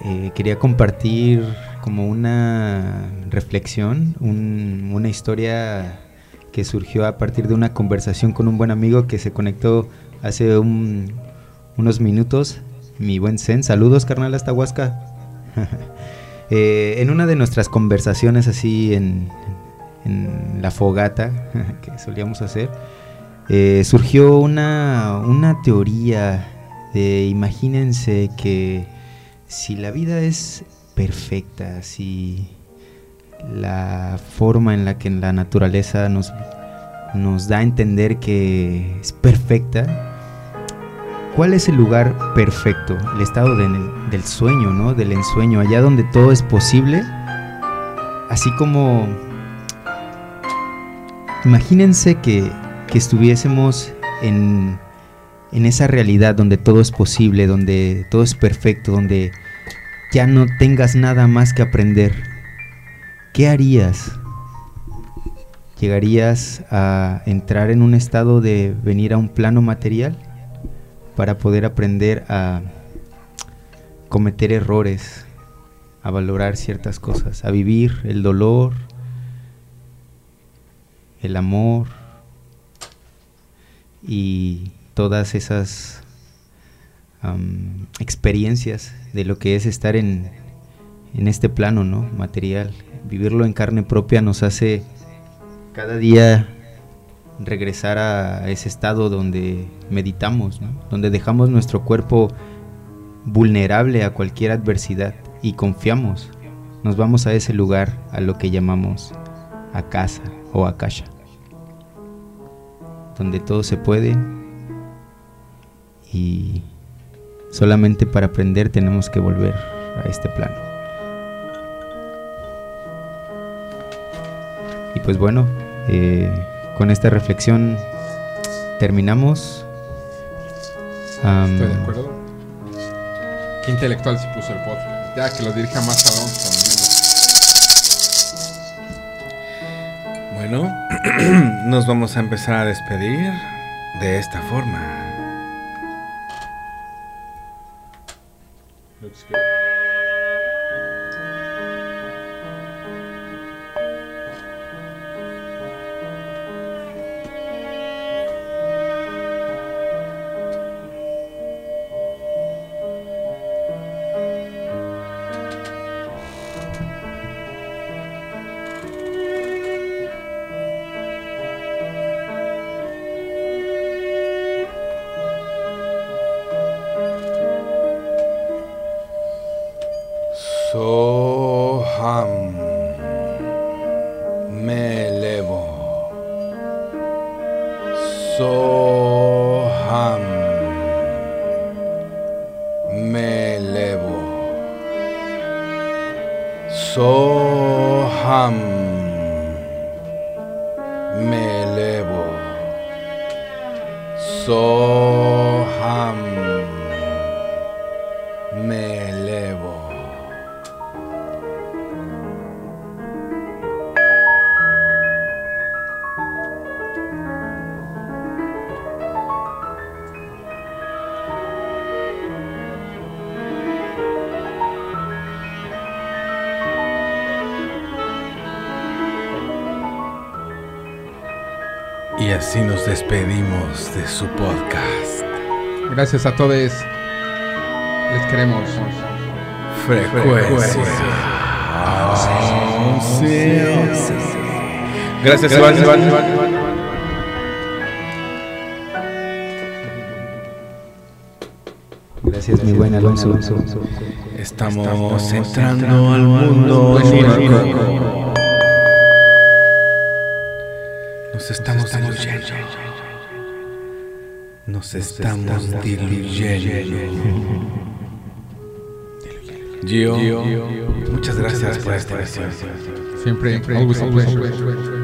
eh, quería compartir como una reflexión, un- una historia que surgió a partir de una conversación con un buen amigo que se conectó hace un- unos minutos, mi buen Zen. Saludos, carnal, hasta Huasca. Eh, en una de nuestras conversaciones así en, en la fogata que solíamos hacer, eh, surgió una, una teoría de imagínense que si la vida es perfecta, si la forma en la que la naturaleza nos, nos da a entender que es perfecta, ¿cuál es el lugar perfecto? El estado de- del sueño, ¿no? Del ensueño, allá donde todo es posible, así como Imagínense que, que estuviésemos en, en esa realidad donde todo es posible, donde todo es perfecto, donde ya no tengas nada más que aprender. ¿Qué harías? ¿Llegarías a entrar en un estado de venir a un plano material para poder aprender a cometer errores, a valorar ciertas cosas, a vivir el dolor, el amor y todas esas experiencias de lo que es estar en, en este plano ¿no? material. Vivirlo en carne propia nos hace cada día regresar a ese estado donde meditamos, donde dejamos nuestro cuerpo vulnerable a cualquier adversidad y confiamos. Nos vamos a ese lugar a lo que llamamos a casa o a casa, donde todo se puede y solamente para aprender tenemos que volver a este plano. Y pues bueno, eh, con esta reflexión terminamos. Am, Estoy de acuerdo. Qué intelectual se puso el podcast. Ya que lo dirija más a Bueno, nos vamos a empezar a despedir de esta forma. Su podcast. Gracias a todos. Les queremos. Frecuencia. Gracias, Iván. Gracias, mi buen Alonso. Estamos entrando al mundo. Nos estamos diluyendo. Nos estamos diluyendo. Gio, muchas gracias por esta visión. Siempre, siempre,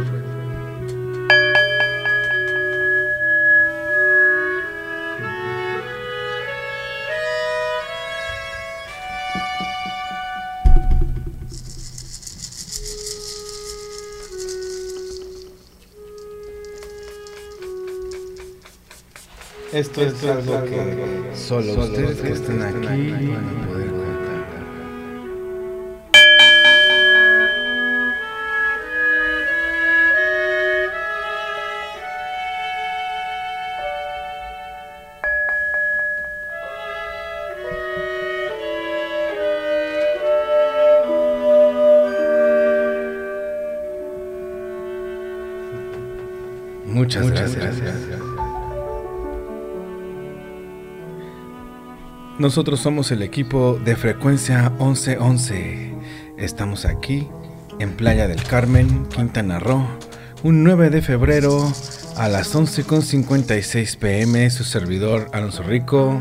Esto, es algo que solo ustedes que están aquí van a poder contar. Muchas, gracias. Nosotros somos el equipo de frecuencia 1111. Estamos aquí en Playa del Carmen, Quintana Roo, un 9 de febrero a las 11.56 pm. Su servidor Alonso Rico.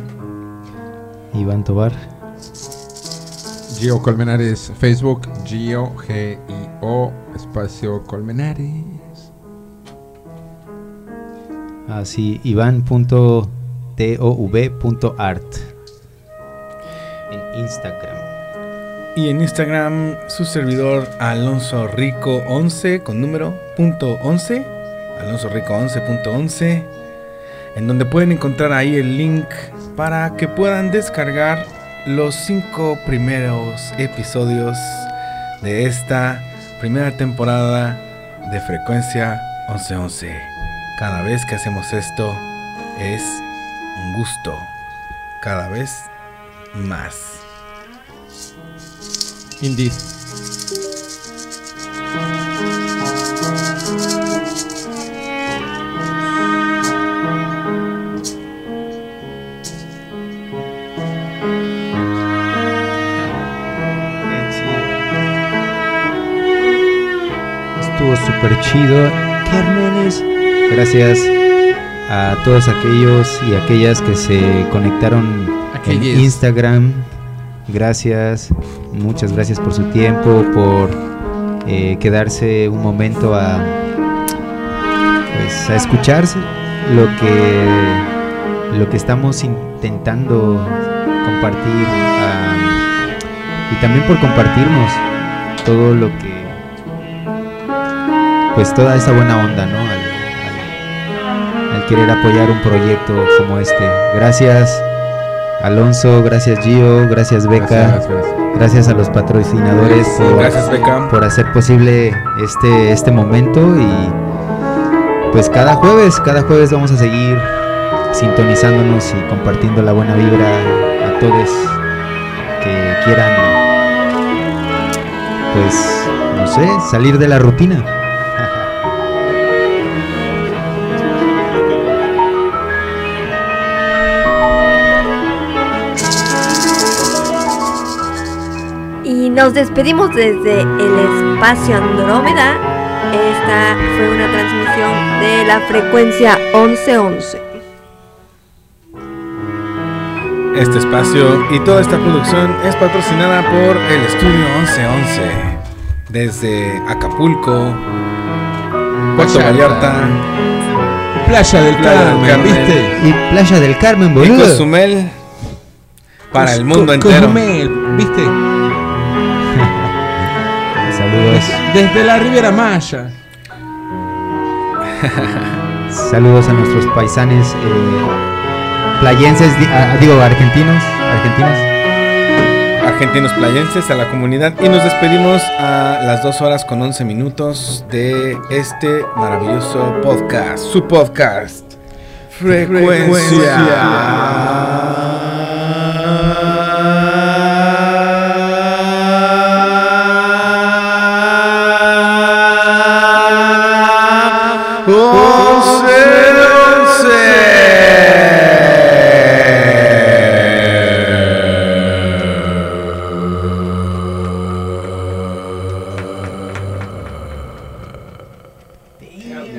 Iván Tobar. Gio Colmenares, Facebook, Gio, G-I-O, espacio Colmenares. Así, iván.tov.art en Instagram. Y en Instagram su servidor Alonso Rico 11 con número punto 11, Alonso Rico 11.11, en donde pueden encontrar ahí el link para que puedan descargar los cinco primeros episodios de esta primera temporada de frecuencia 1111. Cada vez que hacemos esto es un gusto, cada vez más. Indeed. Estuvo súper chido. Carmenes. Gracias a todos aquellos y aquellas que se conectaron Aquellos. en Instagram. Gracias, muchas gracias por su tiempo, por eh, quedarse un momento a, pues, a escucharse lo que, lo que estamos intentando compartir ah, y también por compartirnos todo lo que pues toda esa buena onda, ¿no? Al, al- querer apoyar un proyecto como este. Gracias Alonso, gracias Gio, gracias Beca, Gracias, gracias. Gracias a los patrocinadores por, Gracias, Beca. por hacer posible este, este momento y pues cada jueves, cada jueves vamos a seguir sintonizándonos y compartiendo la buena vibra a todos que quieran pues no sé, salir de la rutina. Nos despedimos desde el espacio Andrómeda. Esta fue una transmisión de la frecuencia 1111. Este espacio y toda esta producción es patrocinada por el estudio 1111. Desde Acapulco, Puerto Vallarta. Vallarta, Playa del Carmen, Carmen. ¿viste? Y Playa del Carmen, y boludo. Cozumel para el mundo Co- entero. Cozumel, ¿viste? Saludos. Desde la Riviera Maya. Saludos a nuestros paisanes eh, playenses, ah, digo argentinos, argentinos. Argentinos playenses a la comunidad y nos despedimos a las 2 horas con 11 minutos de este maravilloso podcast, su podcast.